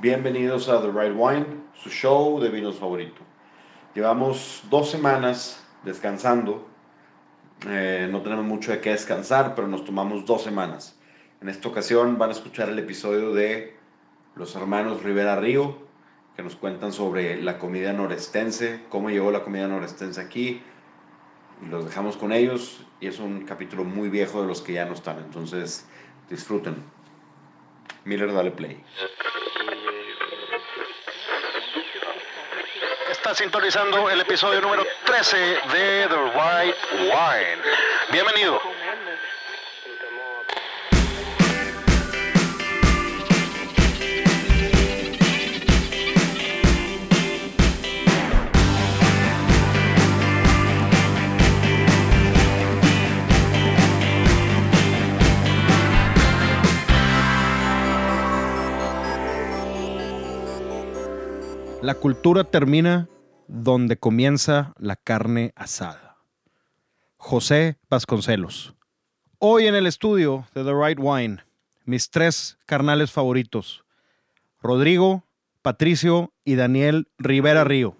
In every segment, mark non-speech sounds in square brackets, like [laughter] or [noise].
Bienvenidos a The Right Wine, su show de vinos favorito. Llevamos dos semanas descansando. Eh, no tenemos mucho de qué descansar, pero nos tomamos dos semanas. En esta ocasión van a escuchar el episodio de los hermanos Rivera Río, que nos cuentan sobre la comida norestense, cómo llegó la comida norestense aquí. Los dejamos con ellos. Y es un capítulo muy viejo de los que ya no están. Entonces, disfruten. Miller, dale play. Está sintonizando el episodio número 13 de The Right Wine. Bienvenido. La cultura termina donde comienza la carne asada. José Vasconcelos. Hoy en el estudio de The Right Wine, mis tres carnales favoritos, Rodrigo, Patricio y Daniel Rivera Río.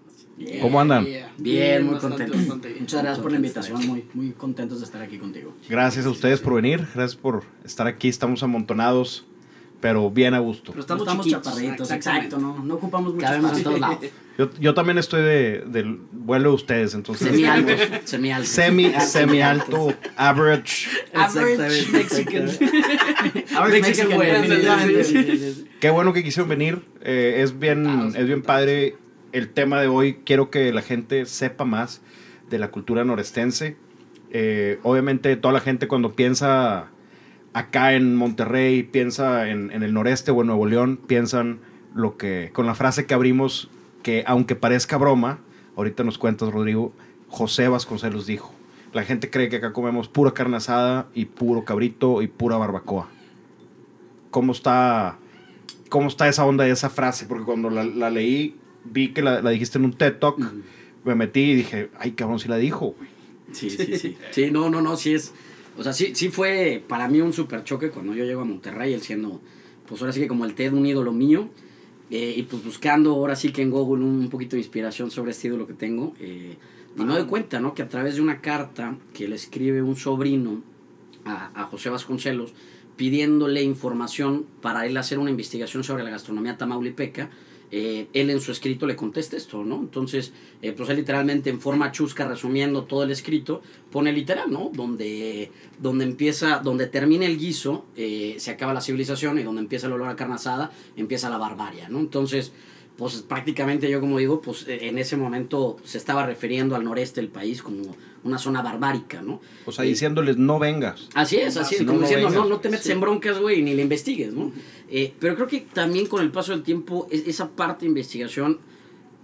¿Cómo andan? Bien, muy contentos. Muchas gracias por la invitación, muy, muy contentos de estar aquí contigo. Gracias a ustedes por venir, gracias por estar aquí, estamos amontonados, pero bien a gusto. Pero estamos, chaparritos, exactamente. exacto, no, no ocupamos mucho espacio. todos lados. [laughs] Yo, yo también estoy de- del vuelo de ustedes, entonces... [laughs] Semi altos, semi altos. Semi, semi alto, average. Average Mexican. Average Mexican. Qué bueno que quisieron venir. eh, es bien, es bien padre el tema de hoy. Quiero que la gente sepa más de la cultura norestense. Eh, obviamente toda la gente cuando piensa acá en Monterrey, piensa en, en el noreste o en Nuevo León, piensan lo que, con la frase que abrimos, que aunque parezca broma, ahorita nos cuentas Rodrigo, José Vasconcelos dijo. La gente cree que acá comemos pura carne asada y puro cabrito y pura barbacoa. ¿Cómo está, cómo está esa onda de esa frase? Porque cuando la, la leí, vi que la, la dijiste en un TED Talk, me metí y dije, ay cabrón, si la dijo. güey". Sí, sí, sí. Sí, no, no, no, sí es. O sea, sí, sí fue para mí un super choque cuando yo llego a Monterrey, él siendo, pues ahora sí que como el TED un ídolo mío. eh, y pues buscando ahora sí que en Google un poquito de inspiración sobre este ídolo que tengo. eh, y me doy cuenta, ¿no? Que a través de una carta que le escribe un sobrino a, a José Vasconcelos, pidiéndole información para él hacer una investigación sobre la gastronomía tamaulipeca, eh, él en su escrito le contesta esto, ¿no? Entonces, eh, pues él literalmente en forma chusca, resumiendo todo el escrito, pone literal, ¿no? Donde, donde empieza, donde termina el guiso, eh, se acaba la civilización y donde empieza el olor a carne asada, empieza la barbarie, ¿no? Entonces, pues prácticamente yo como digo, pues eh, en ese momento se estaba refiriendo al noreste del país como una zona barbárica, ¿no? O sea, Eh, diciéndoles, no vengas. Así es, así es, no, como no diciendo, vengas. no, no te metes en broncas, güey, ni le investigues, ¿no? Eh, pero creo que también con el paso del tiempo, es- esa parte de investigación,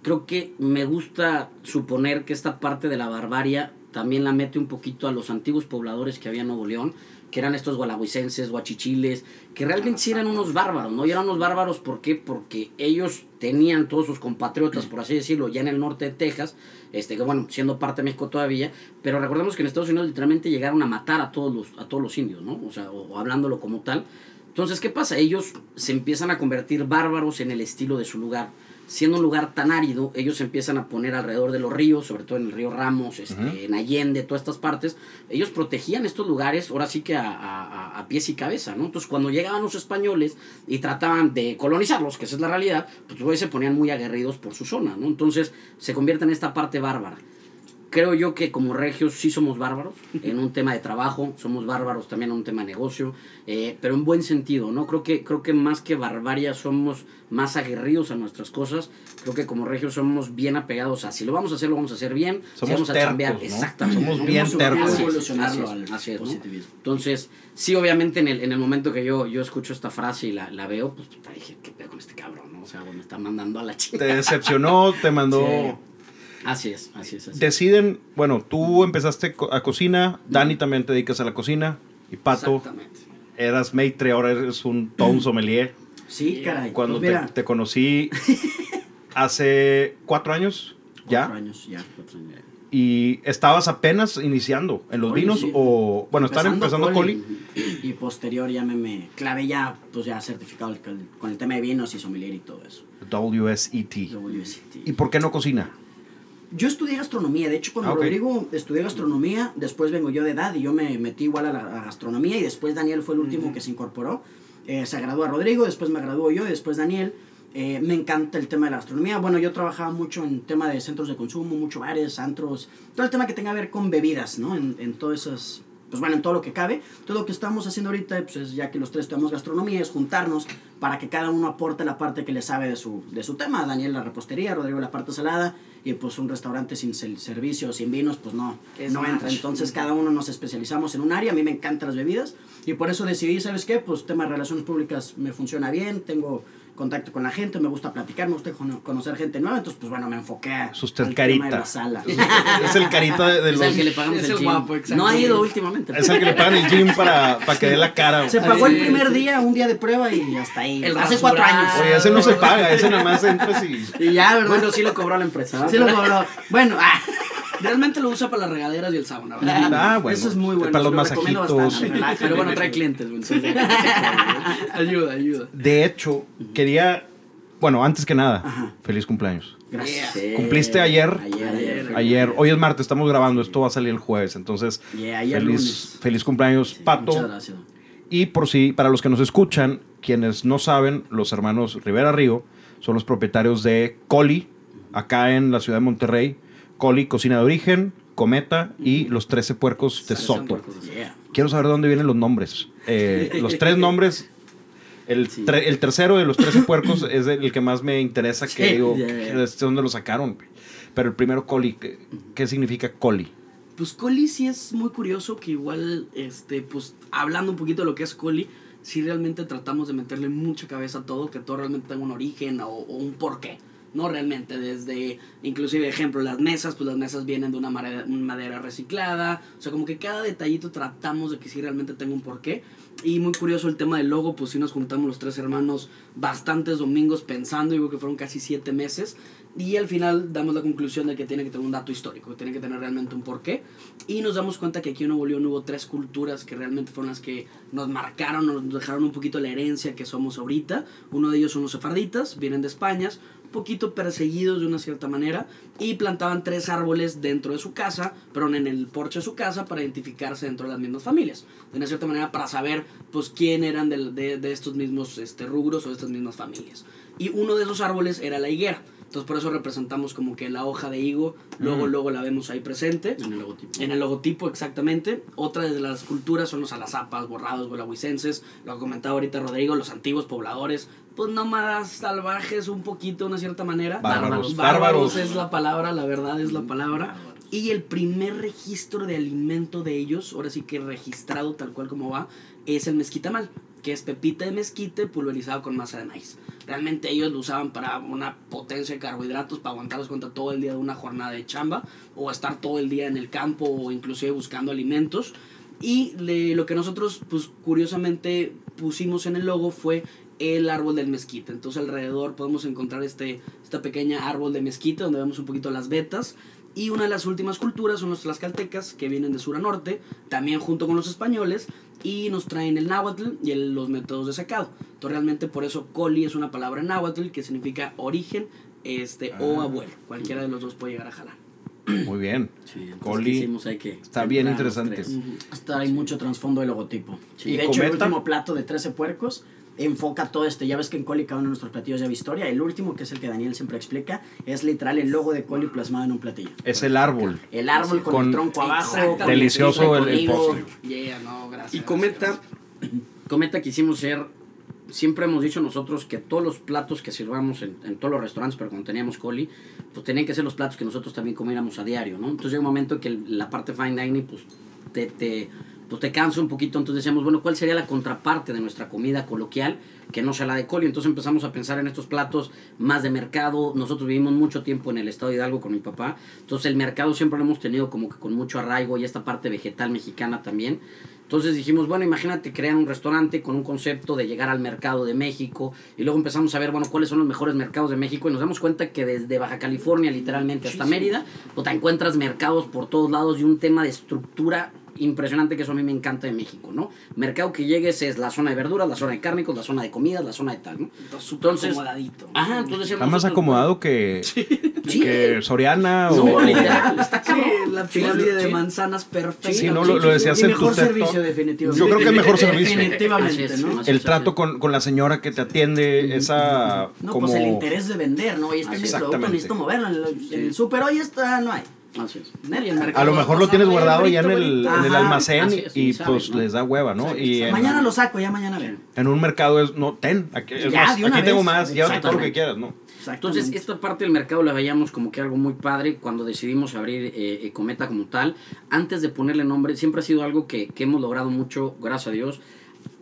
creo que me gusta suponer que esta parte de la barbarie también la mete un poquito a los antiguos pobladores que había en Nuevo León, que eran estos gualahuicenses, guachichiles, que realmente sí eran unos bárbaros, ¿no? Y eran unos bárbaros, ¿por qué? Porque ellos tenían todos sus compatriotas, por así decirlo, ya en el norte de Texas, este, que bueno, siendo parte de México todavía, pero recordemos que en Estados Unidos literalmente llegaron a matar a todos los, a todos los indios, ¿no? O sea, o hablándolo como tal. Entonces, ¿qué pasa? Ellos se empiezan a convertir bárbaros en el estilo de su lugar. Siendo un lugar tan árido, ellos empiezan a poner alrededor de los ríos, sobre todo en el río Ramos, este, en Allende, todas estas partes. Ellos protegían estos lugares, ahora sí que a, a- a- a pies y cabeza, ¿no? Entonces, cuando llegaban los españoles y trataban de colonizarlos, que esa es la realidad, pues se ponían muy aguerridos por su zona, ¿no? Entonces, se convierte en esta parte bárbara creo yo que como regios sí somos bárbaros en un tema de trabajo, somos bárbaros también en un tema de negocio, eh, pero en buen sentido, ¿no? Creo que, creo que más que barbarie somos más aguerridos a nuestras cosas, creo que como regios somos bien apegados a si lo vamos a hacer, lo vamos a hacer bien, si vamos a tercos, ¿no? exactamente. Somos bien tercos. Entonces, sí, obviamente en el, en el momento que yo, yo escucho esta frase y la, la veo, pues dije, ¿qué pedo con este cabrón? ¿no? O sea, bueno, me está mandando a la Te chingada. decepcionó, te mandó... [laughs] Sí. Así es, así es. Así. Deciden, bueno, tú empezaste a cocina, Dani también te dedicas a la cocina, y Pato, Exactamente. eras maitre, ahora eres un ton sommelier. Sí, caray. Cuando Pues te, conocí [laughs] hace cuatro años, ¿ya? Cuatro años, ya, cuatro años. y estabas apenas iniciando en los vinos sí. o bueno, están empezando Coli. Y posterior ya me, me clavé ya, pues ya certificado el- con el tema de vinos y sommelier y todo eso. WSET. WSET. ¿Y por qué no cocina? Yo estudié gastronomía, de hecho cuando Ah, ok. Rodrigo estudié gastronomía, después vengo yo de edad y yo me metí igual a la a gastronomía y después Daniel fue el último que se incorporó. Eh, se graduó Rodrigo, después me graduó yo y después Daniel. Eh, me encanta el tema de la gastronomía. Bueno, yo trabajaba mucho en tema de centros de consumo, mucho bares, antros, todo el tema que tenga que ver con bebidas, ¿no? En, en todas esas, pues bueno, en todo lo que cabe. Todo lo que estamos haciendo ahorita, pues es, ya que los tres estudiamos gastronomía, es juntarnos para que cada uno aporte la parte que le sabe de su, de su tema. Daniel la repostería, Rodrigo la parte salada y pues un restaurante sin servicio, sin vinos, pues no, Es no entra. Entonces cada uno nos especializamos en un área. A mí me encantan las bebidas y por eso decidí, ¿sabes qué? Pues tema de relaciones públicas me funciona bien, tengo contacto con la gente, me gusta platicar, me gusta cono- conocer gente nueva, entonces pues bueno, me enfoqué a Es usted al carita. tema de la sala. Es el carita de, de [laughs] es los... el que le pagamos Es el el gym. guapo, exacto. No ha ido últimamente. Es el que le pagan el gym para, para que dé la cara. Se pagó el primer sí. día, un día de prueba y hasta ahí. El Hace cuatro años. Oye, ese no se paga, ese nada más entras y... Y ya, ¿verdad? Bueno, sí lo cobró la empresa. Sí lo cobró. Bueno, ah, Realmente lo usa para las regaderas y el sauna, ¿verdad? Ah, bueno. Eso es muy bueno. Para los lo masajitos. bastante. Pero bueno, trae clientes, entonces, ayuda, ayuda. De hecho, quería... Bueno, antes que nada, Ajá. feliz cumpleaños. Gracias. Yeah. ¿Cumpliste ayer? Ayer, ayer. Ayer, hoy es martes, estamos grabando, esto va a salir el jueves, entonces Yeah, feliz, feliz cumpleaños, Pato. Muchas gracias. Y por si, para los que nos escuchan, quienes no saben, los hermanos Rivera Río son los propietarios de Coli, acá en la ciudad de Monterrey. Coli, cocina de origen, Cometa y los 13 puercos de Soto. Yeah. Quiero saber de dónde vienen los nombres. Eh, [laughs] los tres nombres, el, Sí. tre- el tercero de los 13 puercos [laughs] es el que más me interesa, que Sí, digo. ¿de dónde lo sacaron? Pero el primero Coli, ¿qué, qué significa Coli? Pues Coli sí es muy curioso que igual, este, pues hablando un poquito de lo que es Coli, sí realmente tratamos de meterle mucha cabeza a todo, que todo realmente tenga un origen o, o un porqué. No realmente, desde, inclusive, ejemplo, las mesas, pues las mesas vienen de una madera, reciclada. O sea, como que cada detallito tratamos de que sí realmente tenga un porqué. Y muy curioso el tema del logo, pues sí nos juntamos los tres hermanos bastantes domingos pensando, digo que fueron casi siete meses. Y al final damos la conclusión de que tiene que tener un dato histórico, que tiene que tener realmente un porqué. Y nos damos cuenta que aquí en Nuevo León hubo tres culturas que realmente fueron las que nos marcaron, nos dejaron un poquito la herencia que somos ahorita. Uno de ellos son los sefarditas, vienen de España, poquito perseguidos de una cierta manera, y plantaban tres árboles dentro de su casa, pero en el porche de su casa para identificarse dentro de las mismas familias. De una cierta manera para saber pues quién eran de, de estos mismos este, rubros o de estas mismas familias. Y uno de esos árboles era la higuera. Entonces por eso representamos como que la hoja de higo, luego, Mm. luego la vemos ahí presente. En el logotipo. En el logotipo, exactamente. Otra de las culturas son los alazapas, borrados, golahuicenses. Lo comentaba ahorita Rodrigo, los antiguos pobladores. Pues nómadas salvajes, un poquito, de una cierta manera. Bárbaros. Bárbaros Bárbaros. es la palabra, la verdad es la palabra. Y el primer registro de alimento de ellos, ahora sí que registrado tal cual como va, es el mezquitamal, que es pepita de mezquite pulverizado con masa de maíz. Realmente ellos lo usaban para una potencia de carbohidratos, para aguantarlos contra todo el día de una jornada de chamba, o estar todo el día en el campo, o inclusive buscando alimentos. Y lo que nosotros, pues curiosamente, pusimos en el logo fue el árbol del mezquite. Entonces alrededor podemos encontrar este, esta pequeña árbol de mezquite donde vemos un poquito las vetas. Y una de las últimas culturas son los tlaxcaltecas, que vienen de sur a norte, también junto con los españoles, y nos traen el náhuatl y el- los métodos de secado. Entonces realmente por eso coli es una palabra en náhuatl que significa origen este, o Ah. abuelo. Cualquiera de los dos puede llegar a jalar. Muy bien. Sí, Coli. que Está bien interesante. Hasta hay mucho trasfondo de logotipo. ¿Y Y de hecho, el último plato de 13 puercos enfoca todo este. Ya ves que en Coli cada uno de nuestros platillos lleva historia. El último, que es el que Daniel siempre explica, es literal el logo de Coli plasmado en un platillo. Es el árbol. El árbol con, Con- el tronco abajo. Delicioso el- el postre. Yeah, no, gracias. Y gracias, Cometa, gracias. Cometa quisimos ser, siempre hemos dicho nosotros que todos los platos que sirvamos en, en todos los restaurantes, pero cuando teníamos Coli, pues tenían que ser los platos que nosotros también comiéramos a diario, ¿no? Entonces llega un momento que el- la parte fine dining, pues te, te pues te cansa un poquito. Entonces decíamos, bueno, ¿cuál sería la contraparte de nuestra comida coloquial que no sea la de coli? Entonces empezamos a pensar en estos platos más de mercado. Nosotros vivimos mucho tiempo en el estado de Hidalgo con mi papá. Entonces el mercado siempre lo hemos tenido como que con mucho arraigo y esta parte vegetal mexicana también. Entonces dijimos, bueno, imagínate crear un restaurante con un concepto de llegar al mercado de México y luego empezamos a ver, bueno, cuáles son los mejores mercados de México y nos damos cuenta que desde Baja California literalmente hasta Mérida, pues te encuentras mercados por todos lados y un tema de estructura impresionante que eso a mí me encanta de México, ¿no? Mercado que llegues es la zona de verduras, la zona de cárnicos, la zona de comidas, la zona de tal, ¿no? Súper Entonces- acomodadito. Ajá, entonces Está más acomodado que, Sí. que Soriana o... Literal, está Sí, cabrón. la Sí, pirámide de sí. manzanas perfecta. Sí, no, lo, lo decías en mejor tu servicio, Talk. definitivamente. Yo creo que el mejor servicio. Definitivamente, es, ¿no? El trato con, con la señora que te atiende, esa No, como... pues el interés de vender, ¿no? Y este es mi producto, necesito moverlo. En el, en el súper hoy está, no hay. Es. Así es. ¿no? Y el mercado A lo mejor lo tienes "Oye, guardado ya en el, ahorita". en el Ajá. almacén es, y pues ¿no? les da hueva, ¿no? Y en, Mañana lo saco, ya mañana ven. en un mercado es, no, ten, aquí, es Ya, más, aquí tengo más, llévate todo lo que quieras, ¿no? Entonces, esta parte del mercado la veíamos como que algo muy padre cuando decidimos abrir eh, eh, Cometa como tal. Antes de ponerle nombre, siempre ha sido algo que, que hemos logrado mucho, gracias a Dios.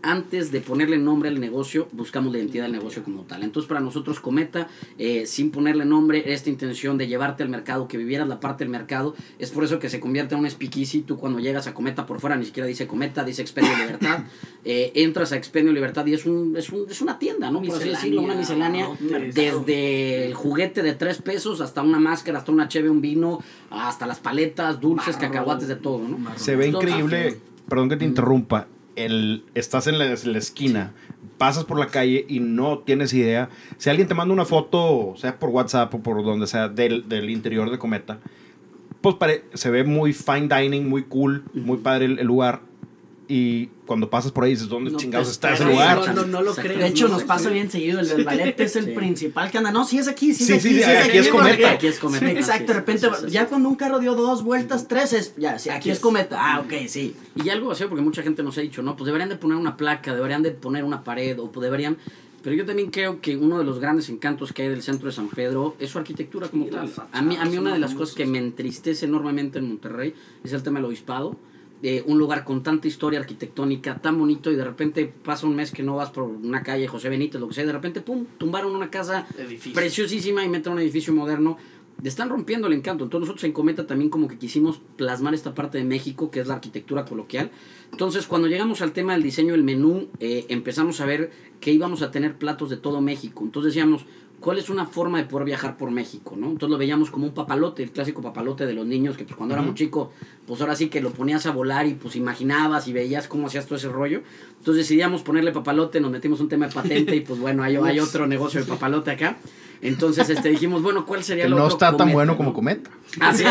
Antes de ponerle nombre al negocio, buscamos la identidad del negocio como tal. Entonces, para nosotros, Cometa, eh, sin ponerle nombre, esta intención de llevarte al mercado, que vivieras la parte del mercado, es por eso que se convierte en un speakeasy. Tú, cuando llegas a Cometa por fuera, ni siquiera dice Cometa, dice Expendio Libertad. [laughs] Eh, entras a Expendio Libertad y es, un, es, un- es una tienda, ¿no? Por así decirlo, una miscelánea. Desde el juguete de tres pesos hasta una máscara, hasta una cheve, un vino, hasta las paletas, dulces, cacahuates, de todo, ¿no? Se ve Entonces, increíble, perdón que te interrumpa, el, estás en la, esquina, pasas por la calle y no tienes idea. Si alguien te manda una foto, sea por WhatsApp o por donde sea, del, del interior de Cometa, pues pare- se ve muy fine dining, muy cool, muy padre el lugar. Y cuando pasas por ahí dices, ¿dónde No chingados está ese lugar? No, no, no lo crees. De hecho, No, nos sí, pasa sí. bien seguido. El del ballet es el Sí. principal que anda. No, sí es aquí, sí, Sí, es aquí. sí, sí, aquí es porque- Cometa. Aquí es Cometa, Sí, exacto, sí, de repente, sí, sí, sí. ya cuando un carro dio dos vueltas, tres es. Ya, sí, aquí es Cometa. Ah, ok, sí. Y algo así, porque mucha gente nos ha dicho, no, pues deberían de poner una placa, deberían de poner una pared, o pues deberían... Pero yo también creo que uno de los grandes encantos que hay del centro de San Pedro es su arquitectura como Y tal. A mí, a mí una de las cosas que me entristece enormemente en Monterrey es el tema del obispado. Eh, un lugar con tanta historia arquitectónica, tan bonito, y de repente pasa un mes que no vas por una calle, José Benítez, lo que sea, y de repente, pum, tumbaron una casa Edificio. preciosísima y meten un edificio moderno. Le están rompiendo el encanto. Entonces nosotros en Cometa también como que quisimos plasmar esta parte de México, que es la arquitectura coloquial. Entonces cuando llegamos al tema del diseño del menú, eh, empezamos a ver que íbamos a tener platos de todo México. Entonces decíamos, ¿cuál es una forma de poder viajar por México? ¿no? Entonces lo veíamos como un papalote, el clásico papalote de los niños, que pues cuando éramos chicos, pues ahora sí que lo ponías a volar y pues imaginabas y veías cómo hacías todo ese rollo. Entonces decidíamos ponerle papalote, nos metimos un tema de patente y pues bueno, hay, hay otro negocio de papalote acá. Entonces este, dijimos, bueno, ¿cuál sería Que el no otro está tan bueno no? como Cometa. Ah, sí.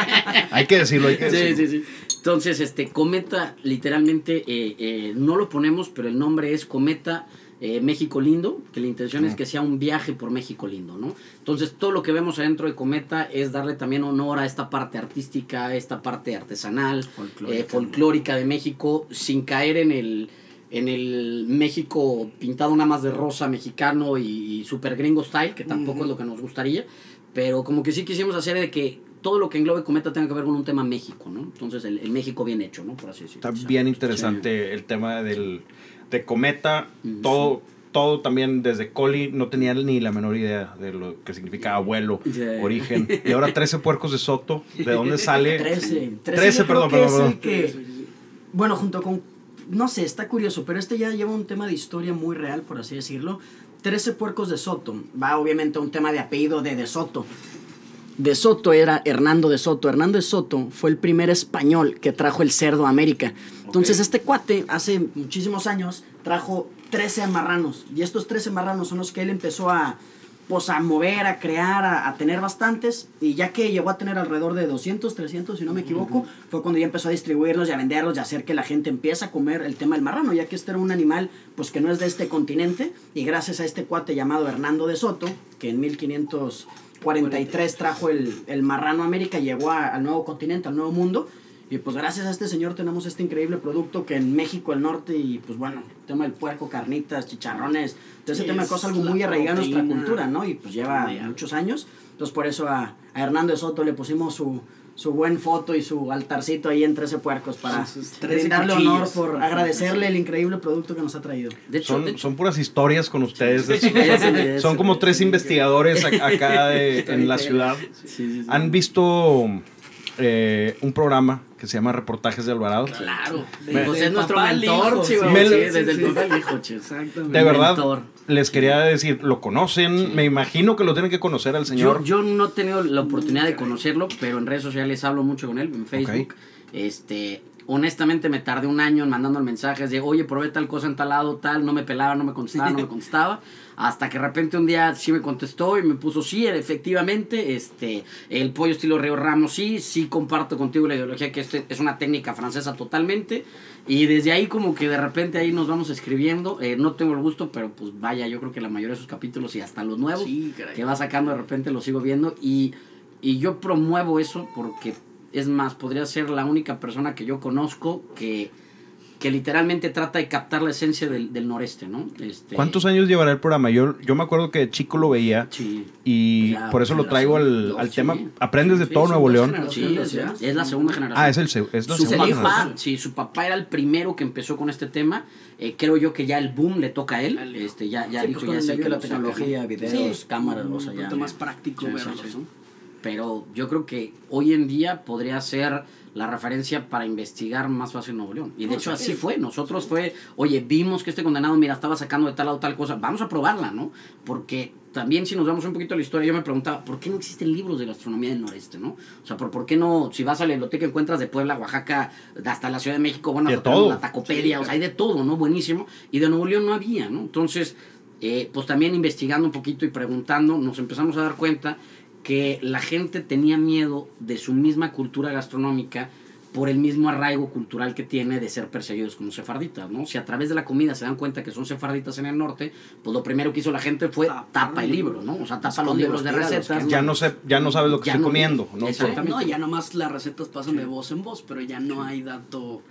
[laughs] Hay que decirlo, hay que Sí, decirlo. sí, sí. Entonces, este, Cometa, literalmente, eh, eh, no lo ponemos, pero el nombre es Cometa eh, México Lindo, que la intención es que sea un viaje por México Lindo, ¿no? Entonces, todo lo que vemos adentro de Cometa es darle también honor a esta parte artística, esta parte artesanal, folclórica, folclórica de México, sin caer en el en el México pintado nada más de rosa mexicano y, y super gringo style, que tampoco es lo que nos gustaría, pero como que sí quisimos hacer de que todo lo que englobe Cometa tenga que ver con un tema México, ¿no? Entonces el, el México bien hecho, ¿no? Por así decirlo. Está bien interesante el tema del, de Cometa. Todo, todo también desde Coli no tenía ni la menor idea de lo que significa abuelo, origen. Y ahora 13 puercos de Soto. ¿De dónde [laughs] sale? 13. 13, yo creo perdón, perdón, perdón. que- bueno, junto con. No sé, está curioso, pero este ya lleva un tema de historia muy real, por así decirlo. 13 puercos de Soto. Va obviamente un tema de apellido de De Soto. De Soto era Hernando de Soto. Hernando de Soto fue el primer español que trajo el cerdo a América. Entonces este cuate hace muchísimos años trajo 13 marranos. Y estos 13 marranos son los que él empezó a, pues, a mover, a crear, a, a tener bastantes. Y ya que llegó a tener alrededor de 200, 300, si no me equivoco, fue cuando ya empezó a distribuirlos y a venderlos y a hacer que la gente empiece a comer el tema del marrano, ya que este era un animal pues que no es de este continente. Y gracias a este cuate llamado Hernando de Soto, que en 1543 trajo el, el marrano a América, llegó a- al nuevo continente, al nuevo mundo. Y pues gracias a este señor tenemos este increíble producto que en México, el norte, y pues bueno, el tema del puerco, carnitas, chicharrones, todo ese Sí, tema de cosas, algo muy arraigado en nuestra cultura, ¿no? Y pues lleva muchos años. Entonces por eso a, a Hernando de Soto le pusimos su, su buen foto y su altarcito ahí en 13 puercos para Con sus 13 darle honor por agradecerle el increíble producto que nos ha traído. De hecho, de Son, hecho- son puras historias con ustedes. son como tres investigadores ac- acá de- en la ciudad. Sí, sí, sí. ¿Han visto eh, un programa que se llama Reportajes de Alvarado? Claro. Pues es nuestro mentor, hijo, chivo. sí, Me- Sí, sí, desde sí. el papá al hijo. Exactamente. De verdad, mentor. les quería decir, ¿lo conocen? Me imagino que lo tienen que conocer al señor. Yo, yo no he tenido la oportunidad de conocerlo, pero en redes sociales hablo mucho con él, en Facebook. Este, honestamente me tardé un año en mandando mensajes de, oye, probé tal cosa en tal lado, tal, no me pelaba, no me contestaba, no me [laughs] contestaba. Hasta que de repente un día sí me contestó y me puso, sí, efectivamente, este, el pollo estilo Río Ramos, sí, sí comparto contigo la ideología que este es una técnica francesa totalmente. Y desde ahí como que de repente ahí nos vamos escribiendo. Eh, no tengo el gusto, pero pues vaya, yo creo que la mayoría de sus capítulos y hasta los nuevos Sí, que va sacando de repente lo sigo viendo y, y yo promuevo eso porque es más, podría ser la única persona que yo conozco que, que literalmente trata de captar la esencia del, del noreste, ¿no? Este, ¿Cuántos años llevará el programa? Yo, yo me acuerdo que de chico lo veía Sí. y Ya, por eso lo traigo al, dos, al sí. tema. Aprendes de Sí, todo Nuevo León. Sí, es la segunda generación. Ah, es, el, es la su segunda papá, generación. sí, su papá era el primero que empezó con este tema. Eh, creo yo que ya el boom le toca a él. Este, ya, ya Sí, dijo, pues, ya sé que la tecnología, videos, Sí, cámaras, o Un sea, ya. poquito más práctico Sí, verlos, sí, sí. ¿no? Pero yo creo que hoy en día podría ser la referencia para investigar más fácil Nuevo León. Y de No, hecho sí. así fue. Nosotros fue, oye, vimos que este condenado, mira, estaba sacando de tal o tal cosa, vamos a probarla, ¿no? Porque también si nos damos un poquito a la historia, yo me preguntaba, ¿por qué no existen libros de gastronomía del noreste, no? O sea, ¿por, por qué no, si vas a la biblioteca encuentras de Puebla, Oaxaca, hasta la Ciudad de México, bueno, De hasta tenemos todo. la tacopedia, o sea, hay de todo, ¿no? Buenísimo. Y de Nuevo León no había, ¿no? Entonces, eh, pues también investigando un poquito y preguntando, nos empezamos a dar cuenta que la gente tenía miedo de su misma cultura gastronómica por el mismo arraigo cultural que tiene de ser perseguidos como sefarditas, ¿no? Si a través de la comida se dan cuenta que son sefarditas en el norte, pues lo primero que hizo la gente fue Tapar tapa el libro. ¿no? O sea, tapa los libros de recetas. que Ya ¿no? no, sé, ya no sabes lo que Ya estoy no- comiendo. ¿no? Exactamente. No, ya nomás las recetas pasan de voz en voz, pero ya no hay dato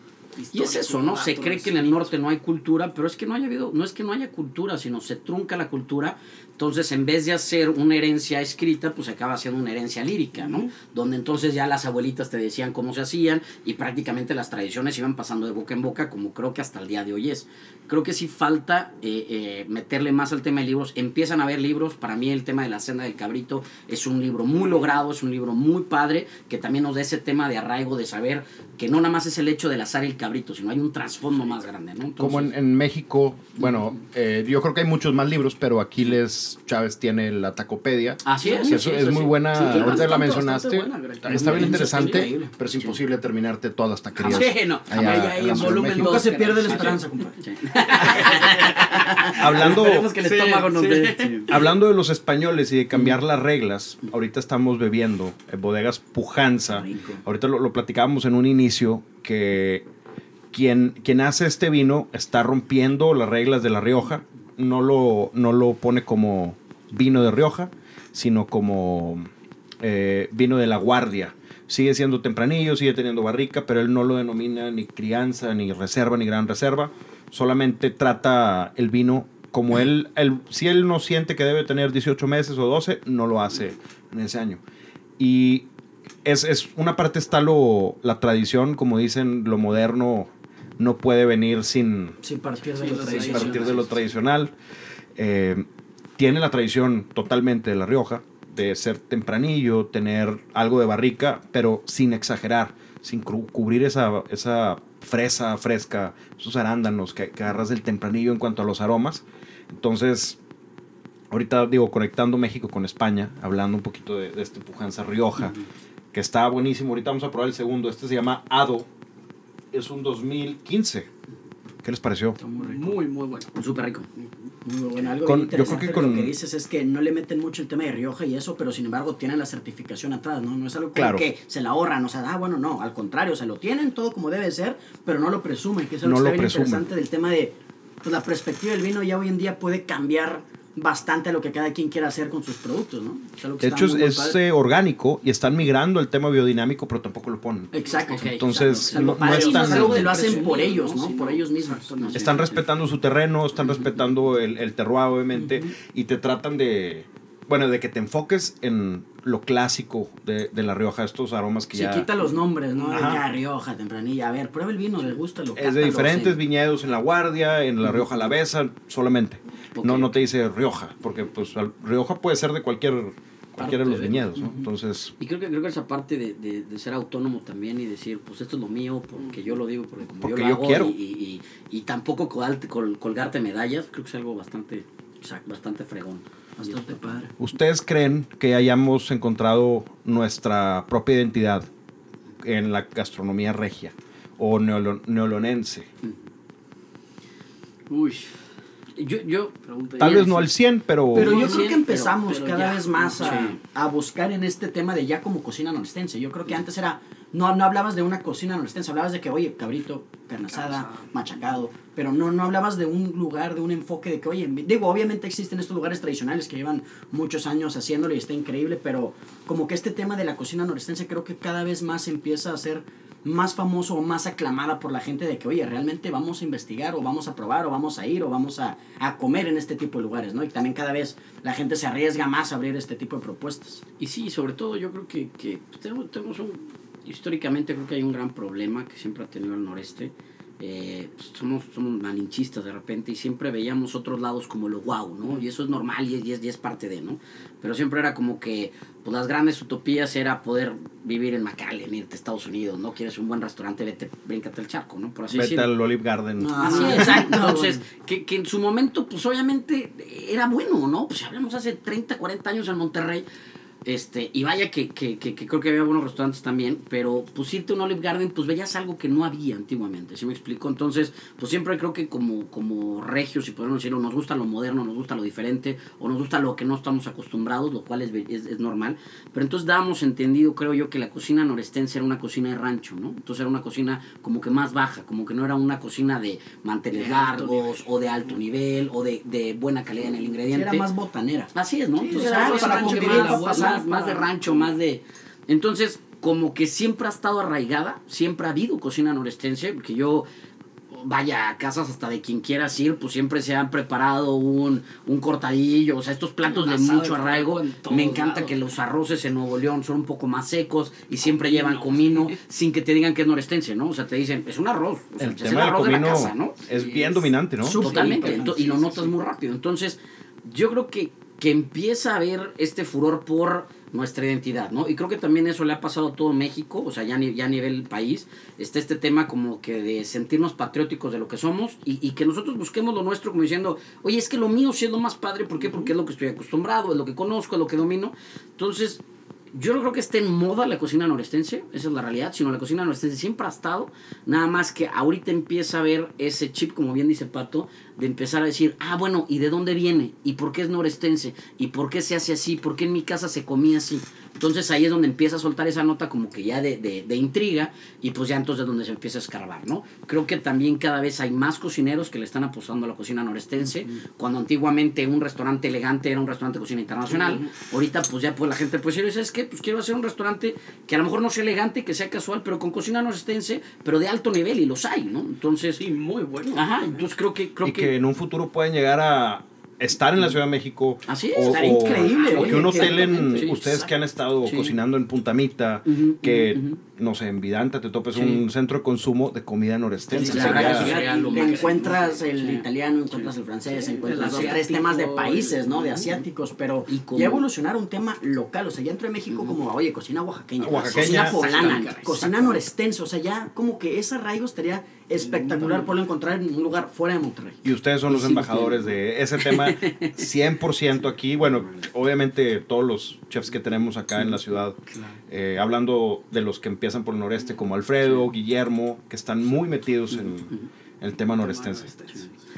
Y es eso, ¿no? Se cree que en el norte no hay cultura, pero es que no haya habido, no es que no haya cultura, sino se trunca la cultura. Entonces, en vez de hacer una herencia escrita, pues acaba siendo una herencia lírica, ¿no? Donde entonces ya las abuelitas te decían cómo se hacían y prácticamente las tradiciones iban pasando de boca en boca, como creo que hasta el día de hoy es. Creo que sí falta eh, eh, meterle más al tema de libros. Empiezan a haber libros. Para mí, el tema de la senda del cabrito es un libro muy logrado, es un libro muy padre, que también nos da ese tema de arraigo, de saber que no nada más es el hecho del azar el cabrito, sino hay un trasfondo más grande, ¿no? Como en, en México, bueno, eh, yo creo que hay muchos más libros, pero Aquiles Chávez tiene la Tacopedia. Así es. sí, eso sí, es sí, muy sí. buena, Sí, ahorita bastante, la mencionaste. buena, está, está bien interesante, increíble. pero es Sí. imposible terminarte todas las taquerías. Sí, no, allá ya, ya, en volumen. Nunca se pierde la esperanza, compadre. [laughs] Hablando, Esperemos que el Sí, estómago nos sí. dé. hablando de los españoles y de cambiar las reglas, ahorita estamos bebiendo en bodegas Pujanza. Rico. Ahorita lo, lo platicábamos en un inicio que quien, quien hace este vino está rompiendo las reglas de La Rioja. No lo, no lo pone como vino de Rioja, sino como eh, vino de la guardia. Sigue siendo tempranillo, sigue teniendo barrica, pero él no lo denomina ni crianza, ni reserva, ni gran reserva. Solamente trata el vino como él, él- si él no siente que debe tener 18 meses o 12, no lo hace en ese año. Y es, es una parte está lo, la tradición, como dicen, lo moderno no puede venir sin, Sin partir de lo tradicional. partir de lo tradicional. Eh, tiene la tradición totalmente de La Rioja, de ser tempranillo, tener algo de barrica, pero sin exagerar, sin cubrir esa, esa fresa fresca, esos arándanos que, que agarras del tempranillo en cuanto a los aromas. Entonces, ahorita digo, conectando México con España, hablando un poquito de, de este Pujanza Rioja, que está buenísimo. Ahorita vamos a probar el segundo. Este se llama Ado. Es un 2015. ¿Qué les pareció? Muy, muy bueno. Súper rico. Muy bueno. Algo Con- bien yo creo que interesante con- lo que dices es que no le meten mucho el tema de Rioja y eso, pero sin embargo tienen la certificación atrás, ¿no? No es algo Claro. que se la ahorran, o sea, ah, bueno, no, al contrario, se lo tienen todo como debe ser, pero no lo presumen, que es algo No que lo está interesante del tema de pues, la perspectiva del vino ya hoy en día puede cambiar bastante a lo que cada quien quiera hacer con sus productos, ¿no? Que De hecho, es eh, orgánico y están migrando el tema biodinámico, pero tampoco lo ponen. Exacto. Entonces, Exacto. no, O sea, no están- algo que lo hacen por ellos, ¿no? por ellos mismos. Están respetando su terreno, están respetando el, el terroir, obviamente, y te tratan de, bueno, de que te enfoques en lo clásico de, de La Rioja, estos aromas que Se ya... quita los nombres, ¿no? Ajá. que, ah, Rioja, Tempranilla. A ver, prueba el vino, les gusta lo Es de diferentes viñedos en La Guardia, en La Rioja Alavesa, solamente. No, no te dice Rioja, porque pues Rioja puede ser de cualquier, cualquiera de los viñedos, ¿no? Entonces, Y creo que, creo que esa parte de, de, de ser autónomo también y decir, pues esto es lo mío, porque yo lo digo, porque como Porque yo lo yo hago quiero. Y, y, y- y tampoco colgarte, col- colgarte medallas, creo que es algo bastante, bastante fregón. Bastante padre. ¿ustedes creen que hayamos encontrado nuestra propia identidad en la gastronomía regia o neolo- neolonense? Uy, Yo, yo, Tal vez no al 100, pero... Pero yo creo que empezamos pero cada ya, vez más a, sí. a buscar en este tema de ya como cocina norestense. Yo creo que antes era, no, no hablabas de una cocina norestense, hablabas de que, oye, cabrito, asada. machacado, pero no, no hablabas de un lugar, de un enfoque de que, oye, digo, obviamente existen estos lugares tradicionales que llevan muchos años haciéndolo y está increíble, pero como que este tema de la cocina norestense creo que cada vez más empieza a ser más famoso o más aclamada por la gente de que, oye, realmente vamos a investigar o vamos a probar o vamos a ir o vamos a, a comer en este tipo de lugares, ¿no? Y también cada vez la gente se arriesga más a abrir este tipo de propuestas. Y sí, sobre todo yo creo que, que tenemos, tenemos un, históricamente creo que hay un gran problema que siempre ha tenido el noreste. Eh, pues somos, somos malinchistas de repente y siempre veíamos otros lados como lo guau, ¿no? Y eso es normal y es, y es, y es parte de, ¿no? Pero siempre era como que pues las grandes utopías era poder vivir en McAllen, irte a Estados Unidos, ¿no? Quieres un buen restaurante, vete, bríncate el charco, ¿no? Por así Vete al Olive Garden. Ah, Así es, exacto. [laughs] Entonces, que, que en su momento, pues obviamente era bueno, ¿no? Pues si hablamos hace 30, 40 años en Monterrey, este, y vaya que, que, que, que creo que había buenos restaurantes también, pero pues irte a un Olive Garden, pues veías algo que no había antiguamente, ¿sí me explico? Entonces, pues siempre creo que como, como regios, si podemos decirlo, nos gusta lo moderno, nos gusta lo diferente, o nos gusta lo que no estamos acostumbrados, lo cual es, es, es normal, pero entonces dábamos entendido, creo yo, que la cocina norestense era una cocina de rancho, ¿no? Entonces era una cocina como que más baja, como que no era una cocina de manteles De largos, o de alto nivel, o de, de buena calidad en el ingrediente. era más botanera. Así es, ¿no? Sí, Entonces era era más para rancho, convivir, más de rancho, más de... Entonces, como que siempre ha estado arraigada, siempre ha habido cocina norestense, porque yo, vaya, a casas hasta de quien quieras ir, pues siempre se han preparado un, un cortadillo, o sea, estos platos de mucho arraigo. Me encanta lados. que los arroces en Nuevo León son un poco más secos y siempre llevan comino sin que te digan que es norestense, ¿no? O sea, te dicen, es un arroz, o sea, El es el tema arroz de la casa, ¿no? es bien es dominante, ¿no? Totalmente, y lo sí, notas sí. muy rápido. Entonces, yo creo que, que empieza a haber este furor por nuestra identidad, ¿no? Y creo que también eso le ha pasado a todo México, o sea, ya, ya a nivel país, está este tema como que de sentirnos patrióticos de lo que somos y, y que nosotros busquemos lo nuestro como diciendo, oye, es que lo mío lo más padre, ¿por qué? Porque es lo que estoy acostumbrado, es lo que conozco, es lo que domino. Entonces, yo no creo que esté en moda la cocina norestense, esa es la realidad, sino la cocina norestense siempre ha estado, nada más que ahorita empieza a ver ese chip, como bien dice Pato, de empezar a decir, ah, bueno, ¿y de dónde viene? ¿Y por qué es norestense? ¿Y por qué se hace así? ¿Por qué en mi casa se comía así? Entonces ahí es donde empieza a soltar esa nota como que ya de, de, de intriga y pues ya entonces es donde se empieza a escarbar, ¿no? Creo que también cada vez hay más cocineros que le están apostando a la cocina norestense, cuando antiguamente un restaurante elegante era un restaurante de cocina internacional, ahorita pues ya pues la gente pues decir, ¿sabes qué? Pues quiero hacer un restaurante que a lo mejor no sea elegante, que sea casual, pero con cocina norestense, pero de alto nivel y los hay, ¿no? Entonces, Sí, muy bueno. ajá, entonces creo que creo y que en un futuro pueden llegar a estar en la Ciudad de México. Así es, o, estaría o- increíble, o que un hotel en, sí, ustedes que han estado Sí. cocinando en Puntamita, Ujú, que, no sé, en Vidanta te topes Sí. un centro de consumo de comida norestense. Claro, sería encuentras el Sí. italiano, encuentras el francés, Sí, encuentras el dos, tres temas de países, ¿no? De asiáticos, pero Y como- ya evolucionar un tema local, o sea, ya entró en México como, oye, cocina oaxaqueña, Oaxaqueña, cocina poblana, cocina norestense, o sea, ya como que ese arraigo estaría espectacular poderlo encontrar en un lugar fuera de Monterrey. Y ustedes son los Sí, embajadores de ese tema [laughs] 100% aquí. Bueno, obviamente todos los chefs que tenemos acá en la ciudad, eh, hablando de los que empiezan por el noreste, como Alfredo, Guillermo, que están muy metidos en el tema norestense.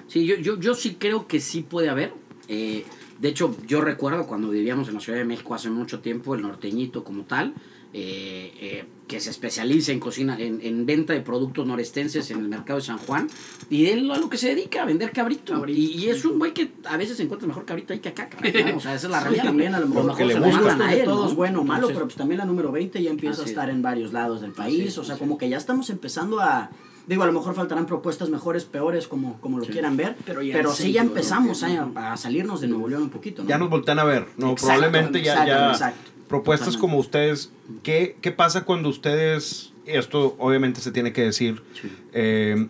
Sí, yo, yo, yo sí creo que sí puede haber. Eh, de hecho, yo recuerdo cuando vivíamos en la Ciudad de México hace mucho tiempo, el norteñito como tal, eh, eh, que se especializa en cocina, en, en venta de productos norestenses en el mercado de San Juan. Y él a lo que se dedica, a vender cabrito. Cabrito. Y, y es un güey que a veces encuentra mejor cabrito ahí que acá. cabrón, ¿no? O sea, esa es la Sí, realidad. también a lo mejor Porque le se gusta. buscan a él, todos ¿no? bueno o malo, Entonces, pero pues también la número 20 ya empieza a estar es. en varios lados del país, es, o sea, como que ya estamos empezando a digo, a lo mejor faltarán propuestas mejores, peores, como, como lo Sí. quieran ver, Pero pero, ya en sí ya empezamos ¿no? a, a salirnos de Nuevo León un poquito, ¿no? Ya nos voltean a ver, ¿no? Exacto, Probablemente ya, ya exacto. Propuestas Totalmente. como ustedes, ¿qué, ¿qué pasa cuando ustedes, esto obviamente se tiene que decir, Sí. eh,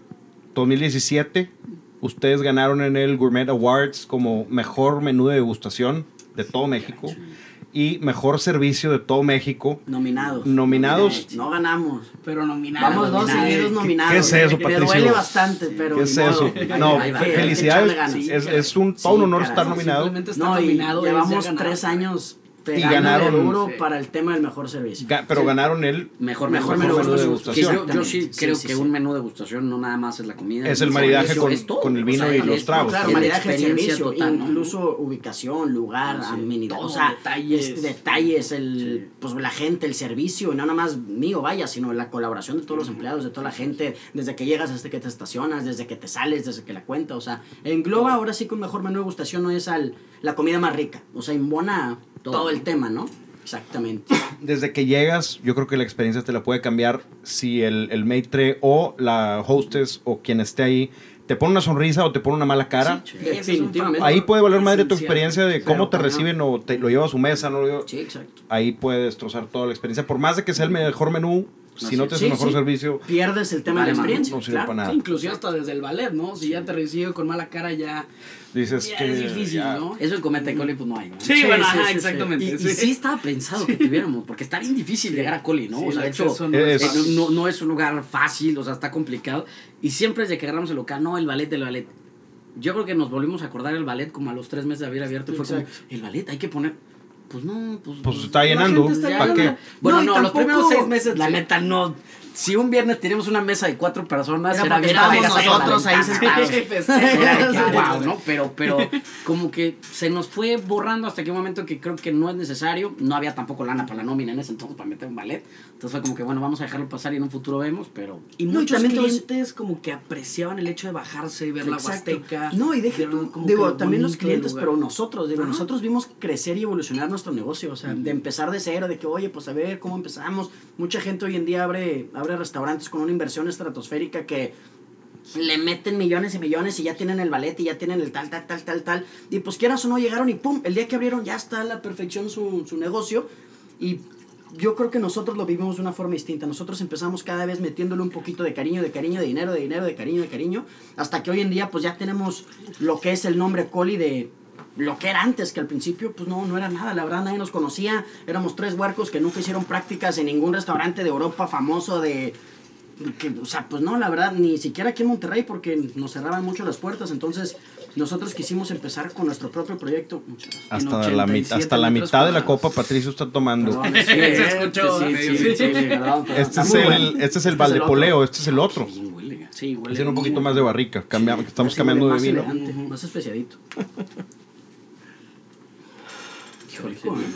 2017, ustedes ganaron en el Gourmet Awards como mejor menú de degustación de todo México y mejor servicio de todo México. Nominados. Nominados. No ganamos. Pero nominados. Vamos dos nominados. seguidos ¿Qué- nominados. qué es eso, Me Patricio? duele bastante, pero ¿Qué es eso? No, felicidades. Es, es un, todo un Sí, honor caray. estar nominado. Simplemente estar No, nominado llevamos tres años Y ganaron- duro Sí. para el tema del mejor servicio. Ga- pero ganaron el Mejor, Mejor menú, menú de degustación. yo, yo sí creo Sí, que sí. un menú de degustación no nada más es la comida. Es el el maridaje con- es todo. con el vino O sea, y los tragos. Claro, maridaje, experiencia servicio, total, ¿no? incluso ubicación, lugar, Sí. amenidad, o sea, detalles. es- detalles, el, Sí. pues la gente, el servicio, y no nada más mío, vaya, sino la colaboración de todos los empleados, de toda la gente, desde que llegas hasta que te estacionas, desde que te sales, desde que la cuenta, o sea, engloba ahora sí que un mejor menú de gustación no es al, la comida más rica, o sea, embona Todo. todo, el tema, ¿no? Exactamente. [coughs] desde que llegas, yo creo que la experiencia te la puede cambiar si el, el maitre o la hostess o quien esté ahí te pone una sonrisa o te pone una mala cara. Sí, es Definitivamente. Ahí puede valer madre tu experiencia de cómo Claro, te reciben o te lo lleva a su mesa, no lo lleva- Sí, exacto. Ahí puede destrozar toda la experiencia. Por más de que sea el mejor menú, si no es. te Sí, el mejor sí. servicio, Pierdes el tema Vale, de la experiencia. no sirve claro. para nada. Sí, inclusive hasta desde el ballet, ¿no? Si ya te recibe con mala cara, ya, dices ya que es difícil, ya- ¿no? Eso en Cometa y Coli pues no hay, ¿no? Sí, Sí, bueno, sí, ajá, exactamente. Y, y sí estaba pensado que tuviéramos, porque está bien difícil llegar a Coli, ¿no? Sí, o sea, de hecho, no es eh, fácil. no, no es un lugar fácil, o sea, está complicado. Y siempre desde que agarramos el local, no, el ballet, el ballet. Yo creo que nos volvimos a acordar el ballet como a los tres meses de haber abierto y fue como, Exacto. el ballet, hay que poner... Pues no, pues... Pues está llenando. ¿Para qué? Bueno, No, no, los primeros seis meses, la Sí. neta, no... Si un viernes tenemos una mesa de cuatro personas, Era era, bien la nosotros ahí sentados. Wow, ¿no? Pero, pero como que se nos fue borrando hasta que un momento que creo que no es necesario. No había tampoco lana para la nómina en ese entonces para meter un ballet. Entonces fue como que, bueno, vamos a dejarlo pasar y en un futuro vemos, pero... Y No, muchos clientes como que apreciaban el hecho de bajarse y ver la Exacto. Huasteca. No, y deje tú, como digo, también los clientes, pero nosotros, digo, Ajá. nosotros vimos crecer y evolucionar nuestro negocio, o sea, de empezar de cero, de que, oye, pues a ver cómo empezamos. Mucha gente hoy en día abre, abre restaurantes con una inversión estratosférica que le meten millones y millones y ya tienen el ballet y ya tienen el tal, tal, tal, tal, tal. Y pues quieras o no, llegaron y pum, el día que abrieron ya está a la perfección su, su negocio. Y yo creo que nosotros lo vivimos de una forma distinta. Nosotros empezamos cada vez metiéndole un poquito de cariño, de cariño, de dinero, de dinero, de cariño, de cariño, hasta que hoy en día pues ya tenemos lo que es el nombre Coli de lo que era antes, que al principio pues no, no era nada, la verdad nadie nos conocía, éramos tres huercos que nunca hicieron prácticas en ningún restaurante de Europa famoso de... Que, o sea, pues no, la verdad, ni siquiera aquí en Monterrey porque nos cerraban mucho las puertas, entonces nosotros quisimos empezar con nuestro propio proyecto. Muchas gracias. Hasta la, mi- 87 hasta la mitad de la copa Patricio está tomando. [laughs] Sí, sí, sí, sí, sí. sí, sí, Este es el, este es el otro. Valdepoleo, este es el otro. Sí, huele Haciendo un poquito más de barrica. Cambiamos, estamos Más cambiando de vino. elegante, más especiadito. [laughs]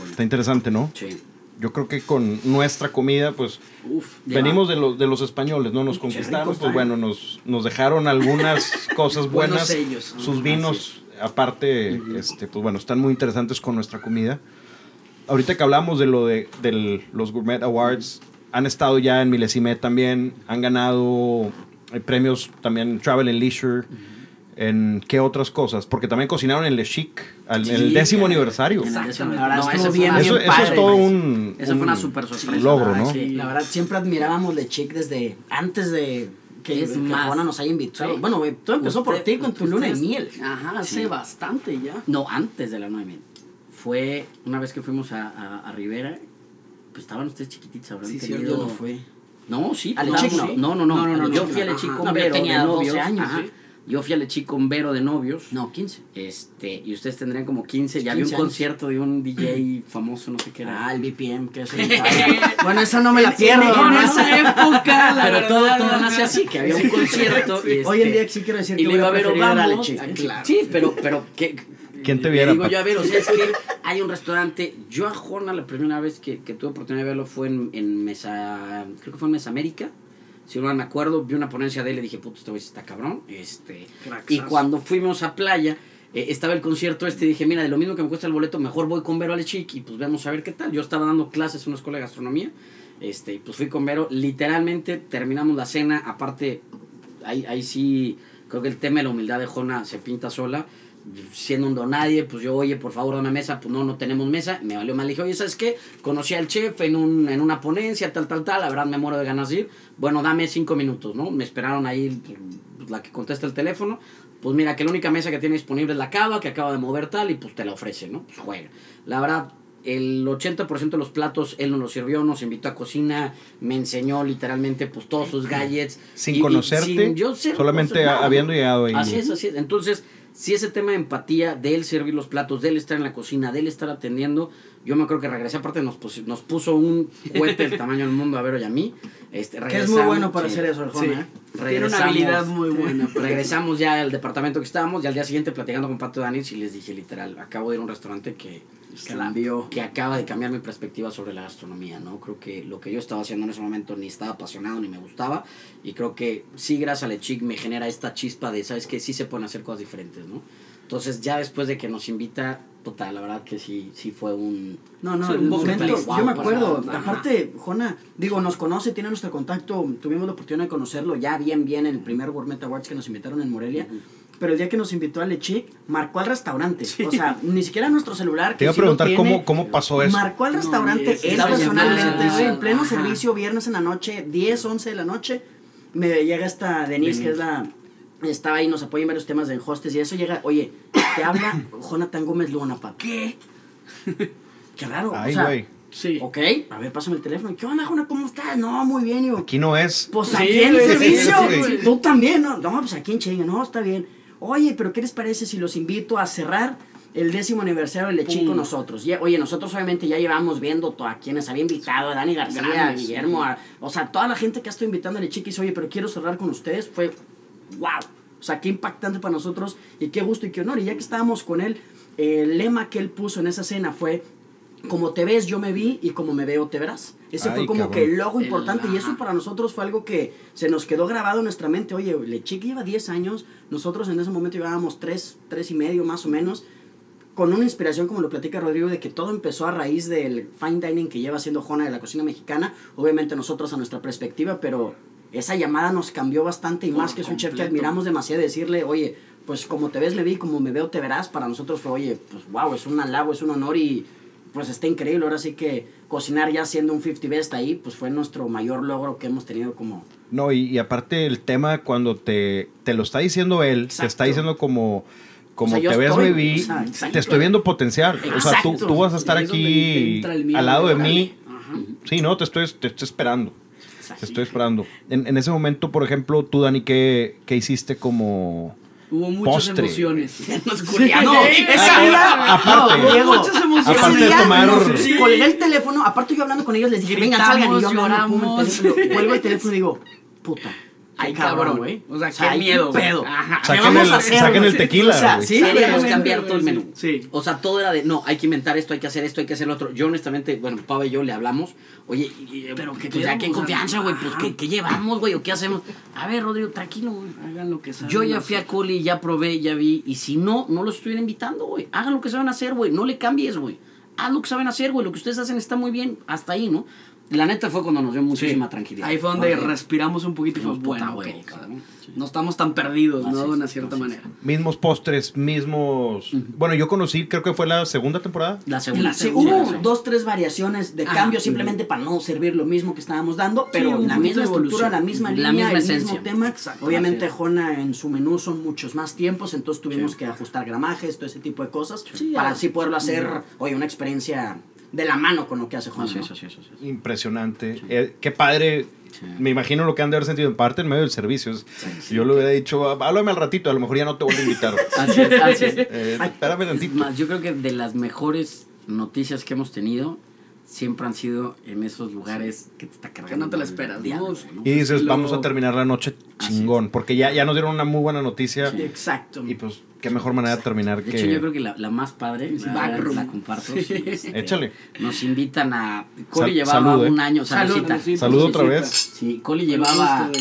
Está interesante, ¿no? Sí. Yo creo que con nuestra comida, pues Uf, venimos de los, de los españoles, ¿no? Nos conquistaron, pues bueno, nos, nos dejaron algunas [laughs] cosas buenas. sellos. Sus Ajá, vinos, aparte, este, pues bueno, están muy interesantes con nuestra comida. Ahorita que hablamos de lo de del- los Gourmet Awards, han estado ya en Milesimet también, han ganado eh, premios también en Travel and Leisure. ¿En qué otras cosas? Porque también cocinaron en Le Chic, al, en el Sí, décimo aniversario. No, fue bien, Eso, eso es todo un, Esa fue un una super sorpresa, logro, la ¿no? verdad, Sí, la verdad, siempre admirábamos Le Chic desde antes de que, Es que más. Juana nos haya invitado. Sí. Bueno, todo empezó por ti con tu luna de miel. Ajá, hace Sí. bastante ya. No, antes de la 9 Fue una vez que fuimos a, a, a Rivera, pues estaban ustedes chiquititos, habrán Sí, tenido... Yo no fui. No, sí. ¿A pues, no, no? no, no, no, No, no, no, Yo fui a no, Lechic ajá. con Vero tenía de 12 novios. años, ajá. sí. Yo fui a Lechic con Vero de novios. No, 15. Este, y ustedes tendrían como 15. Ya había un 15 años. concierto de un DJ [clears throat] famoso, no sé qué era. Ah, el BPM, que es [laughs] el [laughs] Bueno, esa no me la pierdo. En ¿no? esa época, la Pero verdad, todo, todo nace así, que había un concierto. y Hoy en este, día sí quiero decir y que le voy iba a ver preferir a Le vamos. Chic. Ah, claro. Sí, pero, pero que ¿Quién te Le viera? digo pa- yo, a ver, o sea, es [laughs] que hay un restaurante. Yo a Jona la primera vez que, que tuve oportunidad de verlo fue en, en Mesa, creo que fue en Mesa América. Si no me acuerdo, vi una ponencia de él y dije, puto, este güey está cabrón. Este, y cuando fuimos a playa, eh, estaba el concierto este y dije, mira, de lo mismo que me cuesta el boleto, mejor voy con Vero Alechic y pues vamos a ver qué tal. Yo estaba dando clases en una escuela de gastronomía. Este, y pues fui con Vero, literalmente terminamos la cena, aparte, ahí, ahí sí, creo que el tema de la humildad de Jona se pinta sola, siendo un donadie, pues yo, oye, por favor, dame mesa, pues no, no tenemos mesa, me valió mal, le dije, oye, ¿sabes qué? Conocí al chef en, un, en una ponencia, tal, tal, tal, la verdad me muero de ganas de ir, bueno, dame cinco minutos, ¿no? Me esperaron ahí pues, la que contesta el teléfono, pues mira, que la única mesa que tiene disponible es la cava, que acaba de mover tal, y pues te la ofrece, ¿no? Pues juega. La verdad, el 80% de los platos él nos los sirvió, nos invitó a cocina, me enseñó literalmente pues todos sus gadgets. Sin y- y conocerte, sin yo ser- solamente habiendo llegado ahí. Así es, así es. Entonces, si ese tema de empatía, de él servir los platos, de él estar en la cocina, de él estar atendiendo, yo me acuerdo que regresé, aparte nos, pusi- nos puso un cohete del [laughs] tamaño del mundo a Vero y a mí. Este, Que es muy bueno para sí. hacer eso, el Sí. ¿eh? Tiene una Regresamos. habilidad muy buena. Regresamos ya al departamento que estábamos y al día siguiente platicando con Pato Danis y les dije literal, acabo de ir a un restaurante que Cambió. que acaba de cambiar mi perspectiva sobre la gastronomía, ¿no? Creo que lo que yo estaba haciendo en ese momento ni estaba apasionado ni me gustaba y creo que sí, gracias a Lechic me genera esta chispa de, ¿sabes que Sí se pueden hacer cosas diferentes, ¿no? Entonces ya después de que nos invita, total, la verdad que sí, sí fue un... No, no, sí, un momento, yo me acuerdo, aparte, Jona, digo, nos conoce, tiene nuestro contacto, tuvimos la oportunidad de conocerlo ya bien, bien en el primer Gourmet Awards que nos invitaron en Morelia, pero el día que nos invitó a Lechic, marcó al restaurante, o sea, ni siquiera nuestro celular, Te iba a sí preguntar tiene, cómo, cómo pasó eso. Marcó al No, restaurante, es- él en personalmente, güey, en pleno Ajá. servicio, viernes en la noche, 10, 11 de la noche, me llega esta Denise, que es la... Estaba ahí, nos apoya en varios temas de hostes y eso llega, oye, te habla [coughs] Jonathan Gómez Luna, papá. ¿Qué? [laughs] Qué raro. Ay, o sea, güey. Sí. Ok, a ver, pásame el teléfono. ¿Qué onda, Jona? ¿Cómo estás? No, muy bien. Y yo, Aquí no es. pues Sí, aquí en el servicio. sí, sí, sí. Tú también, ¿no? No, pues aquí en Chinga. No, está bien. Oye, pero ¿qué les parece si los invito a cerrar el décimo aniversario del Lechín con nosotros? Ya- oye, nosotros obviamente ya llevamos viendo to- a quienes había invitado, a Dani García, a Guillermo, a- o sea, toda la gente que ha estado invitando a Lechín y dice, oye, pero quiero cerrar con ustedes. Fue, wow. O sea, qué impactante para nosotros y qué gusto y qué honor. Y ya que estábamos con él, el lema que él puso en esa cena fue como te ves, yo me vi y como me veo, te verás. Ese Ay, fue como cabrón. que el logo El- importante y eso para nosotros fue algo que se nos quedó grabado en nuestra mente. Oye, Lechic lleva 10 años, nosotros en ese momento llevábamos 3, 3 y medio más o menos, con una inspiración como lo platica Rodrigo de que todo empezó a raíz del fine dining que lleva haciendo Jona de la cocina mexicana, obviamente nosotros a nuestra perspectiva, pero esa llamada nos cambió bastante y Por más que es un chef que admiramos demasiado decirle, oye, pues como te ves me vi, como me veo te verás, para nosotros fue, oye, pues wow, es un halago, es un honor y pues está increíble. Ahora sí que cocinar ya siendo un 50 best ahí, pues fue nuestro mayor logro que hemos tenido como... No, y, y aparte el tema cuando te, te lo está diciendo él, te está Exacto. diciendo como, como O sea, te ves, estoy- me vi, o sea, exacto. te estoy viendo potencial. O sea, tú, Exacto. tú vas a estar aquí al lado de mí. Ajá. Sí, no, te estoy, te estoy esperando. Te estoy esperando. En, en ese momento, por ejemplo, tú, Dani, ¿qué, qué hiciste como Hubo muchas Postre. emociones. Nos culiamos. No, esa ah, vida. aparte. no, Diego, Muchas emociones. Aparte de tomar- nos Sí. Colgué el teléfono, aparte yo hablando con ellos les dije, vengan, salgan. Y yo hablando, pum, el lloramos. teléfono, cuelgo el teléfono y digo, puta. Ay, cabrón, güey. O sea, qué hay miedo, pedo. Ajá. ¿Qué Saquen vamos el- a hacer, saquen el tequila, O sea, güey. sí, Queríamos cambiar todo el menú. Sí. O sea, todo era de, no, hay que inventar esto, hay que hacer esto, hay que hacer lo otro. Yo honestamente, bueno, Pava y yo le hablamos, oye, Pero que pues ya que en confianza, güey, pues. ¿qué, qué llevamos, güey? ¿O qué hacemos? A ver, Rodrigo, tranquilo, güey. Hagan lo que saben. Yo ya fui a. Coli, ya probé, ya vi. Y si no, no los estuviera invitando, güey. Hagan lo que saben hacer, güey. No le cambies, güey. Haz lo que saben hacer, güey. Lo que ustedes hacen está muy bien. Hasta ahí, ¿no? La neta fue cuando nos dio muchísima tranquilidad. Ahí fue donde respiramos un poquito y fue Puta, bueno, güey, no estamos tan perdidos, Así ¿no? es, De una cierta manera. mismos postres, mismos... Bueno, yo conocí, creo que fue la segunda temporada. La segunda. Sí, segunda, hubo sí. dos, tres variaciones de Ajá. cambio simplemente para no servir lo mismo que estábamos dando, pero la misma estructura, la misma La línea, misma el esencia. mismo tema. Exacto, Obviamente. Jona en su menú son muchos más tiempos, entonces tuvimos que ajustar gramajes, todo ese tipo de cosas, para así poderlo hacer, oye, una experiencia de la mano con lo que hace Jona. Así ¿no? es, así es, así es. Impresionante. Eh, qué padre. Sí. Me imagino lo que han de haber sentido en parte en medio del servicio. Yo le hubiera dicho, "Ah, háblame al ratito, a lo mejor ya no te vuelvo a invitar. [laughs] Así es, así es. Eh, espérame Es tantito. más, yo creo que de las mejores noticias que hemos tenido, siempre han sido en esos lugares que te está cargando. Que no te la esperas, Y dices, Lo- vamos a terminar la noche chingón. Porque ya, ya nos dieron una muy buena noticia. Exacto. Y pues, qué mejor manera de terminar De que. hecho, yo creo que la, la más padre, Sí, la, Backroom. la comparto. sí, este, Échale. Nos invitan a. Coli Sal- llevaba salud, eh. un año, Salud, saludcita. Saludo otra vez. Sí, Coli llevaba.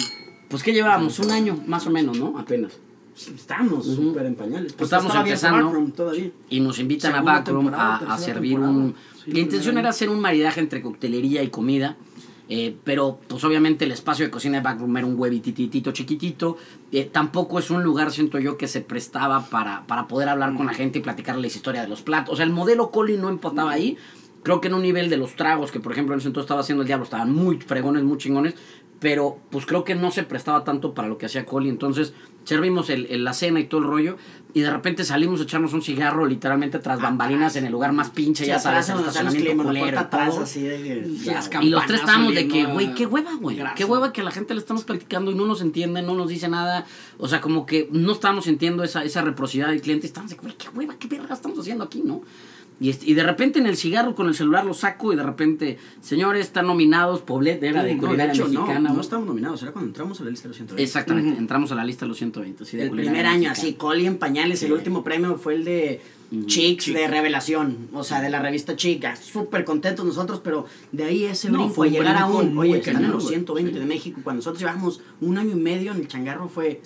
Pues que llevábamos un año, más o menos, ¿no? Apenas. Estamos Ujú. súper en pañales. Pues abierto empezando. Backroom todavía. Y nos invitan Segunda a Backroom a, a servir temporada. un... Sí, la intención era hacer un maridaje entre coctelería y comida. eh, pero pues obviamente el espacio de cocina de Backroom era un huevititito chiquitito. eh, tampoco es un lugar, siento yo, que se prestaba para, para poder hablar con la gente y platicarles historia de los platos. O sea, el modelo Coli no empataba ahí. Creo que en un nivel de los tragos, que por ejemplo en ese entonces estaba haciendo el diablo, estaban muy fregones, muy chingones. Pero pues creo que no se prestaba tanto para lo que hacía Coli. Entonces servimos el, el- la cena y todo el rollo. Y de repente salimos a echarnos un cigarro literalmente tras bambalinas en el lugar más pinche, Sí, ya sabes, en el estacionamiento culero y atrás así de las Y los tres estábamos de que, güey, qué hueva, güey. Qué hueva que a la gente le estamos platicando y no nos entiende, no nos dice nada. O sea, como que no estábamos sintiendo esa, esa reciprocidad del cliente. Estamos de, güey, qué hueva, qué verga estamos haciendo aquí, ¿no? Y, y de repente en el cigarro con el celular lo saco y de repente, señores, están nominados, Poblet era de No, de hecho, no, mexicana. no güey. estábamos nominados, era cuando entramos a la lista de los 120. Exactamente, entramos a la lista de los 120. sí, de El primer año, mexicana. así, Coli en pañales, el último premio fue el de Chicks de Revelación, o sea, de la revista Chica. Súper contentos nosotros, pero de ahí ese No, brinco fue a llegar a un, oye, están en los güey. 120 de México. Cuando nosotros llevamos un año y medio en el changarro fue,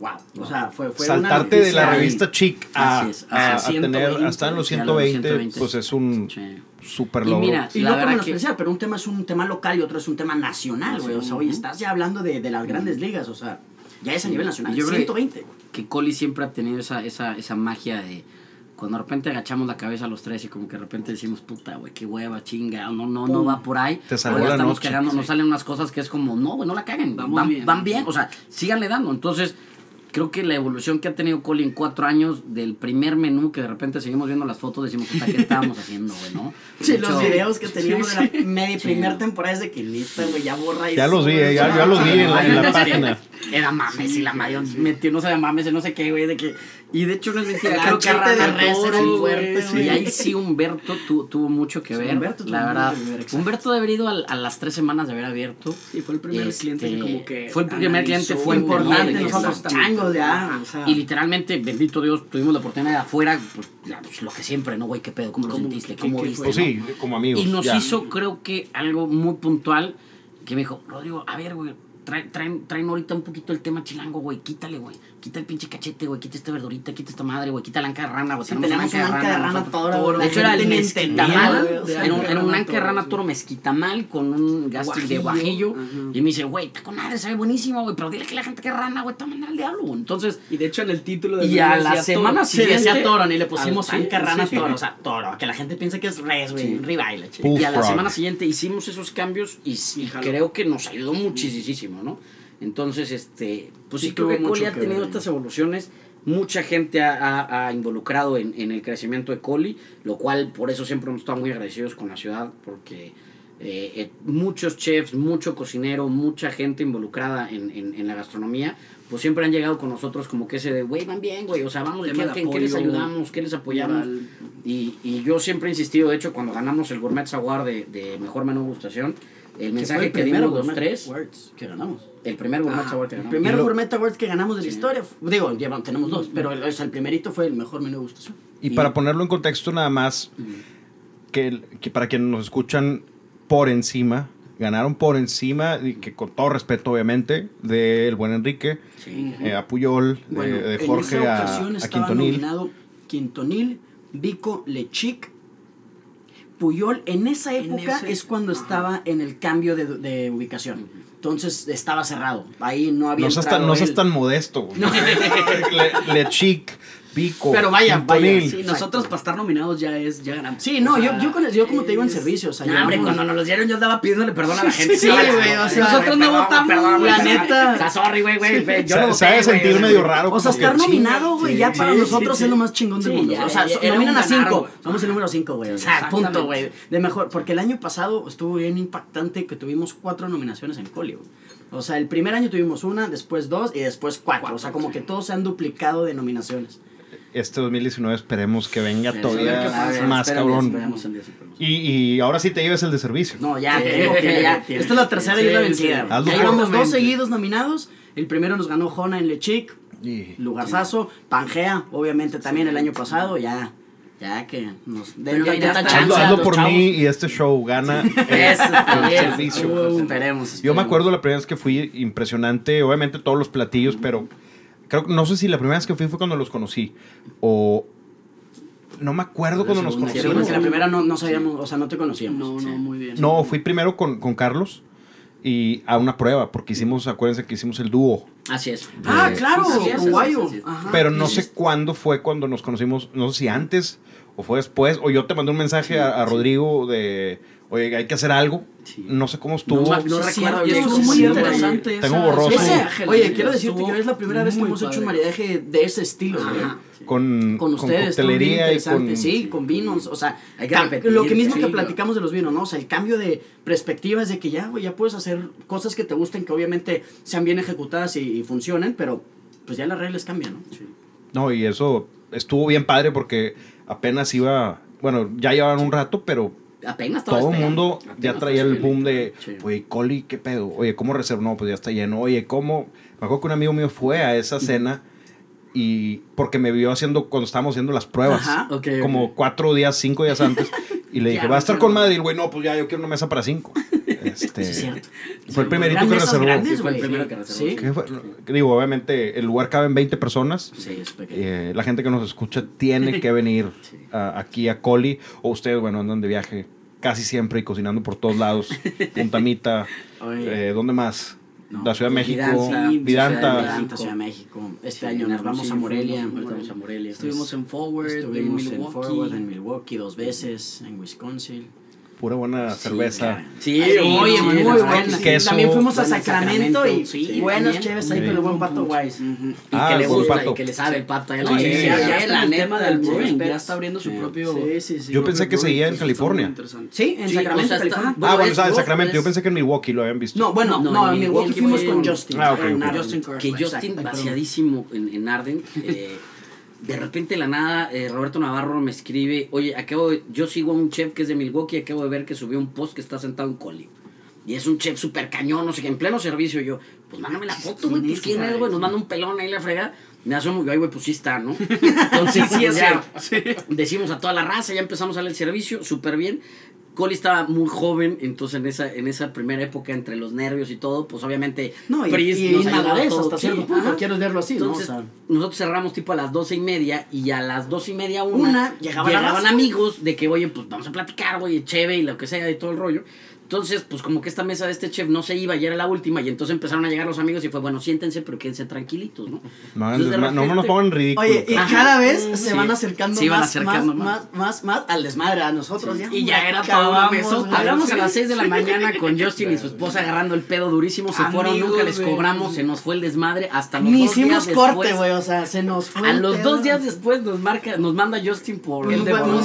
wow, o sea, fue, fue una Saltarte de la revista Chic a, Así es, a- a tener 120, hasta en los sí, a los 120, 120. pues es un Sí. super Y logro. mira, Y La no por que- pero un tema es un tema local y otro es un tema nacional, güey. O sea, oye, estás ya hablando de, de las grandes ligas, o sea, ya es a nivel nacional, Y yo creo que- 120. que Coli siempre ha tenido esa, esa, esa magia de cuando de repente agachamos la cabeza los tres y como que de repente decimos, puta, güey, qué hueva, chinga, no, no, no va por ahí. Te salvó la estamos noche. cagando, nos salen unas cosas que es como, no, güey, no la caguen, van, bien. van bien, o sea, síganle dando. Entonces, creo que la evolución que ha tenido Coli en cuatro años del primer menú que de repente seguimos viendo las fotos, decimos, puta, ¿qué estábamos haciendo, güey, no? [laughs] Sí, los videos que teníamos sí, de la [laughs] media Sí. primera temporada es de que neta, güey, ya borra y Ya los vi, eh, ya, ya los vi en la, en la [laughs] página. Era mames y la mayor metió, no sé de mames, y no sé qué, güey, de que... Y de hecho no es mentira, La creo que de Toro, fuerte, sí. Y ahí sí Humberto tu- tuvo mucho que Sí, ver. Humberto la verdad, que ver. Humberto debe haber ido al- a, las tres semanas de haber abierto. Sí, fue el primer Este, cliente que como que fue el primer cliente ¿no? importante de nosotros changos ya, o sea, Y literalmente, bendito Dios, tuvimos la oportunidad de afuera, pues, ya, pues, lo que siempre, ¿no, güey? ¿Qué pedo? ¿Cómo lo ¿Cómo? sentiste? ¿Qué- ¿Cómo qué viste? Pues no? sí, como amigos. Y nos ya. hizo, creo que, algo muy puntual que me dijo, Rodrigo, a ver, güey, traen, traen, traen ahorita un poquito el tema chilango, güey, quítale, güey. Quita el pinche cachete, güey, quita esta verdurita, quita esta madre, güey, quita la anca de rana, güey. Sí, tenemos una anca de rana toro, De hecho, era el mezquitamal. o sea, Era un, anca de era un rana anca de toro, rana mezquitamal con un gastric de Guajillo. Y me dice, güey, está con madre, sabe buenísimo, güey, pero dile que la gente que es rana, güey, te va a mandar al diablo, güey. Entonces, Y de hecho en el título del Y a la semana todo. Sí, decía siguiente- toro, ni le pusimos anca, rana, sí. toro, o sea, toro, que la gente piensa que es res, güey, Sí. un ribeye, la chica. Puf. y a la semana siguiente hicimos esos cambios y, creo que nos ayudó muchísimo, ¿no? Entonces, este, pues sí, Sí, creo que Coli ha tenido ver. estas evoluciones. Mucha gente ha, ha- ha involucrado en, en el crecimiento de Coli, lo cual por eso siempre hemos estado muy agradecidos con la ciudad, porque eh, eh, muchos chefs, mucho cocinero, mucha gente involucrada en, en- en la gastronomía, pues siempre han llegado con nosotros como que ese de, güey, van bien, güey, o sea, vamos, ¿qué, de qué- les apoyo, ayudamos? ¿Qué les apoyamos? Y, y yo siempre he insistido, de hecho, cuando ganamos el Gourmet Award de, de Mejor Menú Gustación, el mensaje que, dimos los tres, que ganamos. El primer Gourmet Ah, Award que el ganamos. primer Y lo- Gourmet Awards que ganamos de la historia, digo, llevan, tenemos dos, pero el, el primerito fue el mejor menú de gustación. Y para ponerlo en contexto nada más, que, el- que para quienes nos escuchan por encima, ganaron por encima, y que con todo respeto obviamente, del buen Enrique, Sí. eh, a Puyol, de- Bueno, de, en Jorge esa a, ocasión a estaba Quintonil. nominado Quintonil, Vico, Lechic, Puyol. En esa En época ese- es cuando estaba en el cambio de, de ubicación. Entonces estaba cerrado. Ahí no había No seas, tan, no seas tan modesto, güey. [laughs] Le, Le Chic, Pico, Pero vaya, Quintonil. vaya, Sí, nosotros para estar nominados ya es, ya ganamos. Sí, no, O yo, sea, yo, con el- yo como te digo en servicio, o sea, No, hombre, cuando nos los dieron yo andaba pidiéndole perdón a la gente. Sí, güey, o sea, nosotros no votamos, la neta. O sea, sorry, güey, güey, yo Se- no güey, sentir medio raro. O sea, estar nominado, güey, ya para nosotros es lo más chingón del mundo. o sea, nominan a cinco. Somos el número cinco, güey. O sea, punto, güey. De mejor, porque el año pasado estuvo bien impactante que tuvimos cuatro nominaciones en güey. O sea, el primer año tuvimos una, después dos y después cuatro. o sea, como que todos se han duplicado de nominaciones. Este 2019 esperemos que venga todavía ver, más cabrón. esperemos. Y, y ahora sí te lleves el de servicio. No, ya, Sí. te digo que ya. Sí. [laughs] Esta es la tercera y la Sí, vencida. sí. Ya llevamos dos seguidos nominados. El primero nos ganó Jona en Lechic, Y- Lugarzazo, Pangea, obviamente también el año pasado, ya. Ya que nos den ya, ya ya está. chance Hazlo, por chavos. mí y este show gana el, Eso, el servicio. Uh, pues. esperemos, Yo me acuerdo la primera vez que fui, impresionante, obviamente todos los platillos, pero creo que no sé si la primera vez que fui fue cuando los conocí o no me acuerdo cuando nos Sí, porque conocimos. la primera no, no sabíamos, o sea, no te conocíamos. No, no, muy bien. No, fui primero con, con Carlos y a una prueba, porque hicimos, acuérdense que hicimos el dúo, Así es. Ah, claro, Guayo. pero no sé cuándo fue cuando nos conocimos, no sé si antes o fue después, o yo te mandé un mensaje a, a Rodrigo de, oye, hay que hacer algo, Sí. no sé cómo estuvo. No, no Sí, recuerdo sí, bien. estuvo muy interesante. Tengo borroso. ese oye, quiero decirte que es la primera vez que hemos hecho un maridaje de ese estilo, con, Con ustedes, coctelería y interesante, con... sí, con vinos, o sea, Hay que cam- repetir, lo que mismo sí, que platicamos de los vinos, ¿no? O sea, el cambio de perspectiva es de que ya, güey, ya puedes hacer cosas que te gusten, que obviamente sean bien ejecutadas y, y funcionen, pero pues ya las reglas cambian, ¿no? No, y eso estuvo bien padre porque apenas iba, bueno, ya llevaban un rato, pero Apenas estaba todo el mundo Apenas ya traía el boom de, Sí. oye, Coli, ¿qué pedo? Oye, ¿cómo reservó? No, pues ya está lleno. Oye, ¿cómo? Me acuerdo que un amigo mío fue a esa cena y porque me vio haciendo, cuando estábamos haciendo las pruebas, Ajá. Ok, como cuatro días, cinco días antes, y le [laughs] dije, Ya, va a estar con madre, y el güey, no, pues ya, yo quiero una mesa para cinco. [laughs] Este, Sí, es cierto. Fue el primerito que reservó. grandes, Sí, fue el güey, primero sí. que reservó. Sí. ¿Qué fue? Digo, obviamente, el lugar cabe en 20 personas. Sí, es pequeño. Eh, la gente que nos escucha tiene que [laughs] venir a- aquí a Coli. O ustedes, bueno, andan de viaje casi siempre y cocinando por todos lados. [laughs] Puntamita. Eh, ¿Dónde más? No, la Ciudad de México. Vidanta, Vidanta. Ciudad de Vidanta, México. Ciudad de México. Este Sí, año nos vamos a Morelia. fuimos, a Morelia. Estuvimos en Forward, Estuvimos en. Forward, en Milwaukee dos veces, en Wisconsin. Pura buena cerveza. Sí, Ay, oye, sí, muy buena. Queso. También fuimos a Sacramento, y sí, buenas también. chéves ahí con el buen Pato Wise. Y Ah, que le el buen gusta pato. y que le sabe el pato. Ya Sí. ya, la neta del brewing, ya está abriendo su propio... Yo pensé que seguía en California. Sí, en Sacramento, California. Ah, bueno, en Sacramento. Yo es- pensé que en Milwaukee lo habían visto. No, bueno, No, en Milwaukee fuimos con Justin. Ah, ok, que Justin vaciadísimo en, en Arden. eh, [laughs] de repente de la nada, eh, Roberto Navarro me escribe, oye, acabo de- yo sigo a un chef que es de Milwaukee, acabo de ver que subió un post que está sentado en Coli. Y es un chef súper cañón, no sé qué, en pleno servicio. Yo, pues mándame la foto, güey, pues quién es, güey, nos manda un pelón ahí la frega. Me asomo, yo, ay, güey, pues sí está, ¿no? [laughs] Entonces, Sí, sí, pues, es ya, cierto. decimos a toda la raza, ya empezamos a darle el servicio, súper bien. Coli estaba muy joven, entonces en esa, en esa primera época, entre los nervios y todo, pues obviamente No, y, Pris y nos ayudó inmadurez todo. hasta Sí, cierto punto, ajá. quieres verlo así, Entonces, ¿no? O sea, nosotros cerramos tipo a las doce y media y a las doce y media, una, Una, llegaban raza. amigos de que, oye, pues vamos a platicar, güey, cheve y lo que sea y todo el rollo. Entonces, pues como que esta mesa de este chef no se iba, ya era la última, y entonces empezaron a llegar los amigos y fue, bueno, siéntense, pero quédense tranquilitos, ¿no? No, Entonces, de no, no repente- nos pongan en ridículo. Oye, y cada vez Mm, se sí. van acercando, Sí, van más, acercando más, más. más, más, más al desmadre a nosotros. ya, Y ya era mesota. güey. Hablamos a las 6 de la mañana con [laughs] Justin y su esposa agarrando el pedo durísimo. Se fueron, Amigos, nunca les cobramos, se nos fue el desmadre hasta los Ni dos hicimos días corte, después. güey, o sea, se nos fue. A el los pedo. dos días después nos marca, nos manda Justin por Un- el de no, Facebook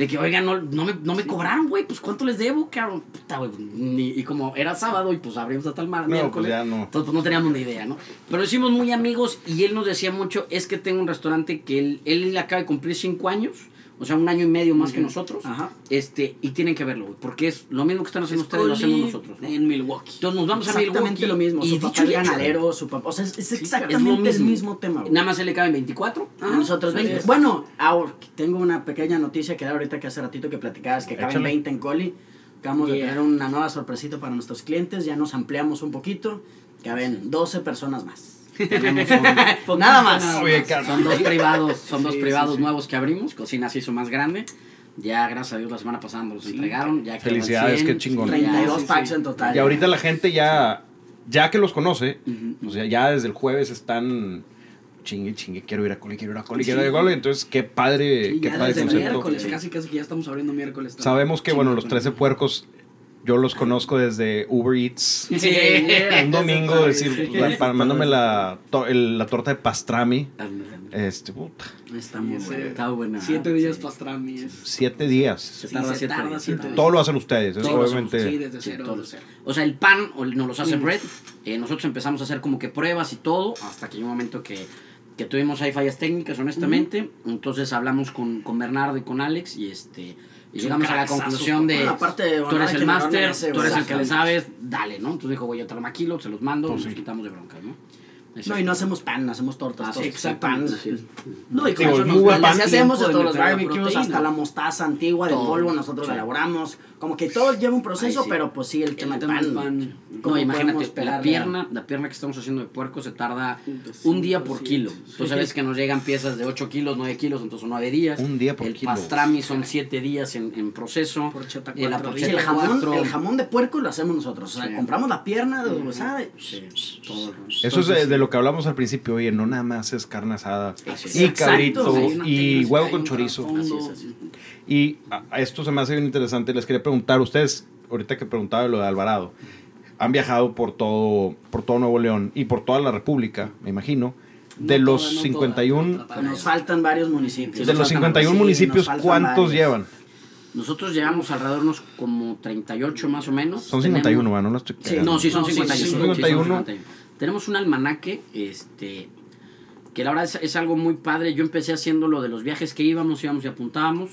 De que, oigan, no, no, me, no me cobraron, güey, pues ¿cuánto les debo, cabrón? Puta, güey, ni- y como era sábado y pues abrimos hasta el mar, No, miércoles. pues ya no. Entonces, pues no teníamos ni idea, ¿no? Pero hicimos muy amigos y él nos decía mucho, es que tengo un restaurante que él, él acaba de cumplir cinco años, o sea, un año y medio más que nosotros. Ajá. Este, y tienen que verlo, güey, porque es lo mismo que están haciendo ustedes, lo hacemos nosotros, ¿no? En Milwaukee. Entonces nos vamos a Exactamente Milwaukee lo mismo. y su dicho papá es ganadero, su papá. O sea, es, es es exactamente el mismo. mismo tema. güey. Nada más se le caben 24. A nosotros 20. es. Bueno, ahora tengo una pequeña noticia que da ahorita que hace ratito que platicabas que caben Échale. 20 en Coli. Acabamos de Yeah. tener una nueva sorpresita para nuestros clientes. Ya nos ampliamos un poquito. Caben 12 personas más. Tenemos [laughs] un- nada más. Oye, Carlos. Son dos privados, [laughs] son dos Sí, privados sí, sí. nuevos que abrimos. Cocina se hizo más grande. Ya, gracias a Dios, la semana pasada nos los entregaron. Ya Felicidades, 100. qué chingón. Ya, 32 sí, packs sí. en total. Y ahorita la gente ya, ya que los conoce, Ujú. o sea, ya desde el jueves están chingue, chingue, quiero ir a Coli, quiero ir a Coli, quiero ir a Coli. Entonces, qué padre, Sí, qué ya padre desde concepto. miércoles, casi casi que ya estamos abriendo miércoles. también. Sabemos que, bueno, los Chingón. 13 puercos, yo los conozco desde Uber Eats. Sí. Un domingo, decir, Sí. pues, para- mándame la, to- el- la torta de pastrami. Este, puta, Está muy Sí, bueno. Está buena. Siete días Sí. pastrami. es- siete días. Se tarda siete tarda días. siete Todo días. Todo lo hacen ustedes, eso hacemos, obviamente. Sí, desde Sí, cero. todo. O sea, el pan nos los hace Mm. Bread. Eh, nosotros empezamos a hacer como que pruebas y todo, hasta que hay un momento que que tuvimos ahí fallas técnicas, honestamente. Entonces hablamos con, con Bernardo y con Alex y este y llegamos a la conclusión de Bueno, aparte de tú eres el máster, tú eres el que le sabes, dale, ¿no? Entonces dijo, güey, yo te lo maquilo, se los mando, nos quitamos de broncas, ¿no? No, y no hacemos pan, hacemos tortas. Ah, sí, exactamente, Pan. sí. No, y Digo, con eso muy nos así pan. hacemos todos los la barbecues, hasta la mostaza antigua de polvo, nosotros la Sí. elaboramos. Como que todo lleva un proceso, sí. pero pues sí, el tema del tema del pan. pan. ¿cómo No, imagínate, la pierna, la pierna que estamos haciendo de puerco se tarda un día por sí. kilo. Tú sabes que nos llegan piezas de 8 kilos, 9 kilos, entonces son 9 días. Un día por El kilo. pastrami son 7 días en, en proceso. Porcheta la porcheta el jamón, cuatro. el jamón de puerco lo hacemos nosotros. O sea, Sí. compramos la pierna de todo. Eso es de, de lo que hablamos al principio, oye, no nada más es carne asada es. y Exacto, cabrito sí, y huevo con chorizo. trasfondo. Así es, así Y a, a esto se me hace bien interesante. Les quería preguntar, ustedes, ahorita que preguntaba lo de Alvarado, han viajado por todo, por todo Nuevo León y por toda la República, me imagino. De No los toda, no 51, toda, Nos faltan varios municipios. de los faltan- 51 sí, nos municipios, ¿cuántos varios. llevan? Nosotros llevamos alrededor de unos como 38 más o menos. Son Tenemos- 51, ¿verdad? no, no estoy Sí. No, sí son No, sí, 51. sí, sí, son son 51. 51. Tenemos un almanaque, este, que la verdad es, algo muy padre. Yo empecé haciendo lo de los viajes que íbamos, íbamos y apuntábamos.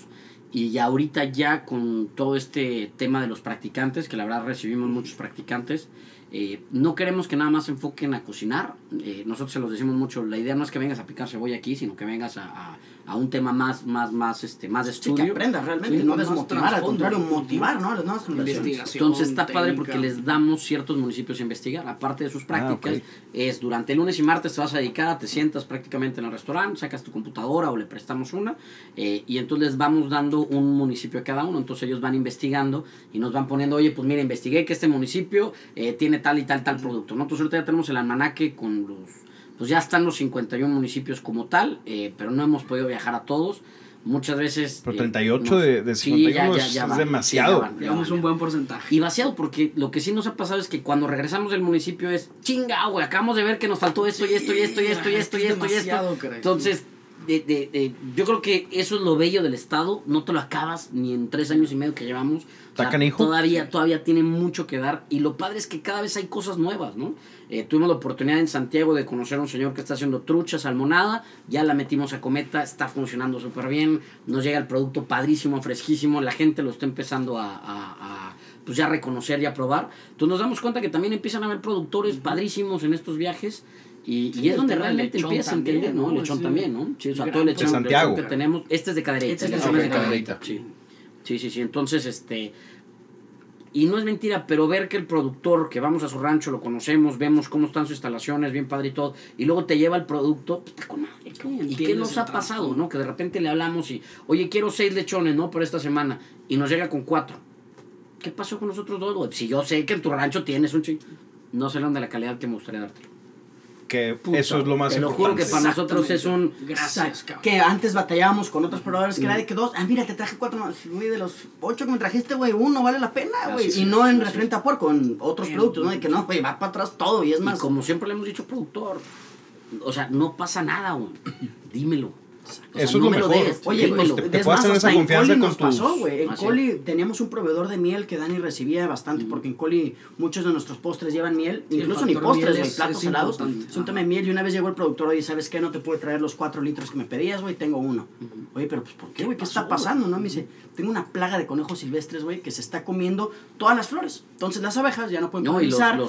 Y ahorita ya con todo este tema de los practicantes, que la verdad recibimos muchos practicantes, eh, no queremos que nada más se enfoquen a cocinar. Eh, nosotros se los decimos mucho, la idea no es que vengas a picar cebolla aquí, sino que vengas a- a un tema más, más, más, este, más de Sí, que aprendas realmente, Sí, no desmotivar, al contrario, motivar, ¿no? Las nuevas generaciones. Entonces está padre porque les damos ciertos municipios a investigar. Aparte de sus prácticas, ok. es durante el lunes y martes te vas a dedicar, te sientas prácticamente en el restaurante, sacas tu computadora o le prestamos una, eh, y entonces les vamos dando un municipio a cada uno. Entonces ellos van investigando y nos van poniendo, oye, pues mira, investigué que este municipio eh, tiene tal y tal, tal producto. ¿no? Entonces ahorita ya tenemos el almanaque con los, pues ya están los 51 municipios como tal, eh, pero no hemos podido viajar a todos. Muchas veces... Pero eh, 38 nos- de- de Sí, 51 ya- ya- es- ya es van, demasiado. sí, Llevamos un buen porcentaje. y vaciado, porque lo que sí nos ha pasado es que cuando regresamos del municipio es chinga, güey, acabamos de ver que nos faltó esto y esto y esto y esto y esto y esto y esto. Demasiado, caray. Entonces, de- de- de- yo creo que eso es lo bello del Estado, no te lo acabas ni en tres años y medio que llevamos. O ¿Está canijo? todavía, todavía tiene mucho que dar y lo padre es que cada vez hay cosas nuevas, ¿no? Eh, tuvimos la oportunidad en Santiago de conocer a un señor que está haciendo trucha, salmonada, ya la metimos a cometa, está funcionando súper bien, nos llega el producto padrísimo, fresquísimo, la gente lo está empezando a, a- a, pues ya a reconocer y a probar. Entonces nos damos cuenta que también empiezan a haber productores padrísimos en estos viajes y, Sí, y es el donde realmente lechón empieza a entender, ¿no? ¿no? Lechón Sí. también, ¿no? Sí, o sea, todo el lechón, De Santiago. que tenemos, este es de cadereita. Este es el de lechón Cadereyta. Sí. Sí, sí, sí. Entonces, este. Y no es mentira, pero ver que el productor que vamos a su rancho lo conocemos, vemos cómo están sus instalaciones, bien padre y todo, y luego te lleva el producto, pues, está con madre, cabrón. ¿Y qué nos el ha pasado, no? Que de repente le hablamos y, oye, quiero seis lechones, ¿no? Por esta semana, y nos llega con cuatro. ¿Qué pasó con nosotros dos? Si yo sé que en tu rancho tienes un ching. No sé de la calidad que me gustaría darte. Que Puta, eso es lo más Te lo juro que para nosotros es un. Gracias, cabrón. Que antes batallábamos con otros proveedores que era de que dos, ah, mira, te traje cuatro más. Güey, de los ocho que me trajiste, güey, uno vale la pena, güey. Y no en referente a puerco, en otros Bien. productos, ¿no? De que no, güey, va para atrás todo y es Y más. como siempre le hemos dicho, productor, o sea, no pasa nada, güey. Dímelo. O sea, Eso es lo me mejor. des, Oye, dímelo. te- te más, tener esa en confianza Coli con nos tus- pasó, güey. En Así Coli teníamos un proveedor de miel que Dani recibía bastante, porque en Coli muchos de nuestros postres llevan miel, Sí, incluso ni postres, güey, platos salados. Es un tema de miel y una vez llegó el productor, oye, ¿sabes qué? No te pude traer los cuatro litros que me pedías, güey, tengo uno. Oye, pero pues ¿por qué, güey? ¿Qué está pasando, no? Me dice, tengo una plaga de conejos silvestres, güey, que se está comiendo todas las flores. Entonces las abejas ya no pueden No, y los, ya no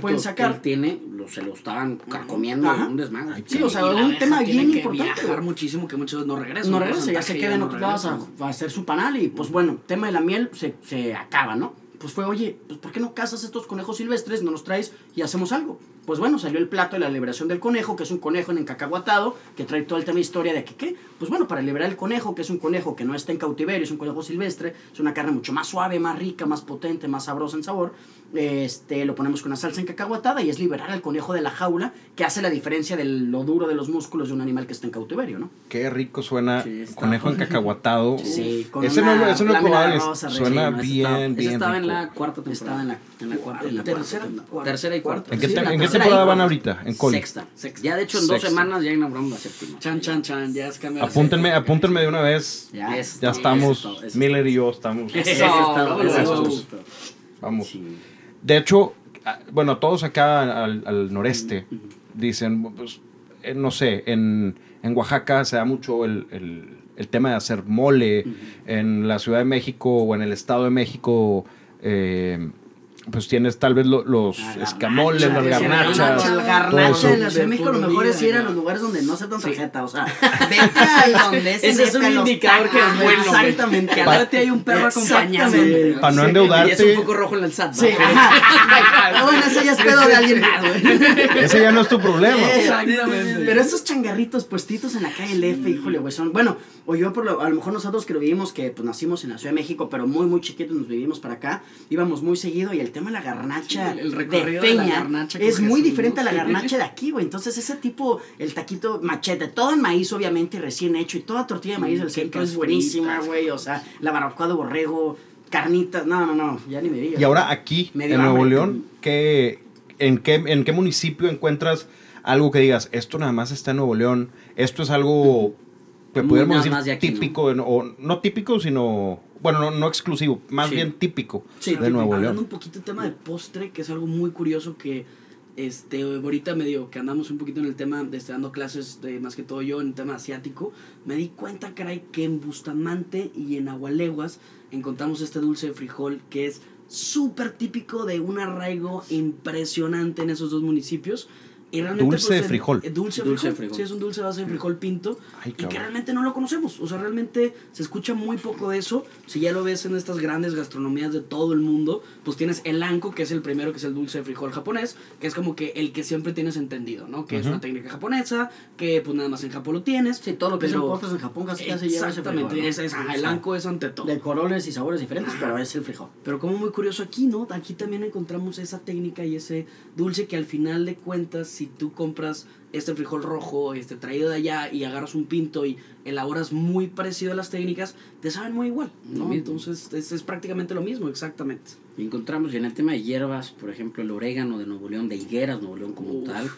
pueden que sacar. él tiene, los, se lo estaban carcomiendo un desmadre. Sí, o sea, un tema bien que importante, viajar muchísimo que muchos no regresan. no un regresa, ya se porcentaje queda en otros lados regresan. a hacer su panal y pues bueno, tema de la miel se, se acaba, ¿no? Pues fue, oye, pues ¿por qué no cazas estos conejos silvestres, no los traes y hacemos algo? Pues bueno, salió el plato de la liberación del conejo, que es un conejo en encacahuatado, que trae todo el tema de historia de que, ¿qué? Pues bueno, para liberar el conejo, que es un conejo que no está en cautiverio, es un conejo silvestre, es una carne mucho más suave, más rica, más potente, más sabrosa en sabor, este, lo ponemos con una salsa encacahuatada y es liberar al conejo de la jaula, que hace la diferencia de lo duro de los músculos de un animal que está en cautiverio, ¿no? Qué rico suena Sí, conejo encacahuatado. Sí, con ese una no, no lo suena ese bien, estaba- bien estaba en la cuarta temporada. Estaba en la, en la cuarta. en la Tercera, cuarta. cuarta. Tercera y cuarta. ¿En qué, Sí, en tercera temporada van ahorita? En Coli. Sexta. Ya de hecho en dos Sexta. semanas ya inauguramos la séptima. Chan, chan, chan, ya es cambiar. Apúntenme, apúntenme de una vez. Ya. Ya es estamos, Miller y yo estamos. Vamos. Sí. De hecho, a- bueno, todos acá al, al noreste dicen, pues, eh, no sé, en, en Oaxaca se da mucho el, el- el tema de hacer mole, en la Ciudad de México o en el Estado de México, eh, pues tienes tal vez lo- los escamoles, las garnachas. El todo garnacha eso. de la Ciudad de México, lo mejor es ir a los lugares donde no se tan tarjeta. O sea, [laughs] vete a donde se Ese es un indicador que es bueno. Exactamente. Que al hay un perro acompañando. Para no Y es endeudarte, un poco rojo en el SAT. Sí, ajá. [laughs] bueno, eso ya es pedo de alguien más, güey. [laughs] ese ya no es tu problema. Exactamente. Pero esos changarritos puestitos en la calle del F, híjole, güey, son. Bueno, o yo, por lo, a lo mejor nosotros que lo vivimos, que pues nacimos en la Ciudad de México, pero muy, muy chiquitos nos vivimos para acá, íbamos muy seguido y el tema de la garnacha Sí, el de recorrido de la Peña garnacha es muy diferente a la garnacha de aquí, güey. Entonces, ese tipo, el taquito machete, todo en maíz, obviamente, recién hecho, y toda tortilla de maíz del centro es buenísima, güey. O sea, la barbacoa de borrego, carnitas, no, no, no, ya ni me digas. Y ahora aquí, en Nuevo hambre, León, ¿qué, en, qué, ¿en qué municipio encuentras algo que digas, esto nada más está en Nuevo León, esto es algo que Muy pudiéramos decir típico, o no típico, sino, bueno, no, no exclusivo, más Sí. bien típico Sí, de Nuevo Hablando León? un poquito del tema de postre, que es algo muy curioso que este ahorita medio que andamos un poquito en el tema de estar dando clases de más que todo yo en el tema asiático, me di cuenta caray que en Bustamante y en Agualeguas encontramos este dulce de frijol que es súper típico de un arraigo impresionante en esos dos municipios. Y realmente, Dulce de el- frijol. eh, Dulce, de Dulce de frijol. frijol. Sí, es un dulce base de frijol pinto. Ay, y que realmente no lo conocemos. O sea, realmente se escucha muy poco de eso. Si ya lo ves en estas grandes gastronomías de todo el mundo, pues tienes el anko, que es el primero, que es el dulce de frijol japonés, que es como que el que siempre tienes entendido, ¿no? Que es Ujú. una técnica japonesa, que pues nada más en Japón lo tienes. Sí, todo lo que es pero- en postres en Japón casi casi lleva ese Exactamente, frijol, ¿no? es, es- ajá, el anko es ante todo. De colores y sabores diferentes, pero es el frijol. Pero como muy curioso aquí, ¿no? Aquí también encontramos esa técnica y ese dulce que al final de cuentas, si tú compras este frijol rojo, este traído de allá y agarras un pinto y elaboras muy parecido a las técnicas, te saben muy igual, ¿no? Entonces es, es prácticamente lo mismo, exactamente. Y encontramos en el tema de hierbas, por ejemplo, el orégano de Nuevo León, de higueras Nuevo León como Uf. tal,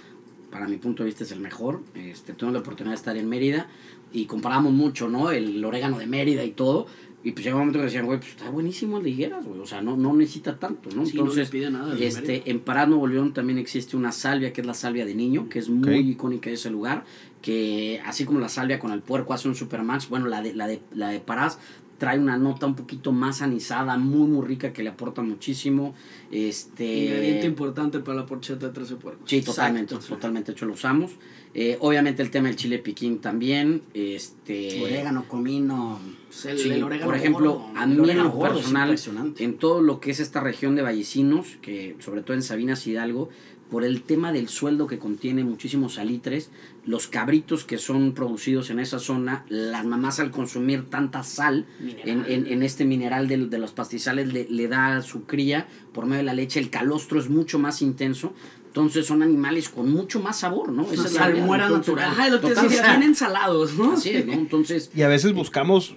para mi punto de vista es el mejor. Este, tuve la oportunidad de estar en Mérida y comparamos mucho, ¿no? El orégano de Mérida y todo. Y pues llegó un momento que decían, güey, pues está buenísimo el de higueras, güey. O sea, no, no necesita tanto, ¿no? Sí, no le Entonces, pide nada este, en Pará, Nuevo León, también existe una salvia, que es la salvia de niño, que es muy icónica de ese lugar. Que así como la salvia con el puerco hace un supermax, bueno, la de, la de, la de Parás trae una nota un poquito más anisada, muy, muy rica, que le aporta muchísimo. Este, Ingrediente importante para la porcheta de 13 puercos. Sí, totalmente, Exacto. totalmente hecho lo usamos. Eh, obviamente el tema del chile piquín también. Este, Orégano, comino. El- Sí, el orégano por ejemplo, gordo, a mí en lo personal, impresionante. en todo lo que es esta región de Vallecinos, que sobre todo en Sabinas Hidalgo, por el tema del sueldo que contiene muchísimos salitres, los cabritos que son producidos en esa zona, las mamás al consumir tanta sal en, en- en este mineral del- de, los pastizales le, le da a su cría por medio de la leche, el calostro es mucho más intenso, entonces son animales con mucho más sabor, ¿no? Esa es la salmuera Entonces, natural. Ajá, lo que total- decía, vienen ensalados, ¿no? Así es, ¿no? Entonces, Y a veces buscamos,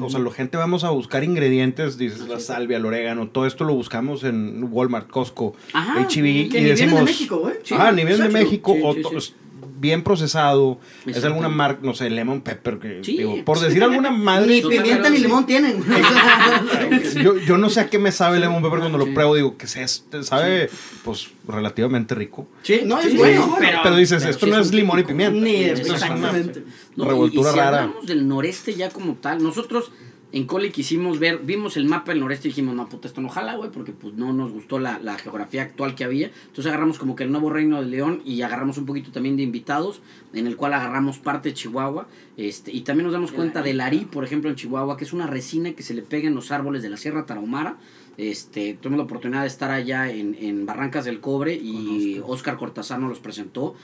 o sea, la gente vamos a buscar ingredientes, dices la salvia, el orégano, todo esto lo buscamos en Walmart, Costco, HB, que y ni vienen decimos, de México, güey. Sí, ah, ni vienen de. México, Sí, o sí, es bien procesado, es alguna marca, no sé, lemon pepper, que, Sí. digo, por decir alguna madre, Ni pimienta ni limón tienen. yo, yo no sé a qué me sabe el lemon pepper cuando lo pruebo, digo, que se sabe, pues, relativamente rico. Sí, no, es bueno, pero... Pero dices, pero esto no es limón y pimienta. Ni Esto es Exactamente. No, y- revoltura y, si rara. hablamos del noreste ya como tal, nosotros en Coli quisimos ver, vimos el mapa del noreste y dijimos, no, puta, esto no jala, güey, porque pues no nos gustó la, la geografía actual que había. Entonces agarramos como que el nuevo reino de León y agarramos un poquito también de invitados, en el cual agarramos parte de Chihuahua. Este, y también nos damos cuenta del arí, por ejemplo, en Chihuahua, que es una resina que se le pega en los árboles de la Sierra Tarahumara. Este, tuvimos la oportunidad de estar allá en, en Barrancas del Cobre y Oscar Cortázar nos los presentó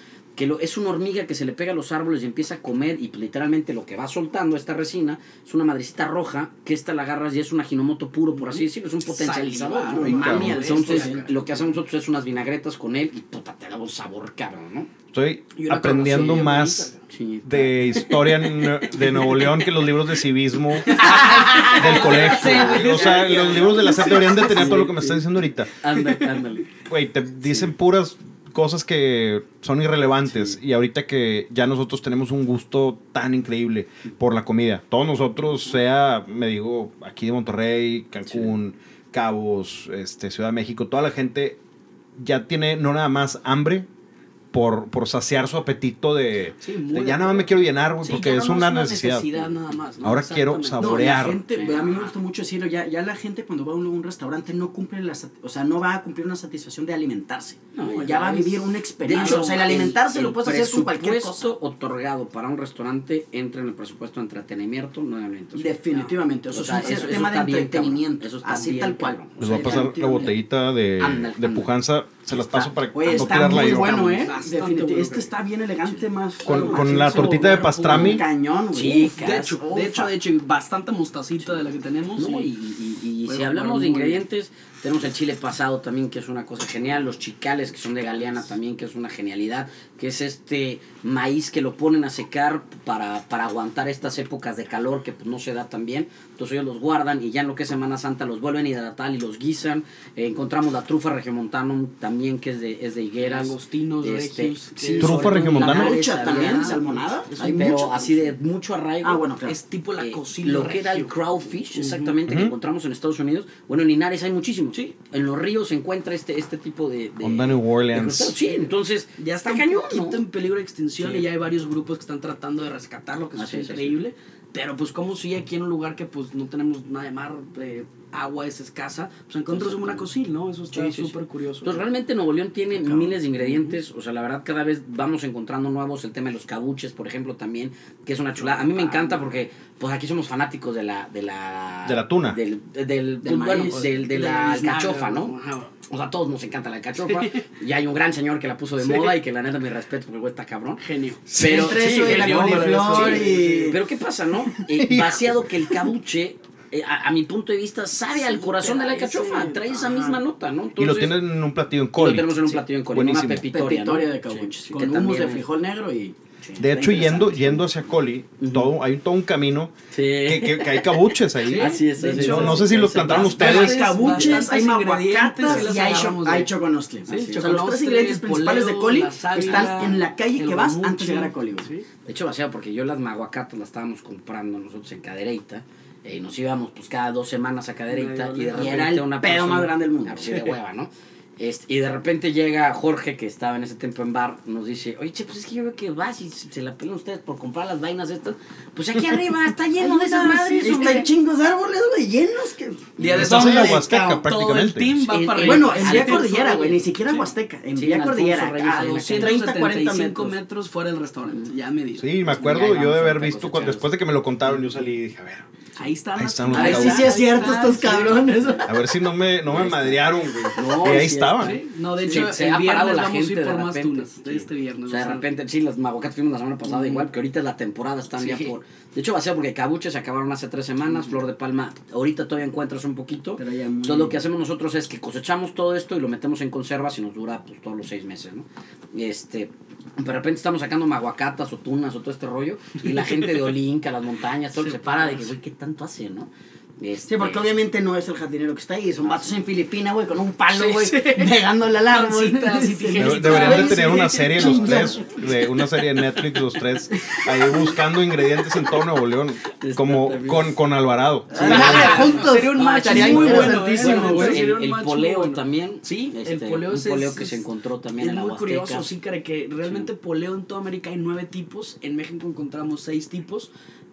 que lo, es una hormiga que se le pega a los árboles y empieza a comer y pues, literalmente lo que va soltando esta resina es una madrecita roja que esta la agarras y es un aginomoto puro, por así decirlo, es un potencializador. Entonces, esto, lo que hacemos nosotros es unas vinagretas con él y puta, te da un sabor cabrón, ¿no? Estoy aprendiendo más bonita. De historia de Nuevo León que los libros de civismo [laughs] del colegio. o sea, los libros de la SEP deberían de tener todo lo que me estás diciendo ahorita. Ándale, ándale. Güey, te dicen puras cosas que son irrelevantes y ahorita que ya nosotros tenemos un gusto tan increíble por la comida. Todos nosotros, sea, me digo, aquí de Monterrey, Cancún, Cabos, este, Ciudad de México, toda la gente ya tiene no nada más hambre, por, por saciar su apetito de, Sí, ya nada más me quiero llenar, güey, Sí, porque es una es necesidad. nada más. ¿no? Ahora quiero. No, saborear. la gente, Sí. a mí me gusta mucho decirlo, ya, ya la gente cuando va a un, un restaurante no cumple la, sat- o sea, no va a cumplir una satisfacción de alimentarse. No, ya va a vivir una experiencia. hecho, o sea, el alimentarse lo puedes hacer con cualquier presupuesto cosa. otorgado para un restaurante entra en el presupuesto de entretenimiento, no de alimentación. Definitivamente, O eso sea, es un tema de bien, entretenimiento, está así bien, tal cual. Les voy a pasar la botellita de, de pujanza. Se las paso para Oye, no está muy yo. bueno, ¿eh? Definitivamente. Este está bien elegante, más. Con- más- con la tortita de un pastrami. Cañón, güey. Sí, Uf, De hecho, de hecho, de hecho, bastante mostacita de la que tenemos. No, y, y- y- y Bueno, si hablamos de muy bien. Tenemos el chile pasado también, que es una cosa genial, los chicales, que son de Galeana también, que es una genialidad, que es este maíz que lo ponen a secar para, para aguantar estas épocas de calor que pues, no se da tan bien. Entonces ellos los guardan y ya en lo que es Semana Santa los vuelven a hidratar y los guisan. Eh, encontramos la trufa regiomontano también, que es de, es de higueras. Langostinos, Este, regios, sí, ¿Trufa regiomontana? la Trucha cabeza, también, salmonada. Sí, Hay pero mucho. así de mucho arraigo. Ah, bueno, claro. Es tipo la Eh, cocina. lo que era el regio. crowfish, exactamente, que encontramos en Estados Unidos. Bueno, en Linares hay muchísimo. Sí. En los ríos se encuentra este, este tipo de. de Onda New Orleans. Sí, entonces. Ya está, está un cañón, ¿no? en peligro de extinción Sí. y ya hay varios grupos que están tratando de rescatarlo, que Así es increíble. Pero pues como si aquí en un lugar que pues no tenemos nada de mar, eh, agua es escasa, pues encontramos una cocil, ¿no? Eso está Sí, sí, sí. súper curioso. Entonces, realmente Nuevo León tiene miles de ingredientes. O sea, la verdad, cada vez vamos encontrando nuevos. El tema de los cabuches, por ejemplo, también, que es una chulada. A mí me encanta porque, pues aquí somos fanáticos de la. De la, De la tuna. Del, del, Del pues, bueno, maíz. del- de De la alcachofa, ¿no? Ajá. O sea, a todos nos encanta la alcachofa. y hay un gran señor que la puso de Sí. moda y que la neta me respeto porque el güey está cabrón. Genio. Pero, sí, la coliflor y- Pero ¿qué pasa, no? Eh, [laughs] vaciado que el cabuche, eh, a, a mi punto de vista, sabe al corazón de la trae ese- alcachofa. Trae esa misma nota, ¿no? Y lo tienen en un platillo en y coli. lo tenemos en un platillo en Coli, una buenísimo. pepitoria, Pepitoria ¿no? de cabuches. Sí, sí, con que humus también de frijol negro y. sí. De hecho, yendo, yendo hacia Coli, todo, hay todo un camino Sí. que, que- que hay cabuches ahí. Así es, hecho, no sé si los plantaron ustedes. Hay cabuches, hay maguacatas y y hay, cho- de hay choconostle. Sí, o sea, los tres ingredientes poleo, principales de Coli están en la calle que vas antes de llegar a Coli. Sí. De hecho, vaciado porque yo las maguacatas las estábamos comprando nosotros en Cadereyta. eh, nos íbamos pues cada dos semanas a Cadereyta y de Y repente era el una pedo más grande del mundo. Así de hueva, ¿no? Este, y de repente llega Jorge, que estaba en ese tiempo en bar, nos dice, oye, che, pues es que yo veo que vas y se la pelan ustedes por comprar las vainas estas. Pues aquí arriba está lleno de esas madres, Está hombre. hay chingos de árboles, güey, llenos. Que... Día de Estás en la Todo Huasteca Todo el prácticamente. team va Sí, para arriba. Bueno, en Vía Cordillera, güey, ni siquiera Sí. Huasteca. En Sí, Vía Cordillera, Reyes, a ahí en la 30, 40 275 metros. metros fuera del restaurante. Ya me dijo. Sí, me acuerdo Ya yo de haber a visto cuando después de que me lo contaron, yo salí y dije, a ver, Ahí están. Ahí están los A ver si sí es cierto estos cabrones. [laughs] a ver si no me, no me madrearon, güey. No, y ahí sí, estaban. Sí, No, de Sí, hecho, se ha parado la gente de repente. este viernes. O sea, de repente, sí, las maguacatas fuimos la semana pasada igual, que ahorita es la temporada, están ya por... De hecho, va a ser porque cabuches se acabaron hace tres semanas, flor de palma, ahorita todavía encuentras un poquito. Pero ya muy- Entonces lo que hacemos nosotros es que cosechamos todo esto y lo metemos en conservas y nos dura pues todos los seis meses, ¿no? Este... De repente estamos sacando maguacatas o tunas o todo este rollo y la gente de [laughs] Olinca, las montañas, todo se para de que, güey, ¿qué tanto hace, no? Este, Sí, porque obviamente no es el jardinero que está ahí, son vatos en Filipina, güey, con un palo, Sí, güey, sí. pegándole al árbol. Sí. [laughs] Deberían de tener sí. una serie los [laughs] tres, de una serie de Netflix los tres, ahí buscando ingredientes en todo Nuevo León, como también. con, con Alvarado. Ah, juntos. Sería un match estaría muy interesantísimo, ¿eh? güey. el, el poleo muy bueno. también. Sí, el este, poleo un es- poleo es- que se encontró también es en la muy Huasteca. curioso, sí, cara, que realmente poleo en toda América hay nueve tipos. En México encontramos seis tipos.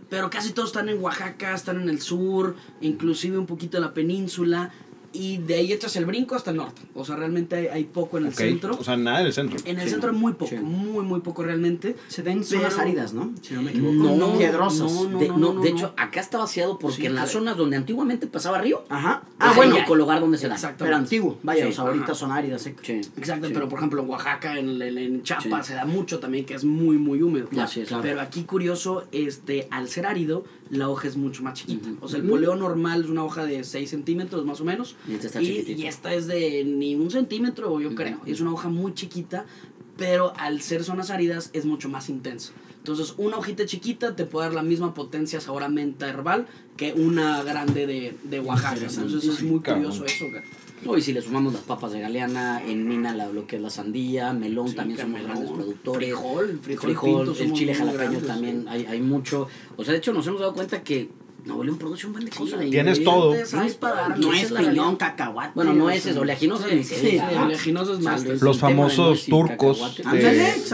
Pero casi todos están en Oaxaca, están en el sur, inclusive un poquito la península. Y de ahí echas el brinco hasta el norte. O sea, realmente hay, hay poco en el centro. O sea, nada del centro. En el Sí, centro hay muy poco, sí. muy, muy poco realmente. Se ven zonas Pero- áridas, ¿no? Si no me equivoco. No, piedrosas. no, no. de, no, de hecho, acá está vaciado porque Sí, en las claro. zonas donde antiguamente pasaba río, Ajá. es Ah, el bueno, único lugar donde se da. Exacto. pero antiguo. Vaya, Sí, o sea, ahorita ajá. son áridas. Sí, Exacto, sí. pero por ejemplo en Oaxaca, en, en, en Chiapas Sí. se da mucho también, que es muy, muy húmedo. Así es. Pero aquí curioso, este, al ser árido, la hoja es mucho más chiquita. O sea, el poleo normal es una hoja de 6 centímetros más o menos. Y esta está y, chiquitita. y esta es de ni un centímetro, yo creo. Es una hoja muy chiquita, pero al ser zonas áridas es mucho más intensa. Entonces, una hojita chiquita te puede dar la misma potencia sabor a menta herbal que una grande de, de Oaxaca. Entonces, es muy curioso eso. cara. No, y si le sumamos las papas de Galeana, en Mina la, lo que es la sandía, melón Sí, también somos melón, grandes productores. frijol, frijol frijol, el chile jalapeño grandes, también hay, hay mucho. O sea, de hecho nos hemos dado cuenta que Nuevo produce un buen de cosas. Tienes todo. ¿Sabes para darle? No es la piñón, cacahuate. Bueno, no es eso, se sí, sí, ¿no? oleaginosos más. Los famosos turcos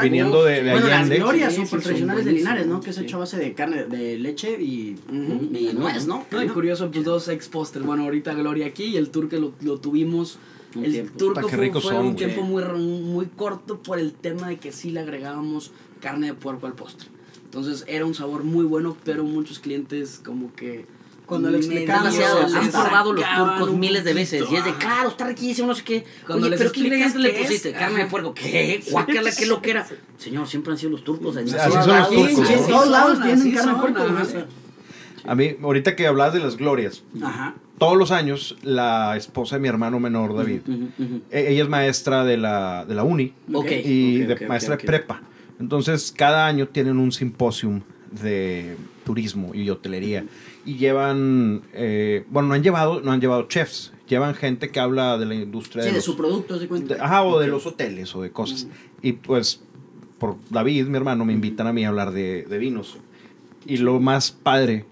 viniendo de, de Bueno, las glorias Sí, son sí, tradicionales de. Linares, ¿no? Que es Sí. hecho a base de carne, de leche y, nuez, ¿no? No, y curioso, pues dos ex póster. Bueno, ahorita Gloria aquí y el turque lo, lo tuvimos. El tiempo. turco fue, ricos fue son, un güey. tiempo muy, muy corto por el tema de que sí le agregábamos carne de puerco al postre. Entonces era un sabor muy bueno, pero muchos clientes como que... Cuando le explicamos, han probado los turcos miles de veces y es de claro, está riquísimo, no sé qué. Cuando Oye, les pero ¿qué ingredientes le qué es, pusiste? Carne de puerco. ¿Qué? Guácala, qué lo que era. Señor, siempre han sido los turcos. en todos así son los lados. turcos, Sí, ¿no? en todos lados son, tienen carne de puerco. A mí, ahorita que hablabas de las glorias, Ajá. todos los años la esposa de mi hermano menor, David, e- ella es maestra de la, de la uni Ok. y de maestra de prepa. Entonces, cada año tienen un simposium de turismo y hotelería. Y llevan, eh, bueno, no han llevado, no han llevado chefs, llevan gente que habla de la industria Sí, de los- su producto, se cuenta. de- ajá, o de los hoteles o de cosas. Y pues, por David, mi hermano, me invitan a mí a hablar de, de vinos. Y lo más padre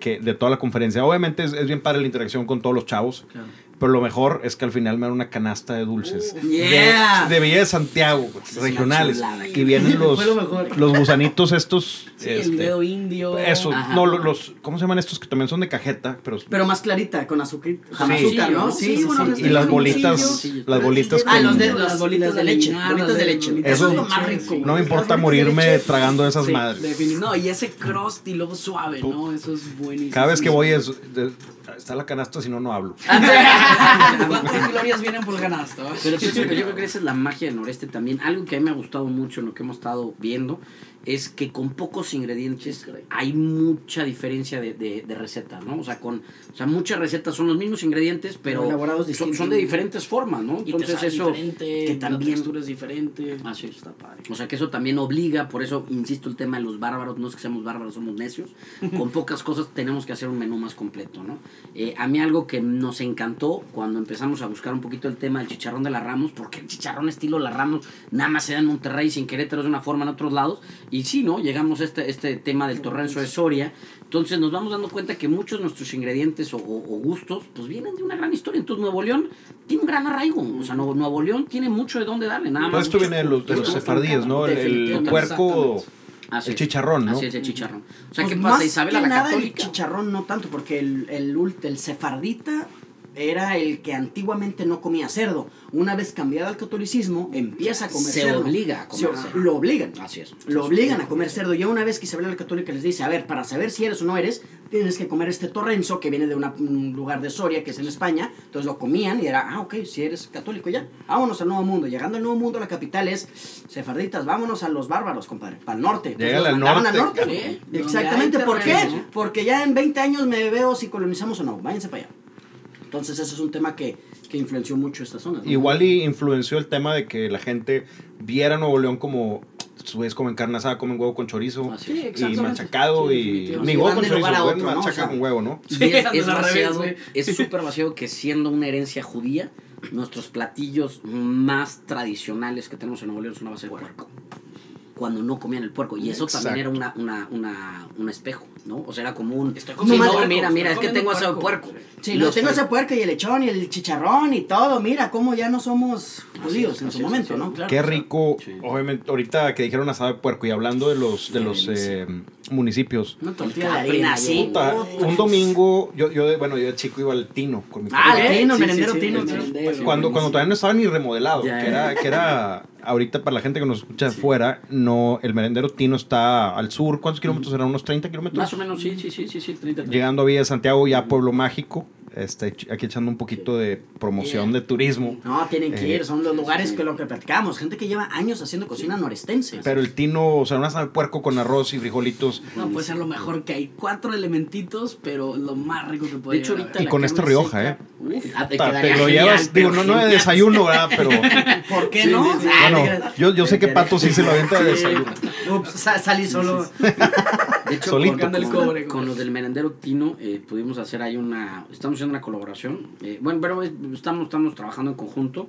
que de toda la conferencia, obviamente es, es bien padre la interacción con todos los chavos, Claro. Pero lo mejor es que al final me dan una canasta de dulces. Uh, yeah. de, de Villa de Santiago, pues, Es regionales. chulada. Y vienen los, lo los gusanitos estos. Sí, este, el dedo indio. Eso, Ajá. no, lo- los, ¿cómo se llaman estos que también son de cajeta? Pero, Pero más clarita, con azúcar, con Sí. azúcar, ¿no? Sí, bueno, y las bolitas, las bolitas Ah, con- los de, Las bolitas de leche. Bolitas de leche. Eso es lo más rico. sí. no me importa morirme tragando esas Sí, madres. No, y ese crust y luego suave, ¿no? Eso es buenísimo. Cada vez que voy es, de- está la canasta, si no, no hablo. [laughs] ¿Cuántas glorias vienen por canasta? Pero sí, pero yo creo que esa es la magia del noreste también. Algo que a mí me ha gustado mucho en lo que hemos estado viendo es que con pocos ingredientes hay mucha diferencia de, de, de recetas, ¿no? O sea, con, o sea, muchas recetas son los mismos ingredientes, pero elaborados son, son de diferentes formas, ¿no? Y Entonces eso... diferente, que la también- textura es diferente. Ah, sí. está padre. O sea que eso también obliga, por eso insisto el tema de los bárbaros, no es que seamos bárbaros, somos necios. [laughs] Con pocas cosas tenemos que hacer un menú más completo, ¿no? Eh, a mí algo que nos encantó cuando empezamos a buscar un poquito el tema del chicharrón de la Ramos, porque el chicharrón estilo la Ramos nada más se da en Monterrey, sin Querétaro es de una forma en otros lados. Y sí, ¿no? Llegamos a este, este tema del torrenzo de Soria. Entonces nos vamos dando cuenta que muchos de nuestros ingredientes o, o- o gustos pues vienen de una gran historia. Entonces Nuevo León tiene un gran arraigo. O sea, Nuevo, Nuevo León tiene mucho de dónde darle. Nada Todo más esto viene de los, de los mucho- sefardíes, ¿no? El, el puerco, Así el es. chicharrón, ¿no? Así es, el chicharrón. O sea, Pues ¿qué pasa? más Isabel que a la nada católica. El chicharrón no tanto, porque el, el, el sefardita era el que antiguamente no comía cerdo. Una vez cambiado al catolicismo, empieza a comer Se cerdo. obliga a comer Se- cerdo. Lo obligan. Así es. Lo obligan a comer cerdo. Ya una vez que Isabel la Católica les dice, a ver, para saber si eres o no eres, tienes que comer este torrenzo que viene de una- un lugar de Soria, que es en España. Entonces lo comían y era, ah, ok, si eres católico ya. Vámonos al Nuevo Mundo. Llegando al Nuevo Mundo, la capital es sefarditas. Vámonos a los bárbaros, compadre, para el norte. Los al norte, al norte. Exactamente. ¿Por qué? Porque ya en 20 años me veo si colonizamos o no. Váyanse para allá. Entonces ese es un tema que, que influenció mucho estas zonas. ¿no? Igual y influenció el tema de que la gente viera Nuevo León como, su vez comen carne asada, comen huevo con chorizo Así Sí, es. y machacado Sí, y... Ni huevo con chorizo, a otro, ¿no? machaca O sea, con huevo, ¿no? Y es, es revés, vaciado, es súper vaciado que siendo una herencia judía, nuestros platillos más tradicionales que tenemos en Nuevo León son a base de puerco. Cuando no comían el puerco. Y eso también era una, una, una, un espejo, ¿no? O sea, era como un... Estoy Sí, comiendo no, mira, estoy mira, es que tengo asado de puerco. puerco. Sí, Y no, los tengo ese puerco y el lechón y el chicharrón y todo. Mira cómo ya no somos judíos en su momento. ¿no? Claro. Qué rico, Sí. obviamente, ahorita que dijeron asado de puerco y hablando de los, de los eh, municipios. Una tortilla de harina un domingo, yo, yo, de- bueno, yo de chico iba al Tino con mi Ah, el Tino, Sí, merendero sí, sí, Tino. merendero. Cuando, cuando todavía no estaba ni remodelado, Ya, que, era, que era, ahorita para la gente que nos escucha afuera, no, el merendero Tino está al sur, ¿cuántos kilómetros eran? ¿Unos 30 kilómetros? Más o menos, sí, sí, sí, sí, sí, 30. Llegando a Villa de Santiago, ya Pueblo Mágico, este, aquí echando un poquito de promoción de turismo. No, tienen que Eh, ir, son los lugares que lo que platicamos. Gente que lleva años haciendo cocina norestense. Pero el Tino, o sea, una asado de puerco con arroz y frijolitos. No, puede ser lo mejor que hay. Cuatro elementitos, pero lo más rico que puede De hecho, llegar a ahorita Y con esta Rioja, seca, ¿eh? uf, ah, te Te lo genial, llevas, digo, no, no de desayuno, ¿verdad? Pero [laughs] ¿Por qué Sí, no? sí, sí. Ah, bueno, creas. yo, yo sé que Pato sí se lo avienta de desayuno. Ups, sa- salí solo. De hecho, Solito. con, el cobre, con los del merendero Tino eh, pudimos hacer ahí una... Estamos haciendo una colaboración. eh, bueno, pero es- estamos, estamos trabajando en conjunto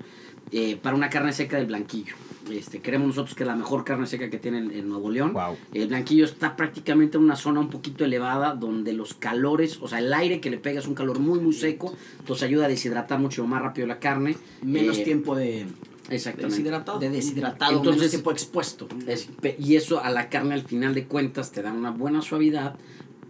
eh, para una carne seca del Blanquillo. Este, creemos nosotros que es la mejor carne seca que tiene en, en Nuevo León. Wow. El Blanquillo está prácticamente en una zona un poquito elevada donde los calores, o sea, el aire que le pega es un calor muy, muy seco. Entonces ayuda a deshidratar mucho más rápido la carne. Menos Eh, tiempo de, Exactamente. Deshidratado. de deshidratado, Entonces- menos tiempo expuesto. Es- y eso a la carne al final de cuentas te da una buena suavidad,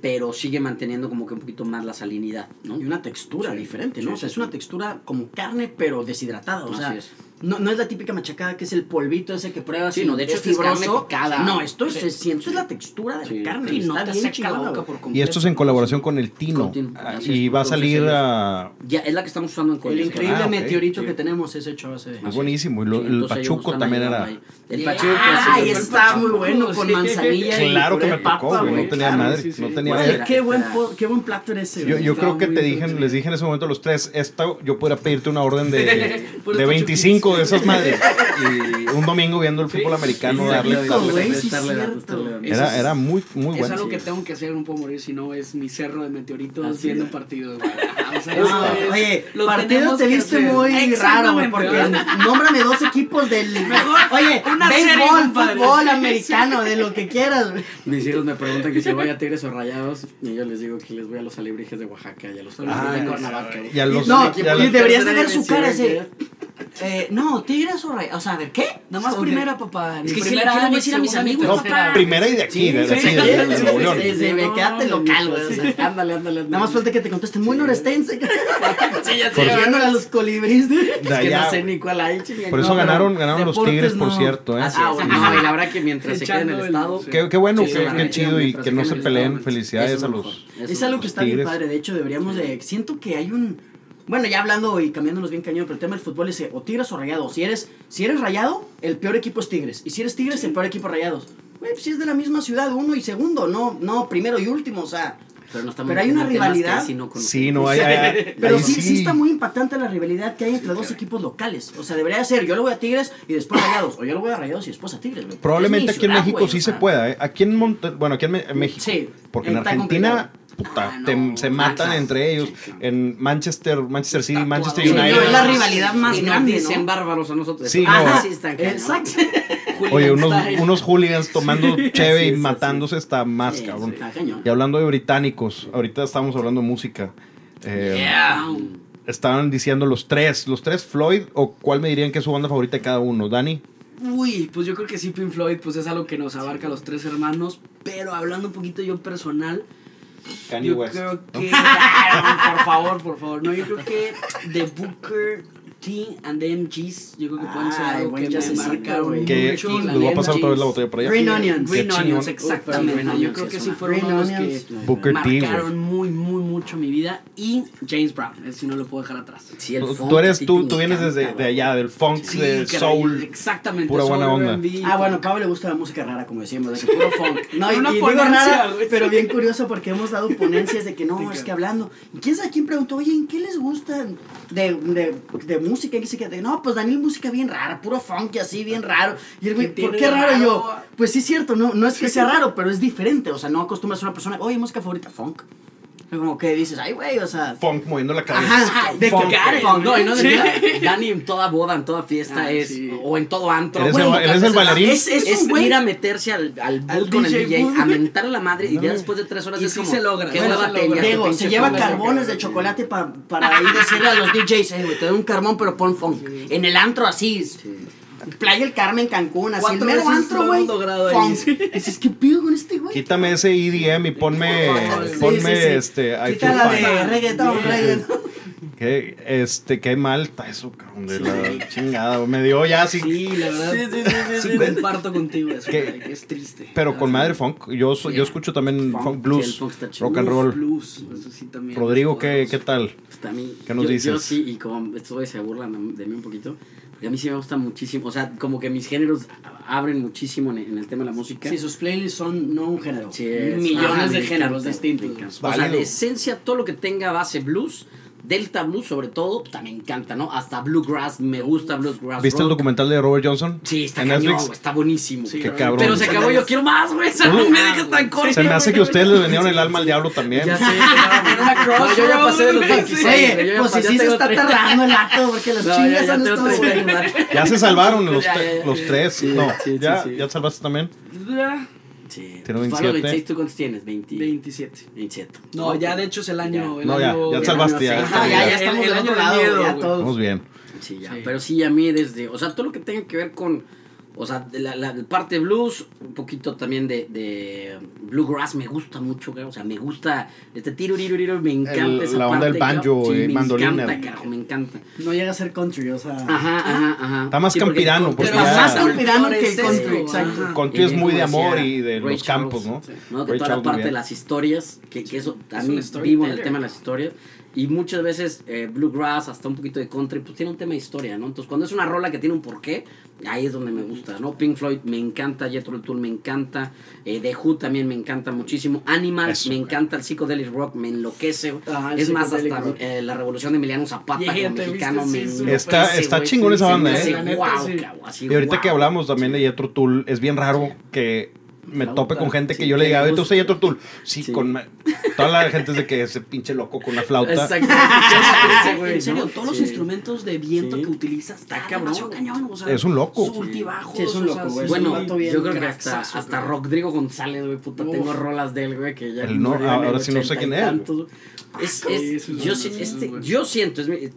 pero sigue manteniendo como que un poquito más la salinidad, ¿no? Y una textura Sí, diferente, sí, ¿no? o sea, sí, es una textura como carne, pero deshidratada. O Así sea, es. No, no es la típica machacada que es el polvito ese que pruebas. Sí, no, de hecho, es esta es carne picada. No, esto Sí, se siente sí. la textura de Sí, la carne. Y no está te bien seca la chingona, boca güey. por completo. Y esto es en colaboración con el Tino. Con Tino, Ah, Y es. va a salir es- a... Ya, es la que estamos usando en El Coyoacán. increíble Ah, meteorito sí. que tenemos es hecho a base de... Es buenísimo. Y lo- Sí, el entonces pachuco también era... ahí. El pachuco. Ah, y el está muy bueno con manzanilla y Claro que me tocó, güey. No tenía madre. No tenía madre. qué, buen plato era ese. Yo, creo que te dije, les dije en ese momento a los tres, esto yo pudiera pedirte una orden de, Puros de ocho 25 de esas madres. Y un domingo viendo el fútbol americano sí, darle. Era, es- era muy, muy Es bueno. algo que tengo que hacer, no puedo morir si no es mi cerro de meteoritos Así viendo es. partidos. es- oye, lo partido tenemos te viste muy raro, güey, porque nómbrame dos equipos del... [laughs] oye, una serie, béisbol, fútbol, americano, de lo que quieras, güey. Mis hijos me preguntan que si voy a Tigres o Rayados y yo les digo que les voy a los alebrijes de Oaxaca y a los Ah, de Cuernavaca. Y a los, No, y los- deberías de ver su cara ese... Eh, no, Tigres o Rayos. O sea, ¿de qué? Nomás Ok. primera, papá. Es que primera ¿qué le voy a ni decir a mis amigos, papá? primera y de aquí, de, de aquí, sí, de, sí, de sí, Nuevo sí, León. sí, sí, me quedaste local, güey. o sea. Ándale, ándale. Nada más falta que te contesten muy norestense. [laughs] Sí, ya a los colibríes. Es que allá, no sé ni cuál hay. Por eso ganaron, ganaron los Tigres, por cierto. ¿eh? Ah, bueno. La verdad que mientras se quede en el estado. Qué, bueno, qué, chido y que no se en el peleen. Felicidades a los... Es algo que está bien padre. De hecho, deberíamos de. Siento que hay un. Bueno, ya hablando y cambiándonos bien cañón, pero el tema del fútbol es eh, o Tigres o Rayados. Si eres, si eres Rayado, el peor equipo es Tigres. Y si eres Tigres, el peor equipo es Rayados. Güey, pues si es de la misma ciudad, uno y segundo, no, no, primero y último, o sea. Pero, no Pero hay una rivalidad. no. Sí, no, hay, hay- [laughs] Pero sí, sí está muy impactante la rivalidad que hay entre dos equipos locales. O sea, debería ser, yo lo voy a Tigres y después Rayados. O yo lo voy a Rayados y después a Tigres. Probablemente aquí en México güey, sí o se pueda, ¿eh? Aquí en Monte- bueno, aquí en, México. Sí, Porque en Argentina, complicado. Puta, Ah, te- no, se matan entre ellos. En Manchester, Manchester City, Manchester United. no, es la rivalidad más Y nos grande, dicen ¿no? bárbaros a nosotros. Sí, no. Ah, sí, están. Exacto. [laughs] Oye, unos, unos hooligans tomando cheve Sí, y sí, sí. matándose está más, Sí, cabrón. Está. Y hablando de británicos, ahorita estamos hablando de música. Eh, Yeah. Estaban diciendo los tres, los tres Floyd, o cuál me dirían que es su banda favorita de cada uno, Dani. Uy, pues yo creo que sí, Pink Floyd, pues es algo que nos abarca a los tres hermanos. Pero hablando un poquito yo personal, Kanye yo West, creo que. No, [laughs] por favor, por favor. No, yo creo que The Booker T and the MGs, yo creo que pueden ser algo que me marcaron güey. Que mucho. les voy a pasar otra vez la botella por allá. Green Onions. Green Onions, exactamente. Yo creo que sí fueron Green uno de los Onions. que marcaron muy, muy mucho mi vida. Y James Brown, él sí no lo puedo dejar atrás. Sí, el Tú, funk tú eres, tú, tú vienes desde de allá, del funk, Sí, de caray, soul. Exactamente. pura buena onda. Ah, bueno, a Pablo le gusta la música rara, como decíamos, de puro [laughs] funk. No, y, digo ponencia, rara, güey. pero bien curioso porque hemos dado ponencias de que no, [laughs] es que hablando. ¿Y quién sabe quién preguntó, oye, ¿en qué les gusta de, de, de música? Y dice que, no, pues Daniel, música bien rara, puro funk y así, bien raro. Y el güey, ¿Qué ¿por qué raro? Yo, pues sí es cierto, no, no es que sea raro, pero es diferente. O sea, no acostumbras a una persona, oye, música favorita, funk. Como que dices, ay, güey, o sea. Funk moviendo la cabeza. Ajá, de Funk, que Karen, funk, No, y no de Sí. Dani en toda boda, en toda fiesta Ah, es, sí. o en todo antro. Eres el eres el bailarín. Es, es, Es ir a meterse al, al Al con DJ el DJ, booth. a mentar la madre y ya después de tres horas Y es sí como, se logra, bueno, hueva se logra. Diego, se lleva carbones de chocolate pa- para ahí decirle a los DJs, eh, güey, te doy un carbón, pero pon funk. En el antro así, Playa El Carmen, Cancún, así, el ¿Cuántas mero antro, güey. Dices, ¿qué pido con este güey? Quítame ese EDM y ponme, Sí, ponme sí, sí. este, I Quita Feel la Fine. de reggaetón, reggaetón. Qué, este, qué mal está eso, cabrón, de la chingada. Me dio ya así. Sí, la verdad. Sí, sí, sí, sí, comparto contigo eso. Que es triste. Pero con madre funk. Yo, so- yo escucho también Funk, funk, sí, blues, el funk está chido. rock and roll. Blues, eso sí también. Rodrigo, ¿qué. ¿qué tal? Pues, ¿Qué nos yo, dices? Yo sí, y como estos se burlan de mí un poquito, porque a mí sí me gusta muchísimo, o sea, como que mis géneros abren muchísimo en, en el tema de la música. Sí, sus playlists son no un género. Sí, millones Ajá, de géneros distintos. O sea, de esencia, todo lo que tenga base blues, Delta Blues, sobre todo, me encanta, ¿no? Hasta Bluegrass, me gusta Bluegrass. ¿Viste el rock. documental de Robert Johnson? Sí, está en cañón, Netflix? güey, está buenísimo. Qué Pero- cabrón. Pero se acabó, yo quiero más, güey. Uh, no me dejes tan corto. Se me hace que ustedes le vendieron el alma al diablo también. Ya sé, no, no, yo ya pasé de los 26. güey, yo Oye, pues pasé, sí, sí se está 30. tardando el acto porque las chingas han estado 30 buenas. años. Ya se salvaron [laughs] los, tres. Sí, no, sí, sí, ya, sí. ya te salvaste también. Sí. Tiene Pablo, 27. 26, ¿tú cuántos tienes? 20, 27. 27. No, ya de hecho es el año. El No, ya, año ya el salvaste, año ya. seis. Ajá, ya, ya El- estamos el año lado, miedo, ya todos. Bien. Sí, ya. Sí. Pero sí, a mí desde. O sea, todo lo que tenga que ver con. O sea, de la, la parte de blues, un poquito también de, de bluegrass me gusta mucho. O sea, me gusta este tiro, tiro, tiro, me encanta El- esa la onda parte, del banjo, cabrón. eh, me mandolina. encanta, carajo, me encanta. No llega a ser country, o sea. Ajá, ajá, ajá. Está más Sí, porque campirano, con- porque Pero ya- más campirano que el es country, exacto. Country es muy de amor y de Ray los campos, Charles, ¿no? ¿no? Que Ray toda la parte de las historias, que, que eso Es también un vivo en el tema de las historias. Y muchas veces eh, bluegrass, hasta un poquito de country, pues tiene un tema de historia, ¿no? Entonces cuando es una rola que tiene un porqué, ahí es donde me gusta, ¿no? Pink Floyd me encanta, Jethro Tull me encanta, eh, The Who también me encanta muchísimo, Animals Eso, me encanta, el psychedelic rock me enloquece, el es más, hasta eh, la revolución de Emiliano Zapata Yeah, como mexicano viste, me sí. Está- enloquece, está chingón esa banda, ¿eh? Cabrón, así, Y ahorita que hablamos también de Jethro Tull, es bien raro que me tope con gente sí, que yo le diga, ¿tú usas. Jethro Tull? Sí, Sí. con... Toda la gente es de que ese pinche loco con la flauta. Exacto. [laughs] En serio, todos los instrumentos de viento Sí. que utilizas está Está cabrón. cañón. O sea, Es un loco. Sí, es un loco, güey. Bueno, un vato bien yo creo que hasta, hasta. Rodrigo González, güey, puta, Uf. tengo rolas de él, güey, que ya El no- ahora sí no sé 80 y quién es, güey. Es, este, yo siento, es mi-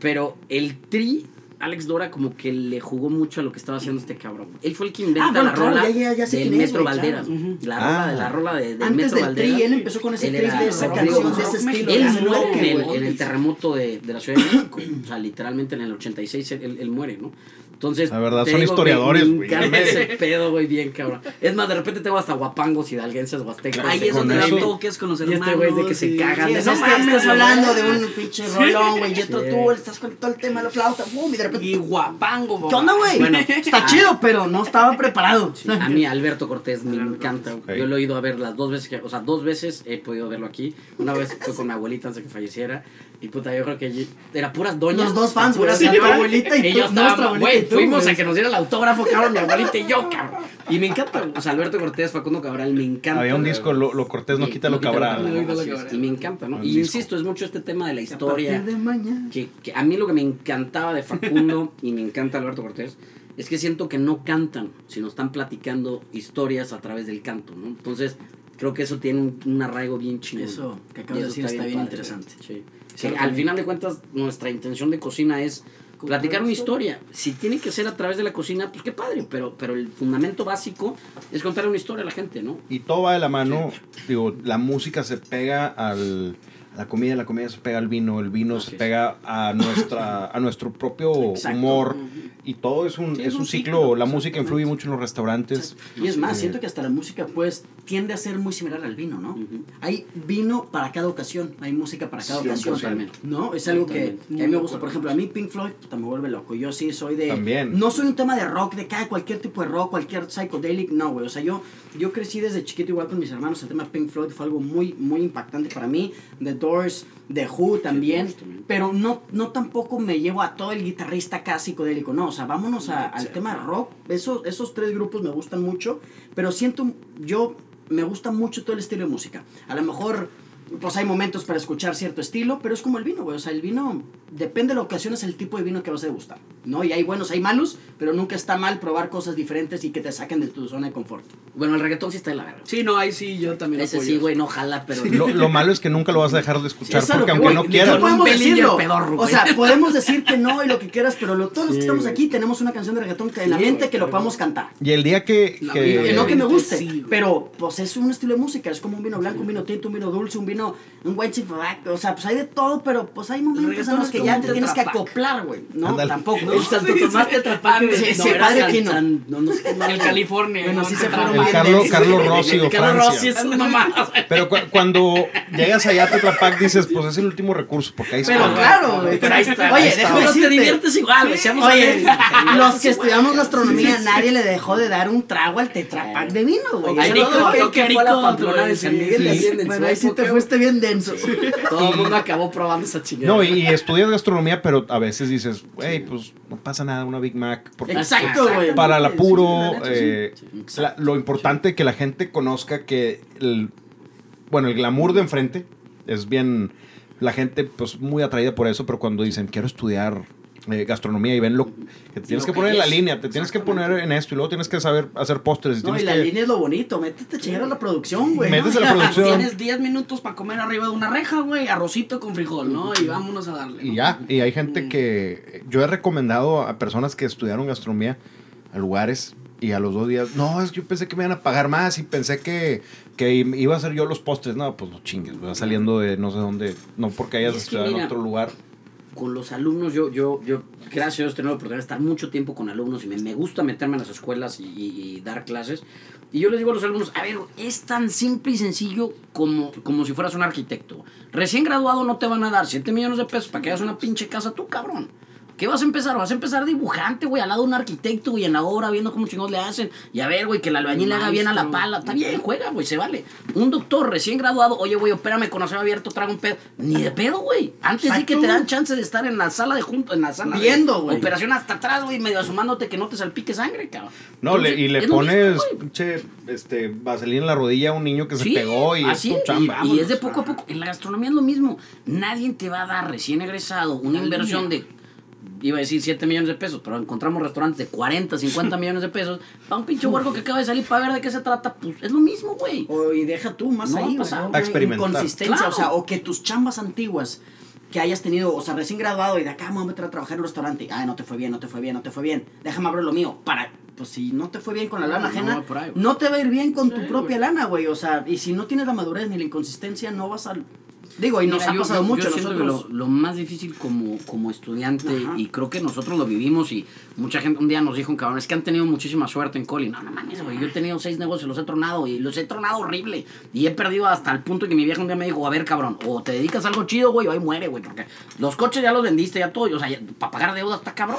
pero el tri, Alex Dora, como que le jugó mucho a lo que estaba haciendo este cabrón. Él fue el que inventa Ah, bueno, la claro, rola ya- ya- ya sé del Metro Valderas. La Ah. rola de la rola de, del Antes Metro del Valderas. tri, él empezó con ese Él tri era de esa canción, de ese estilo. Él muere en el, güey. en el terremoto de, de la Ciudad de México. o sea, literalmente en el 86 él, él muere, ¿no? Entonces, La verdad, son digo, historiadores, güey. [laughs] ese pedo, güey, bien cabrón. Es más, de repente tengo hasta guapangos y dalguenses huastecos. Ahí es donde eso- le toques con los Y hermanos. este güey es de que se y- cagan. Sí, no que mames, estás güey. hablando de un pinche rolón, güey, Jethro Sí. Tull, estás con todo el tema de la flauta, boom, y de repente... Y guapango, ¿Qué onda, güey? Bueno, [laughs] Está ah. chido, pero no estaba preparado. [laughs] A mí Alberto Cortés me encanta. güey. Yo lo he ido a ver las dos veces, que, o sea, dos veces he podido verlo aquí. Una vez fue con mi abuelita antes de que falleciera. Y puta, yo creo que allí era puras doñas. Los dos fans, puras güey, señoras. abuelita y tú, yo nuestra estaba, abuelita güey, y tú, fuimos a que nos diera el autógrafo, cabrón, mi abuelita y yo, cabrón. Y me encanta, o sea, Alberto Cortés, Facundo Cabral, me encanta. Había un disco, lo, lo cortés no Y- quita lo cabral. cabral. ¿no? quita lo así es, cabral. Y me encanta, ¿no? Un Y disco. insisto, es mucho este tema de la A historia. partir de mañana. que, que a mí lo que me encantaba de Facundo [laughs] y me encanta Alberto Cortés es que siento que no cantan, sino están platicando historias a través del canto, ¿no? Entonces, creo que eso tiene un, un arraigo bien chingón. Eso que acabas de decir está bien padre, interesante. Sí. Sí, al final de cuentas, nuestra intención de cocina es platicar una historia. Si tiene que ser a través de la cocina, pues qué padre, pero, pero el fundamento básico es contar una historia a la gente, ¿no? Y todo va de la mano, digo, la música se pega al, a la comida, la comida se pega al vino, el vino Así se es. pega a nuestra a nuestro propio Exacto. humor y todo es un, Sí, es es un ciclo, ciclo, la música influye mucho en los restaurantes. Y es más, Eh, siento que hasta la música pues tiende a ser muy similar al vino, ¿no? Ujú. Hay vino para cada ocasión, hay música para cada Sí, ocasión. totalmente. ¿No? Es algo que, que a mí me gusta. Por ejemplo, a mí Pink Floyd puta, me vuelve loco. Yo sí soy de... También. No soy un tema de rock, de cada cualquier tipo de rock, cualquier psychedelic, no, güey. O sea, yo, yo crecí desde chiquito igual con mis hermanos. El tema Pink Floyd fue algo muy, muy impactante para mí. The Doors, The Who también. También. Pero no, no tampoco me llevo a todo el guitarrista acá psicodélico, no. Vámonos a- al tema rock. Esos, esos tres grupos me gustan mucho, pero siento, yo me gusta mucho todo el estilo de música. A lo mejor, pues hay momentos para escuchar cierto estilo, pero es como el vino, güey. O sea, el vino, depende de la ocasión, es el tipo de vino que vas a degustar, ¿no? Y hay buenos, hay malos, pero nunca está mal probar cosas diferentes y que te saquen de tu zona de confort. Bueno, el reggaetón sí está de la verga. Sí, no, ahí sí yo también Ese apoyo sí, güey, no jala, pero... Lo, lo malo es que nunca lo vas a dejar de escuchar lo porque que aunque voy. no No quieras. podemos decirlo. pedorro, o sea, podemos decir que no y lo que quieras, pero lo- todos los que Sí, estamos aquí tenemos una canción de reggaetón que en la Sí, mente que lo podamos cantar. Y el día que, que- no que me guste, Sí, pero pues es un estilo de música, es como un vino blanco, un vino tinto, un vino dulce, un vino, un white chifac, o sea, pues hay de todo, pero pues hay momentos en los que ya te tienes que acoplar, güey. No, Ándale. tampoco. El Santo Tomás te atrapó. Sí, sí, padre Quino. No, no sé, no, El California. Bueno, ¿no? sí se fueron el bien Carlos. Carlos Rossi o Carlos Rossi Francia. es una mamada. Pero cu- cuando llegas allá a Tetrapac dices, pues es el último recurso, porque ahí Pero está. claro, güey. Pero ahí está. Oye, déjame Pero te diviertes igual, güey, seamos Oye, honestos. los que estudiamos gastronomía, nadie le dejó de dar un trago al tetrapack de vino, güey. Ay, Nico, que fue a la Pamplona de San Miguel bueno, ahí sí te fuiste esté bien denso. Todo el mundo acabó probando esa chingada. No, y, y estudias gastronomía, pero a veces dices, güey, pues no pasa nada, una Big Mac. porque Exacto, güey. para el apuro, la neta, sí. eh, Sí, la- lo importante que la gente conozca que el, bueno, el glamour de enfrente es bien, la gente pues muy atraída por eso, pero cuando dicen quiero estudiar eh, gastronomía y ven lo que te tienes que que poner en la línea, te tienes que poner en esto y luego tienes que saber hacer postres y No, y la que... línea es lo bonito. Métete a chingar a la producción, güey. ¿no? a la [laughs] producción. Tienes 10 minutos para comer arriba de una reja, güey, arrocito con frijol, ¿no? Y vámonos a darle. Y ya, y hay gente que yo he recomendado a personas que estudiaron gastronomía a lugares y a los dos días, no, es que yo pensé que me iban a pagar más y pensé que, que iba a hacer yo los postres. No, pues no chingues, vas saliendo de no sé dónde, no porque hayas Es que estudiado en otro lugar. Con los alumnos, yo, yo, yo, gracias a Dios, he tenido oportunidad de estar mucho tiempo con alumnos y me, me gusta meterme en las escuelas y dar clases. Y yo les digo a los alumnos, a ver, es tan simple y sencillo como, como si fueras un arquitecto. Recién graduado no te van a dar 7 millones de pesos para que hagas una pinche casa tú, cabrón. ¿Qué vas a empezar? Vas a empezar dibujante, güey, al lado de un arquitecto, güey, en la obra, viendo cómo chingados le hacen. Y a ver, güey, que el albañil le haga bien a la pala. Está bien, juega, güey, se vale. Un doctor recién graduado, oye, güey, opérame con acero abierto, traga un pedo. Ni de pedo, güey. Antes sí que te dan chance de estar en la sala de junto, en la sala Viendo, güey. operación hasta atrás, güey, medio asomándote que no te salpique sangre, cabrón. No, le- y le mismo, pones pinche este, vaselina en la rodilla a un niño que se Sí, pegó y es así tu es, chamba. Y, y es de poco a poco. En la gastronomía es lo mismo. Nadie te va a dar recién egresado una inversión de, iba a decir 7 millones de pesos, pero encontramos restaurantes de 40, 50 [laughs] millones de pesos. Para un pinche huerco que acaba de salir para ver de qué se trata, pues es lo mismo, güey. O, y deja tú más No ahí, pasar. o sea, A experimentar. Inconsistencia, Claro. o sea, o que tus chambas antiguas que hayas tenido, o sea, recién graduado y de acá me voy a meter a trabajar en un restaurante. Ay, no te fue bien, no te fue bien, no te fue bien. Déjame abrir lo mío. Para, pues si no te fue bien con la No, lana no ajena, por ahí, no te va a ir bien con Sí, tu propia lana, güey. O sea, y si no tienes la madurez ni la inconsistencia, no vas a... Digo, y nos Mira, ha yo- pasado yo- mucho. Yo siento nosotros... que lo, lo más difícil como, como estudiante, Ajá. y creo que nosotros lo vivimos, y mucha gente un día nos dijo, cabrón, es que han tenido muchísima suerte en Coli. No, no mames, güey, yo he tenido seis negocios, los he tronado, y los he tronado horrible. Y he perdido hasta el punto que mi vieja un día me dijo, a ver, cabrón, o te dedicas a algo chido, güey, o ahí muere, güey, porque los coches ya los vendiste, ya todo, o sea, para pagar deudas está cabrón.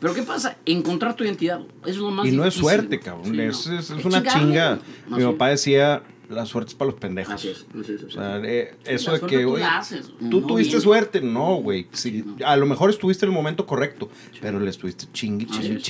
Pero ¿qué pasa? Encontrar tu identidad. Eso es lo más Y no es difícil, suerte, cabrón. Sí, es, no. es- es Es una chinga. Mi papá decía, la suerte es para los pendejos. Así es, así es, así es. O sea, eh, eso la de que, tú haces, tú no tuviste bien. suerte. No, güey. Sí, A lo mejor estuviste en el momento correcto, pero le estuviste es, chingue. estoy de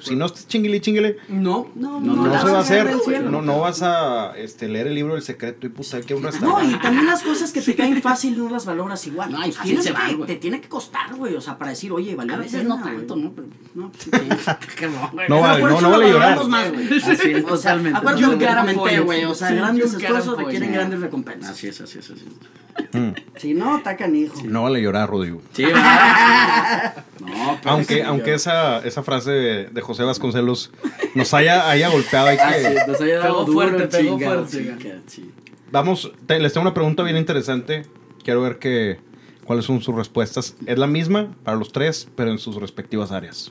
Si no estás chinguile, chinguile, No, no, no, no se la va a hacer. No, no vas a este, leer el libro del secreto y puta, hay que un No, restaurante. y también las cosas que te caen fácil no las valoras igual. No, y se que- güey. te tiene que costar, güey. O sea, para decir, oye, vale A veces no tanto, güey. ¿no? Pero, No, [laughs] güey. No no, no vale llorar. güey. O sea, totalmente. acuérdate güey. O sea, grandes esfuerzos requieren grandes recompensas. Así es, así es, así es. Si no, está canijo. No vale llorar, Rodrigo. Sí, ¿verdad? [laughs] No, pero Aunque, sí, aunque yo- esa, esa frase de, de José Vasconcelos nos haya, haya golpeado, hay Ah, que... sí, nos haya dado Pegó duro, fuerte, pegó chingado, fuerte. chinga, sí. Vamos, te- les tengo una pregunta bien interesante. Quiero ver que, cuáles son sus respuestas. Es la misma para los tres, pero en sus respectivas áreas.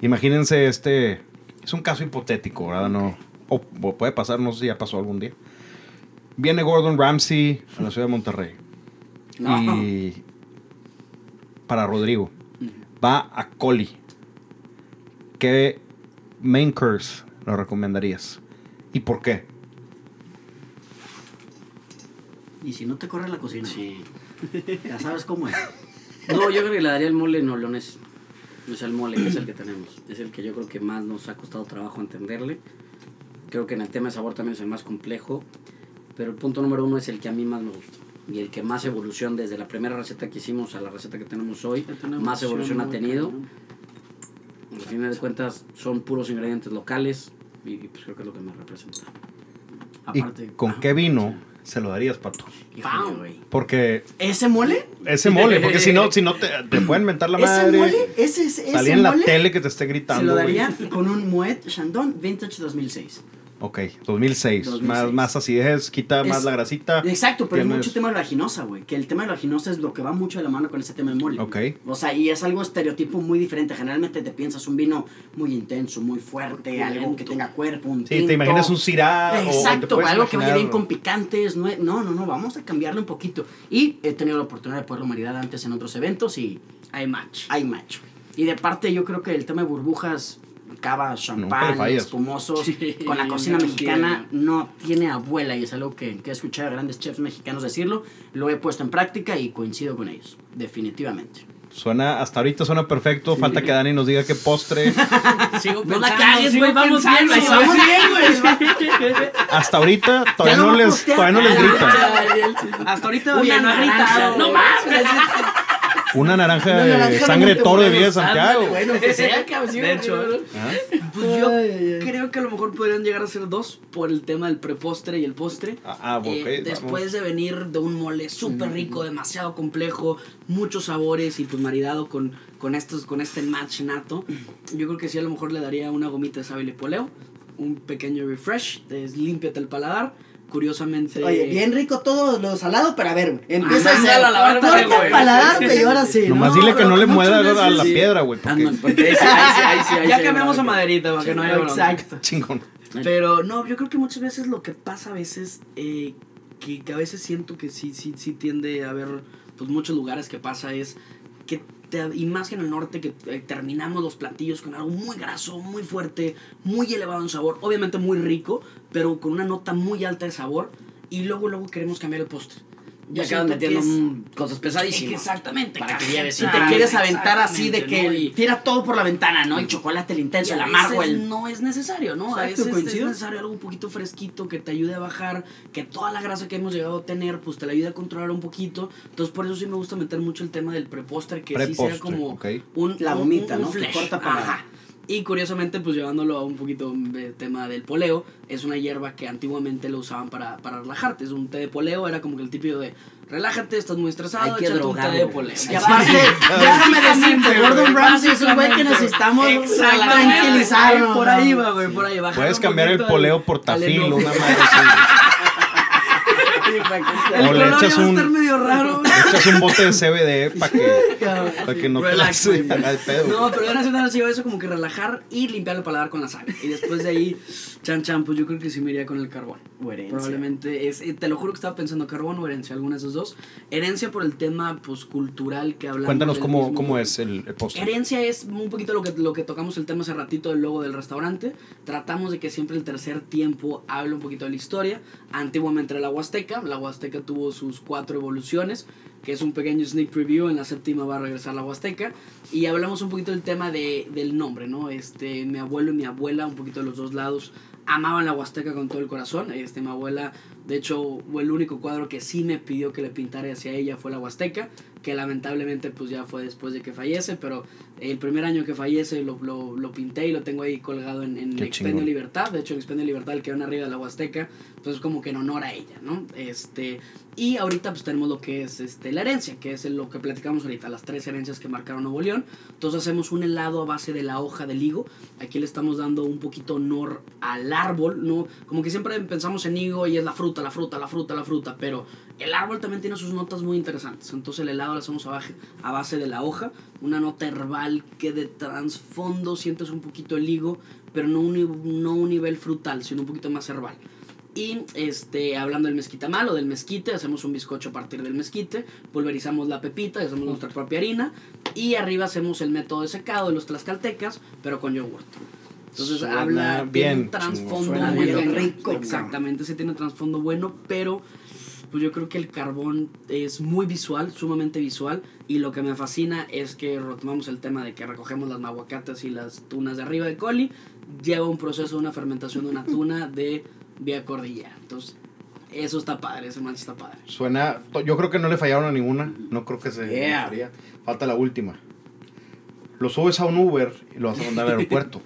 Imagínense este. Es un caso hipotético, ¿verdad? No, o, o puede pasar, no sé si ya pasó algún día. Viene Gordon Ramsay a la ciudad de Monterrey. Y. Para Rodrigo. Va a Coli. ¿Qué main course lo recomendarías? ¿Y por qué? Y si no te corre la cocina, Sí. [laughs] ya sabes cómo es. No, yo creo que le daría el mole no leones. O sea, el mole que es el que tenemos. Es el que yo creo que más nos ha costado trabajo entenderle. Creo que en el tema de sabor también es el más complejo. Pero el punto número uno es el que a mí más me gusta. Y el que más evolución desde la primera receta que hicimos a la receta que tenemos hoy, más evolución ha tenido. Al final de cuentas son puros ingredientes locales y, y pues creo que es lo que más representa. ¿Y Aparte, con ah, qué vino se lo darías, Pato? híjole. Porque ¿Ese mole? ese mole, porque si no, si no te, te pueden mentar la Ese madre. mole, ese, ese, ese en la mole tele que te esté gritando. se lo güey. daría con un Moet Chandon Vintage 2006. Ok, 2006. 2006. Más, más acidez, quita más Es- la grasita. Exacto, pero hay Tienes- mucho tema de la ginosa, güey. Que el tema de la ginosa es lo que va mucho de la mano con ese tema de mole. Ok. O sea, y es algo estereotipo muy diferente. Generalmente te piensas un vino muy intenso, muy fuerte, algo que tenga cuerpo, un Sí, te imaginas un cirá. o Exacto, puedes algo que vaya bien con picantes. No, no, no, no, vamos a cambiarle un poquito. Y he tenido la oportunidad de poderlo maridar antes en otros eventos y Hay match. hay match. güey. Y de parte yo creo que el tema de burbujas cava, champán, fallas. espumosos, Sí, con la cocina no mexicana no tiene abuela y es algo que, que he escuchado a grandes chefs mexicanos decirlo, lo he puesto en práctica y coincido con ellos, definitivamente. Suena, hasta ahorita suena perfecto. Falta que Dani nos diga qué postre. [laughs] Sigo No la cagues, güey, vamos bien, güey, vamos vamos bien, güey. Hasta ahorita todavía no les, todavía no les grita. Hasta ahorita Una no ha gritado. No mames. Una naranja Una de naranja de sangre de toro de Villa de. Santiago. Bueno, que sea, cabrón. De hecho, güey. ¿Ah? Pues yo Ay, ay, ay. creo que a lo mejor podrían llegar a ser dos por el tema del prepostre y el postre. Ah, ah, ok, Eh, vamos. después de venir de un mole súper rico, demasiado complejo, muchos sabores y pues maridado con, con, estos, con este match nato, yo creo que sí a lo mejor le daría una gomita de sábila y poleo, un pequeño refresh, es límpiate el paladar. Curiosamente... Oye, bien rico todo lo salado, pero a ver, empieza a a la verga, corta güey. el paladar, güey, y ahora sí, Nomás ¿no? dile que no le mueva a la sí. piedra, güey. Porque Ándale, porque ahí sí, ahí sí, ahí sí, ahí ya sí, cambiamos a maderita para que no haya bronca. Exacto. chingón. Pero no, yo creo que muchas veces lo que pasa a veces, eh, que, que a veces siento que sí, sí, sí tiende a haber pues muchos lugares que pasa es que te- y más que en el norte que eh, terminamos los platillos con algo muy graso, muy fuerte, muy elevado en sabor, obviamente muy rico, pero con una nota muy alta de sabor y luego luego queremos cambiar el postre. Ya acaban que metiendo es- cosas pesadísimas. Exactamente. Para que lleves Si te quieres aventar así de que ¿no? Y- tira todo por la ventana, ¿no? El chocolate, el intenso, el a amargo, el... no es necesario, ¿no? a veces es coincido. necesario algo un poquito fresquito que te ayude a bajar, que toda la grasa que hemos llegado a tener, pues te la ayude a controlar un poquito. Entonces, por eso sí me gusta meter mucho el tema del prepostre, que sí sea como ok. un, La un- gomita, un ¿no? Que flesh. corta para- Ajá. Y curiosamente, pues llevándolo a un poquito de tema del poleo, es una hierba que antiguamente lo usaban para, para relajarte. Es un té de poleo, era como que el típico de relájate, estás muy estresado, échate un té de poleo. Y aparte, déjame decirte, Gordon Ramsay es un güey que necesitamos tranquilizarnos. Por ahí va, güey, por ahí va. Puedes cambiar el poleo por tafil, una madre O le echas un- estar medio raro. Le echas un bote de CBD para que, pa' que no Relax, te el pedo. No, pero era eso como que relajar y limpiar el paladar con la sal. Y después de ahí, chan chan, pues yo creo que sí me iría con el carbón. O herencia. Probablemente es, eh, te lo juro que estaba pensando carbón o herencia, alguna de esos dos. Herencia por el tema pues cultural que hablamos. Cuéntanos cómo, mismo- cómo es el, el postre. Herencia es un poquito lo que, lo que tocamos el tema hace ratito del logo del restaurante. Tratamos de que siempre el tercer tiempo hable un poquito de la historia. Antiguamente era la Huasteca. La Huasteca tuvo sus cuatro evoluciones, que es un pequeño sneak preview. En la séptima va a regresar la Huasteca. Y hablamos un poquito del tema de, del nombre, ¿no? Este, mi abuelo y mi abuela, un poquito de los dos lados, amaban la Huasteca con todo el corazón. Este, mi abuela, de hecho, fue el único cuadro que sí me pidió que le pintara hacia ella fue la Huasteca, que lamentablemente pues ya fue después de que fallece, pero el primer año que fallece lo, lo, lo pinté y lo tengo ahí colgado en, en Expendio. Libertad. De hecho, el Expendio Libertad, el que van arriba de la Huasteca, pues como que en honor a ella, ¿no? Este, y ahorita pues tenemos lo que es este, la herencia, que es lo que platicamos ahorita, las tres herencias que marcaron Nuevo León. Entonces hacemos un helado a base de la hoja del higo. Aquí le estamos dando un poquito honor al árbol, ¿no? Como que siempre pensamos en higo y es la fruta, la fruta, la fruta, la fruta, pero el árbol también tiene sus notas muy interesantes. Entonces el helado lo hacemos a base, de la hoja, una nota herbal que de trasfondo sientes un poquito el higo, pero no un, no un nivel frutal, sino un poquito más herbal. Y este, hablando del mezquitamal o del mezquite, hacemos un bizcocho a partir del mezquite, pulverizamos la pepita, hacemos nuestra propia harina, y arriba hacemos el método de secado de los tlaxcaltecas, pero con yogurt. Entonces Suena habla, tiene bien un trasfondo bueno. rico, Exactamente, ese tiene un trasfondo bueno, pero pues yo creo que el carbón es muy visual, sumamente visual, y lo que me fascina es que retomamos el tema de que recogemos las mahuacatas y las tunas de arriba de coli, lleva un proceso de una fermentación de una [laughs] tuna de vía cordillera. Entonces, eso está padre, ese mancha está padre. Suena. Yo creo que no le fallaron a ninguna. No creo que se. Yeah. Falta la última. Lo subes a un Uber y lo vas a mandar al [laughs] aeropuerto.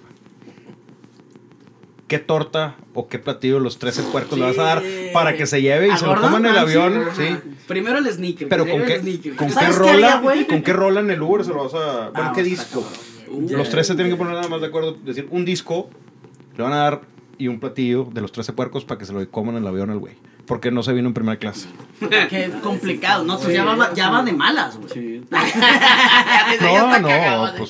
¿Qué torta o qué platillo de los 13 puercos le vas a dar para que se lleve y ¿A se lo coma en el Ramsay? avión? Sí. Primero el sneaker. Pero con qué, con qué ¿Sabes qué rola, con qué rola en el Uber se lo vas a. Bueno, Ah, qué está disco. Uh, Los 13 tienen que poner nada más de acuerdo. Decir, un disco le van a dar y un platillo de los 13 puercos para que se lo coman en el avión al güey. Porque no se vino en primera clase. Qué complicado, ¿no? Entonces ya va, ya va de malas, güey. [laughs] No, no, pues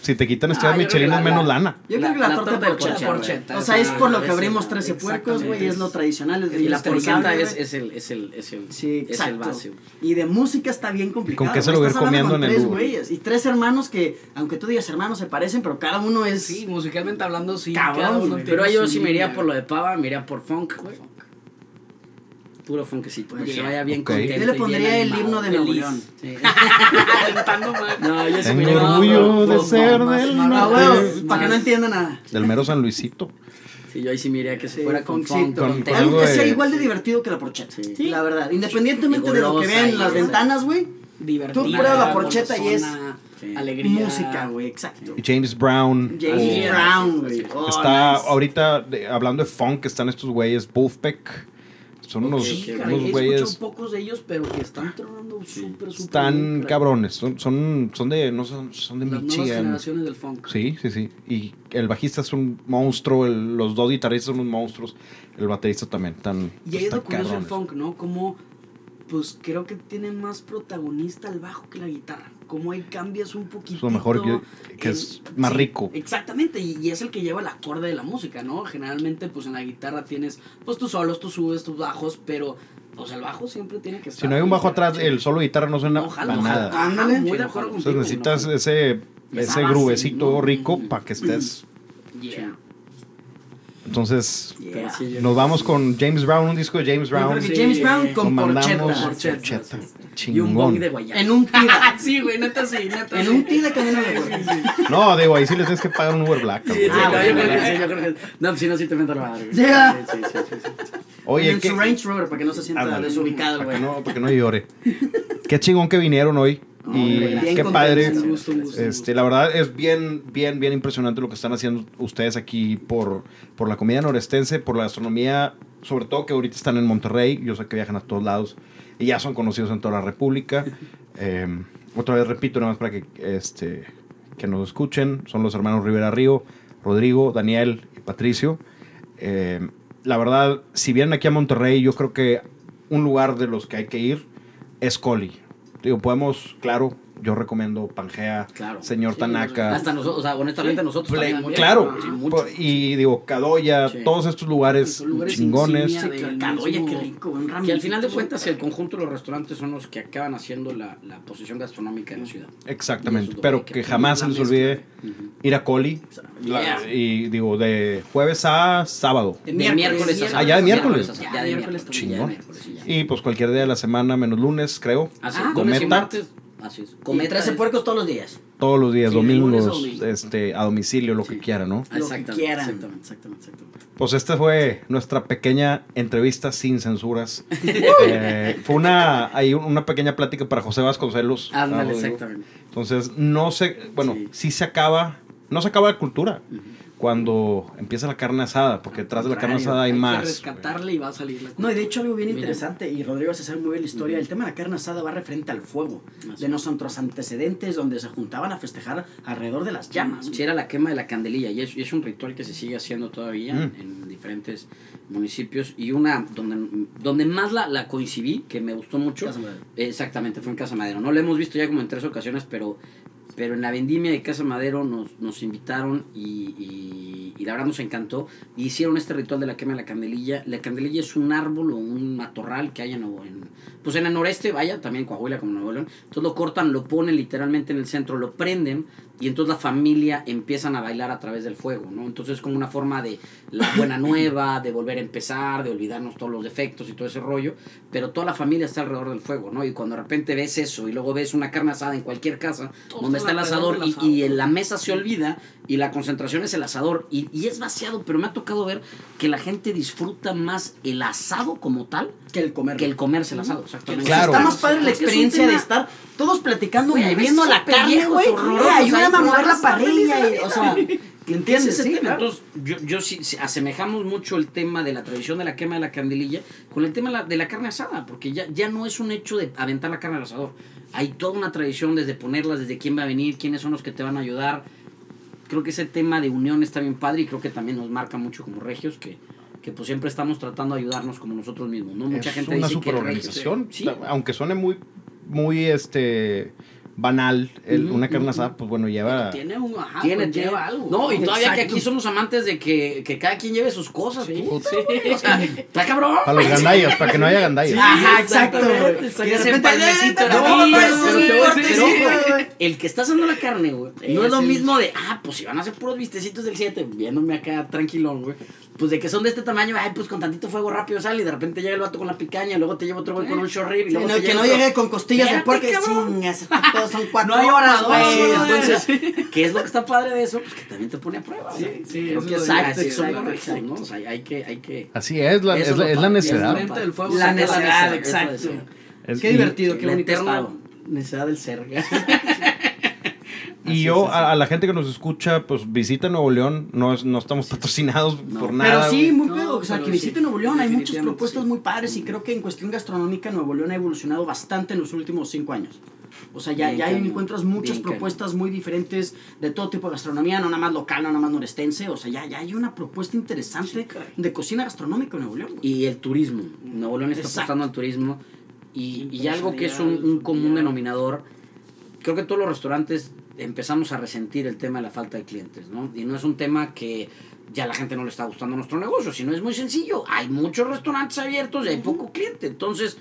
Si te quitan estrellas Ah, Michelin la- es menos la- lana. Yo creo que la, la torta, torta de porcheta. O sea, es por lo que abrimos 13 puercos, güey, y es lo tradicional. Es Y la porcheta es, el, es el, es el, Sí, es el base. Y de música está bien complicado. ¿Con qué se lo voy comiendo con en el tres Uber? güeyes y tres hermanos que, aunque tú digas hermanos, se parecen, pero cada uno es... Sí, musicalmente hablando, sí. Cabrón, cada uno Pero yo sí me iría por lo de pava, me iría por funk, güey. Puro funkecito, para que vaya bien Ok. contento. Yo le pondría el himno de Nuevo. León. Sí. [laughs] No, yo sí Tengo orgullo de ser del norte. para que no entienda nada. Del mero San Luisito. Sí, yo ahí sí me iría que se Sí, fuera con funkcito. funk, Con- con, con Algo que de- sea igual de divertido que la porcheta. Sí. La verdad. Independientemente de lo que vean en las ventanas, güey. Divertida. Tú pruebas la porcheta y es. Alegría. música, güey. Exacto. Y James Brown. James Brown, güey. Oh, está nice. ahorita de- hablando de funk, están estos güeyes, Wolfpack. Son unos, Sí, Ok, caray, unos güeyes. pocos de ellos, pero que están tronando súper, súper. Están cabrones. Son, son, son de. No son, son de Las nuevas Michigan. generaciones del funk. Sí, sí, sí. Y el bajista es un monstruo, el- los dos guitarristas son unos monstruos, el baterista también. Tan, Y ahí es lo curioso del cabrones. funk, ¿no? Como, pues creo que tiene más protagonista el bajo que la guitarra. Como ahí cambias un poquito. Es lo mejor que, que es más rico. Exactamente, y, y es el que lleva el acorde de la música, ¿no? Generalmente, pues en la guitarra tienes, pues tus solos, tus subes, tus bajos, pero, pues el bajo siempre tiene que estar. Si no hay un bajo atrás, el solo de guitarra no suena No, jala. nada. Ándale, Ándale. muy de acuerdo contigo. Entonces necesitas ese, ese base, ¿no? rico para que estés. Yeah. Entonces, Yeah. Nos vamos con James Brown, un disco de James Brown. que Sí. James Brown con porcheta. porcheta. Y un bong Chingón. de guayaba. En un tida. [laughs] sí, güey, neta sí, neta En un tida camino de porcheta. No, digo, ahí sí les tienes que pagar un Uber Black. Sí, sí, Ah, no, bueno, yo creo que sí, yo creo que No, pues si no, sí te meto la madre. güey. Sí, ah. Sí, sí, sí, sí, sí. Oye, en su Range Rover para que no se sienta Ándale. desubicado, güey. que no, para que no llore. Qué chingón que vinieron hoy. Y qué padre. Gusto, gusto, Este, la verdad es bien, bien, bien impresionante lo que están haciendo ustedes aquí por, por la comida norestense, por la gastronomía, sobre todo que ahorita están en Monterrey. Yo sé que viajan a todos lados y ya son conocidos en toda la República. [laughs] Eh, otra vez repito, nada más para que, este, que nos escuchen. Son los hermanos Rivera Río, Rodrigo, Daniel y Patricio. Eh, la verdad, si vienen aquí a Monterrey, yo creo que un lugar de los que hay que ir es Coli. Digo, podemos, claro, yo recomiendo Pangea, Claro. Señor Sí, Tanaka. Hasta nosotros, o sea, honestamente nosotros también. claro, mucho. y digo, Cadoya, Sí. todos estos lugares chingones. de- mismo- qué rico, un ramito. Que al final de cuentas el conjunto de los restaurantes son los que acaban haciendo la, la posición gastronómica de la ciudad. Exactamente, pero que- que jamás se les olvide ir a Coli. la- Yeah. y digo, de jueves a sábado. De De miércoles, a. Ah, ya de miércoles. a sábado. Ya Ya de miércoles ya de Chingón. miércoles, ya. Y pues cualquier día de la semana, menos lunes, creo. Así, Ah, cometa. Así es. Y Cometa 13 es- puercos todos los días. Todos los días, Sí, domingos, domingo. este, a domicilio, lo que Sí. quiera, ¿no? Lo que Exactamente, quieran. exactamente, exactamente, exactamente. Pues esta fue nuestra pequeña entrevista sin censuras. [laughs] Eh, fue una, hay una pequeña plática para José Vasconcelos. Ándale, Ah, exactamente. Entonces, no sé, bueno, Sí. sí. se acaba, no se acaba la cultura cuando empieza la carne asada, porque detrás de la carne asada hay, Hay que más. rescatarle y va a salir la No, y de hecho algo bien Mira. interesante, y Rodrigo se sabe muy bien la historia, el tema de la carne asada va referente al fuego, Así de nuestros antecedentes donde se juntaban a festejar alrededor de las llamas. Sí, era la quema de la candelilla y es, y es un ritual que se sigue haciendo todavía Mm. en diferentes municipios y una donde, donde más la, la coincidí, que me gustó mucho, Casa Madero. exactamente, fue en Casa Madero. No lo hemos visto ya como en tres ocasiones, pero, pero en la vendimia de Casa Madero nos, nos invitaron y, y, y la verdad nos encantó. Hicieron este ritual de la quema de la candelilla. La candelilla es un árbol o un matorral que hay en, en- pues en el noreste, vaya, también Coahuila como Nuevo León. Entonces lo cortan, lo ponen literalmente en el centro, lo prenden y entonces la familia empiezan a bailar a través del fuego, ¿no? Entonces es como una forma de la buena nueva, de volver a empezar, de olvidarnos todos los defectos y todo ese rollo, pero toda la familia está alrededor del fuego, ¿no? Y cuando de repente ves eso y luego ves una carne asada en cualquier casa, donde está el asador y, en la mesa se olvida y la concentración es el asador y, y es vaciado, pero me ha tocado ver que la gente disfruta más el asado como tal Que el comer. que el comerse el asado, exactamente. Claro. Está más padre la experiencia tema- de estar todos platicando, a moviendo la carne, güey. Ayúdame a mover la parrilla. y- o sea, vida. [laughs] ¿me entiendes? Ese Sí, tema. claro. Entonces, yo, yo sí, sí, asemejamos mucho el tema de la tradición de la quema de la candelilla con el tema de la, de la carne asada, porque ya, ya no es un hecho de aventar la carne al asador. Hay toda una tradición desde ponerlas, desde quién va a venir, quiénes son los que te van a ayudar. Creo que ese tema de unión está bien padre y creo que también nos marca mucho como regios que, que pues siempre estamos tratando de ayudarnos como nosotros mismos, ¿no? Mucha es gente una dice que superorganización, regios- Sí, aunque suene muy, muy, este, banal, el- una carne asada, pues bueno, lleva... Tiene un. Ajá, Tiene, pues, tiene- lleva algo. No, y todavía que Exacto. aquí somos amantes de que, que cada quien lleve sus cosas. Sí, puta, sí. güey, [laughs] o sea, está cabrón. Para los gandallas, para que no haya gandallas. Ajá, exacto, exacto. Que de Ese repente, palmecito "Eh, de no, anís, pero pero sí, te voy a corte, decir, sí, ojo, güey". El que está haciendo la carne, güey, no es lo sí. mismo de, ah, pues si van a hacer puros vistecitos del 7, viéndome acá tranquilón, güey. Pues de que son de este tamaño, ay, pues con tantito fuego rápido sale y de repente llega el vato con la picaña, luego te lleva otro güey con un short rib y Sí, luego no, te que lleva no otro- llegue con costillas de puerco. Chingas, todos son [laughs] cuatro No hay horas, güey. Entonces, [laughs] ¿qué es lo que está padre de eso? Pues que también te pone a prueba. Sí, o sea, sí, creo eso que es ¿no? exacto. O sea, hay que, hay que... Así es, la, es, la, es la necedad. La necesidad, exacto. Qué y- divertido, qué la bonito eterna necesidad del ser. [laughs] Y yo, a, a la gente que nos escucha, pues visita Nuevo León. No, es- no estamos patrocinados por nada. Pero sí, muy No, pedo. O sea, que sí, visiten Nuevo León. Hay muchas propuestas sí. muy padres y creo que en cuestión gastronómica Nuevo León ha evolucionado bastante en los últimos cinco años. O sea, ya, Bien ya encuentras muchas bien propuestas muy diferentes de todo tipo de gastronomía, no nada más local, no nada más norestense. O sea, ya, ya hay una propuesta interesante de cocina gastronómica en Nuevo León. Y el turismo. Nuevo León está Exacto. apostando al turismo. Y, y algo que es un, un común denominador, creo que todos los restaurantes empezamos a resentir el tema de la falta de clientes, ¿no? Y no es un tema que ya a la gente no le está gustando nuestro negocio, sino es muy sencillo. Hay muchos restaurantes abiertos y hay poco cliente. Entonces,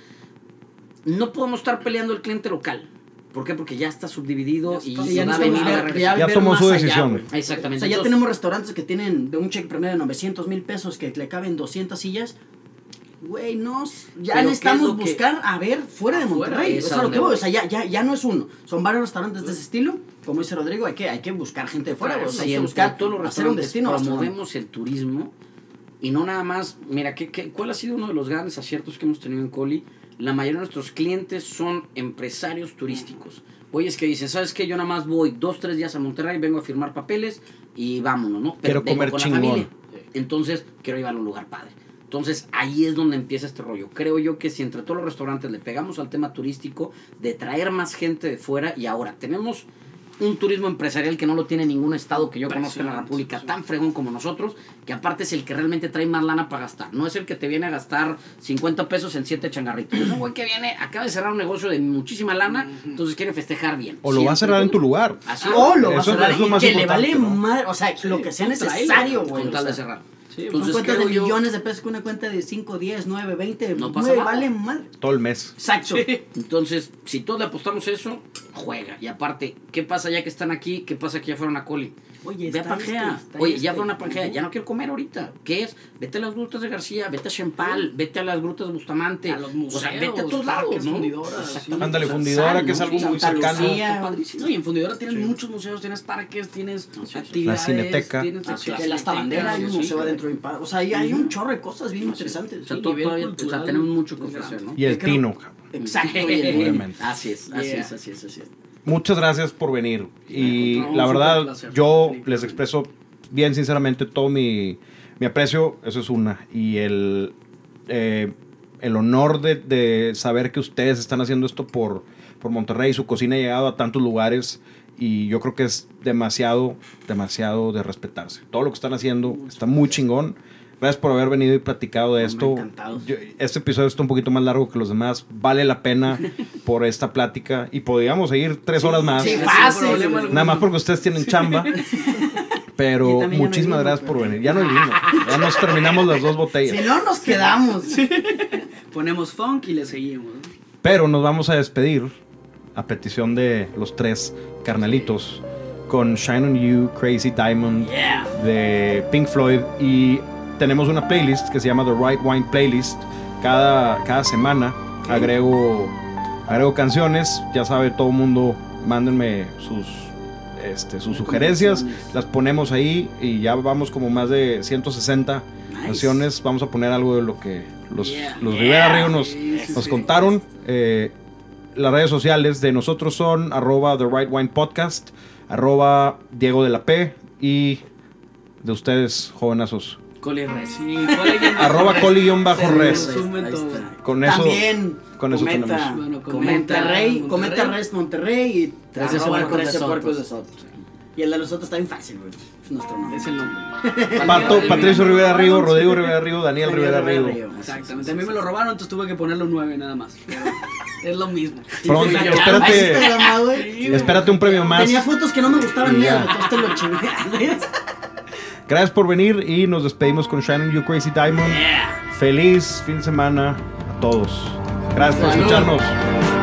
no podemos estar peleando el cliente local. ¿Por qué? Porque ya está subdividido y ya va a a. Ya ver tomó más su allá, decisión. güey. Exactamente. O sea, ya Entonces, tenemos restaurantes que tienen de un cheque promedio de 900 mil pesos que le caben 200 sillas. Güey, no, ya Pero ¿qué necesitamos es lo que- buscar a ver fuera de Monterrey. O sea, lo donde que voy, voy. o sea, ya, ya, ya no es uno. Son varios restaurantes de ese estilo. Como dice Rodrigo, hay que, hay que buscar gente de fuera. güey. O sea, hay que buscar todos los hacer un restaurantes destino promovemos el turismo y no nada más, mira, ¿qué, qué, cuál ha sido uno de los grandes aciertos que hemos tenido en Coli? La mayoría de nuestros clientes son empresarios turísticos. Oye, es que dicen, ¿sabes qué? Yo nada más voy dos, tres días a Monterrey, vengo a firmar papeles y vámonos, ¿no? Quiero vengo comer con chingón. la familia. Entonces, quiero ir a un lugar padre. Entonces, ahí es donde empieza este rollo. Creo yo que si entre todos los restaurantes le pegamos al tema turístico, de traer más gente de fuera, y ahora tenemos un turismo empresarial que no lo tiene ningún estado que yo conozca en la República tan fregón como nosotros, que aparte es el que realmente trae más lana para gastar. No es el que te viene a gastar 50 pesos en 7 changarritos. Es un güey que viene, acaba de cerrar un negocio de muchísima lana, entonces quiere festejar bien. O lo va a cerrar en tu lugar. Así O lo va a cerrar que le vale ¿no? madre. O sea, lo que sea necesario, güey. con tal de cerrar. Sí, Son Entonces, cuentas de yo- millones de pesos con una cuenta de 5, 10, 9, 20. No pasa pasa nada. vale madre. Todo el mes. Exacto. Entonces, si todos le apostamos eso, juega. Y aparte, ¿qué pasa ya que están aquí? ¿Qué pasa que ya fueron a Coli? Oye, Ve a Pangea. este, está Oye, este. ya fueron a Pangea. Ya no quiero comer ahorita. ¿Qué es? Vete a las grutas de García, vete a Chempal, vete a las grutas de Bustamante. A los o sea, vete a museos, todos lados, ¿no? sí. Ándale, fundidora, que es algo muy cercano. No, y en Fundidora tienes Sí. muchos museos, tienes parques, tienes sí. actividades. La Cineteca. Tienes. De la hay un museo adentro. padre. O sea, hay un chorro de cosas bien interesantes. O sea, tenemos mucho que ofrecer, ¿no? Y el tino. cabrón. Exacto. y el- Obviamente. Así es, así Yeah. es, así es, así es. Muchas gracias por venir. Y No, la verdad, placer. yo les expreso bien sinceramente todo mi, mi aprecio. Eso es una. Y el, eh, el honor de, de saber que ustedes están haciendo esto por, por Monterrey. Su cocina ha llegado a tantos lugares. Y yo creo que es demasiado, demasiado de respetarse. Todo lo que están haciendo está muy chingón. Gracias por haber venido y platicado de esto. Yo- este episodio está un poquito más largo que los demás. Vale la pena [laughs] por esta plática. Y podríamos seguir tres horas más. Sí, fácil. Nada más porque ustedes tienen chamba. [laughs] Pero muchísimas gracias por venir. Ya no hay vino. Ya nos terminamos las dos Si botellas. no, nos quedamos. [laughs] Ponemos funk y le seguimos. Pero nos vamos a despedir a petición de los tres carnalitos con Shine on You, Crazy Diamond de Pink Floyd y tenemos una playlist que se llama The Right Wine Playlist. Cada, cada semana agrego, agrego canciones. Ya sabe todo el mundo, mándenme sus, este, sus sugerencias. Las ponemos ahí y ya vamos como más de 160 canciones. Vamos a poner algo de lo que los, Yeah. los Rivera Río nos, Sí, sí, nos sí. contaron. Eh, las redes sociales de nosotros son arroba The Right Wine Podcast, arroba Diego de la P y de ustedes, jovenazos. Coli Res. Sí, ¿cuál [laughs] es? Arroba coli-res. Con eso, También. con eso comenta, tenemos. Bueno, comenta Monterrey, Monterrey. comenta Rest Monterrey y Trece puercos de Sotos. Y el de los otros está bien fácil, güey. Es nuestro nombre. Es el nombre. [laughs] Pato, Patricio Rivera Río, robaron, Rodrigo sí. Rivera Río, Daniel Rivera Río. Exactamente. A mí me lo robaron, entonces tuve que ponerlo nueve nada más. [laughs] Pero es lo mismo. Pronto, sí te espérate, llama. Sí, un premio más. Tenía fotos que no me gustaban ni entonces te lo chingué. Gracias por venir y nos despedimos con Shannon You Crazy Diamond. Feliz fin de semana a todos. Gracias por escucharnos.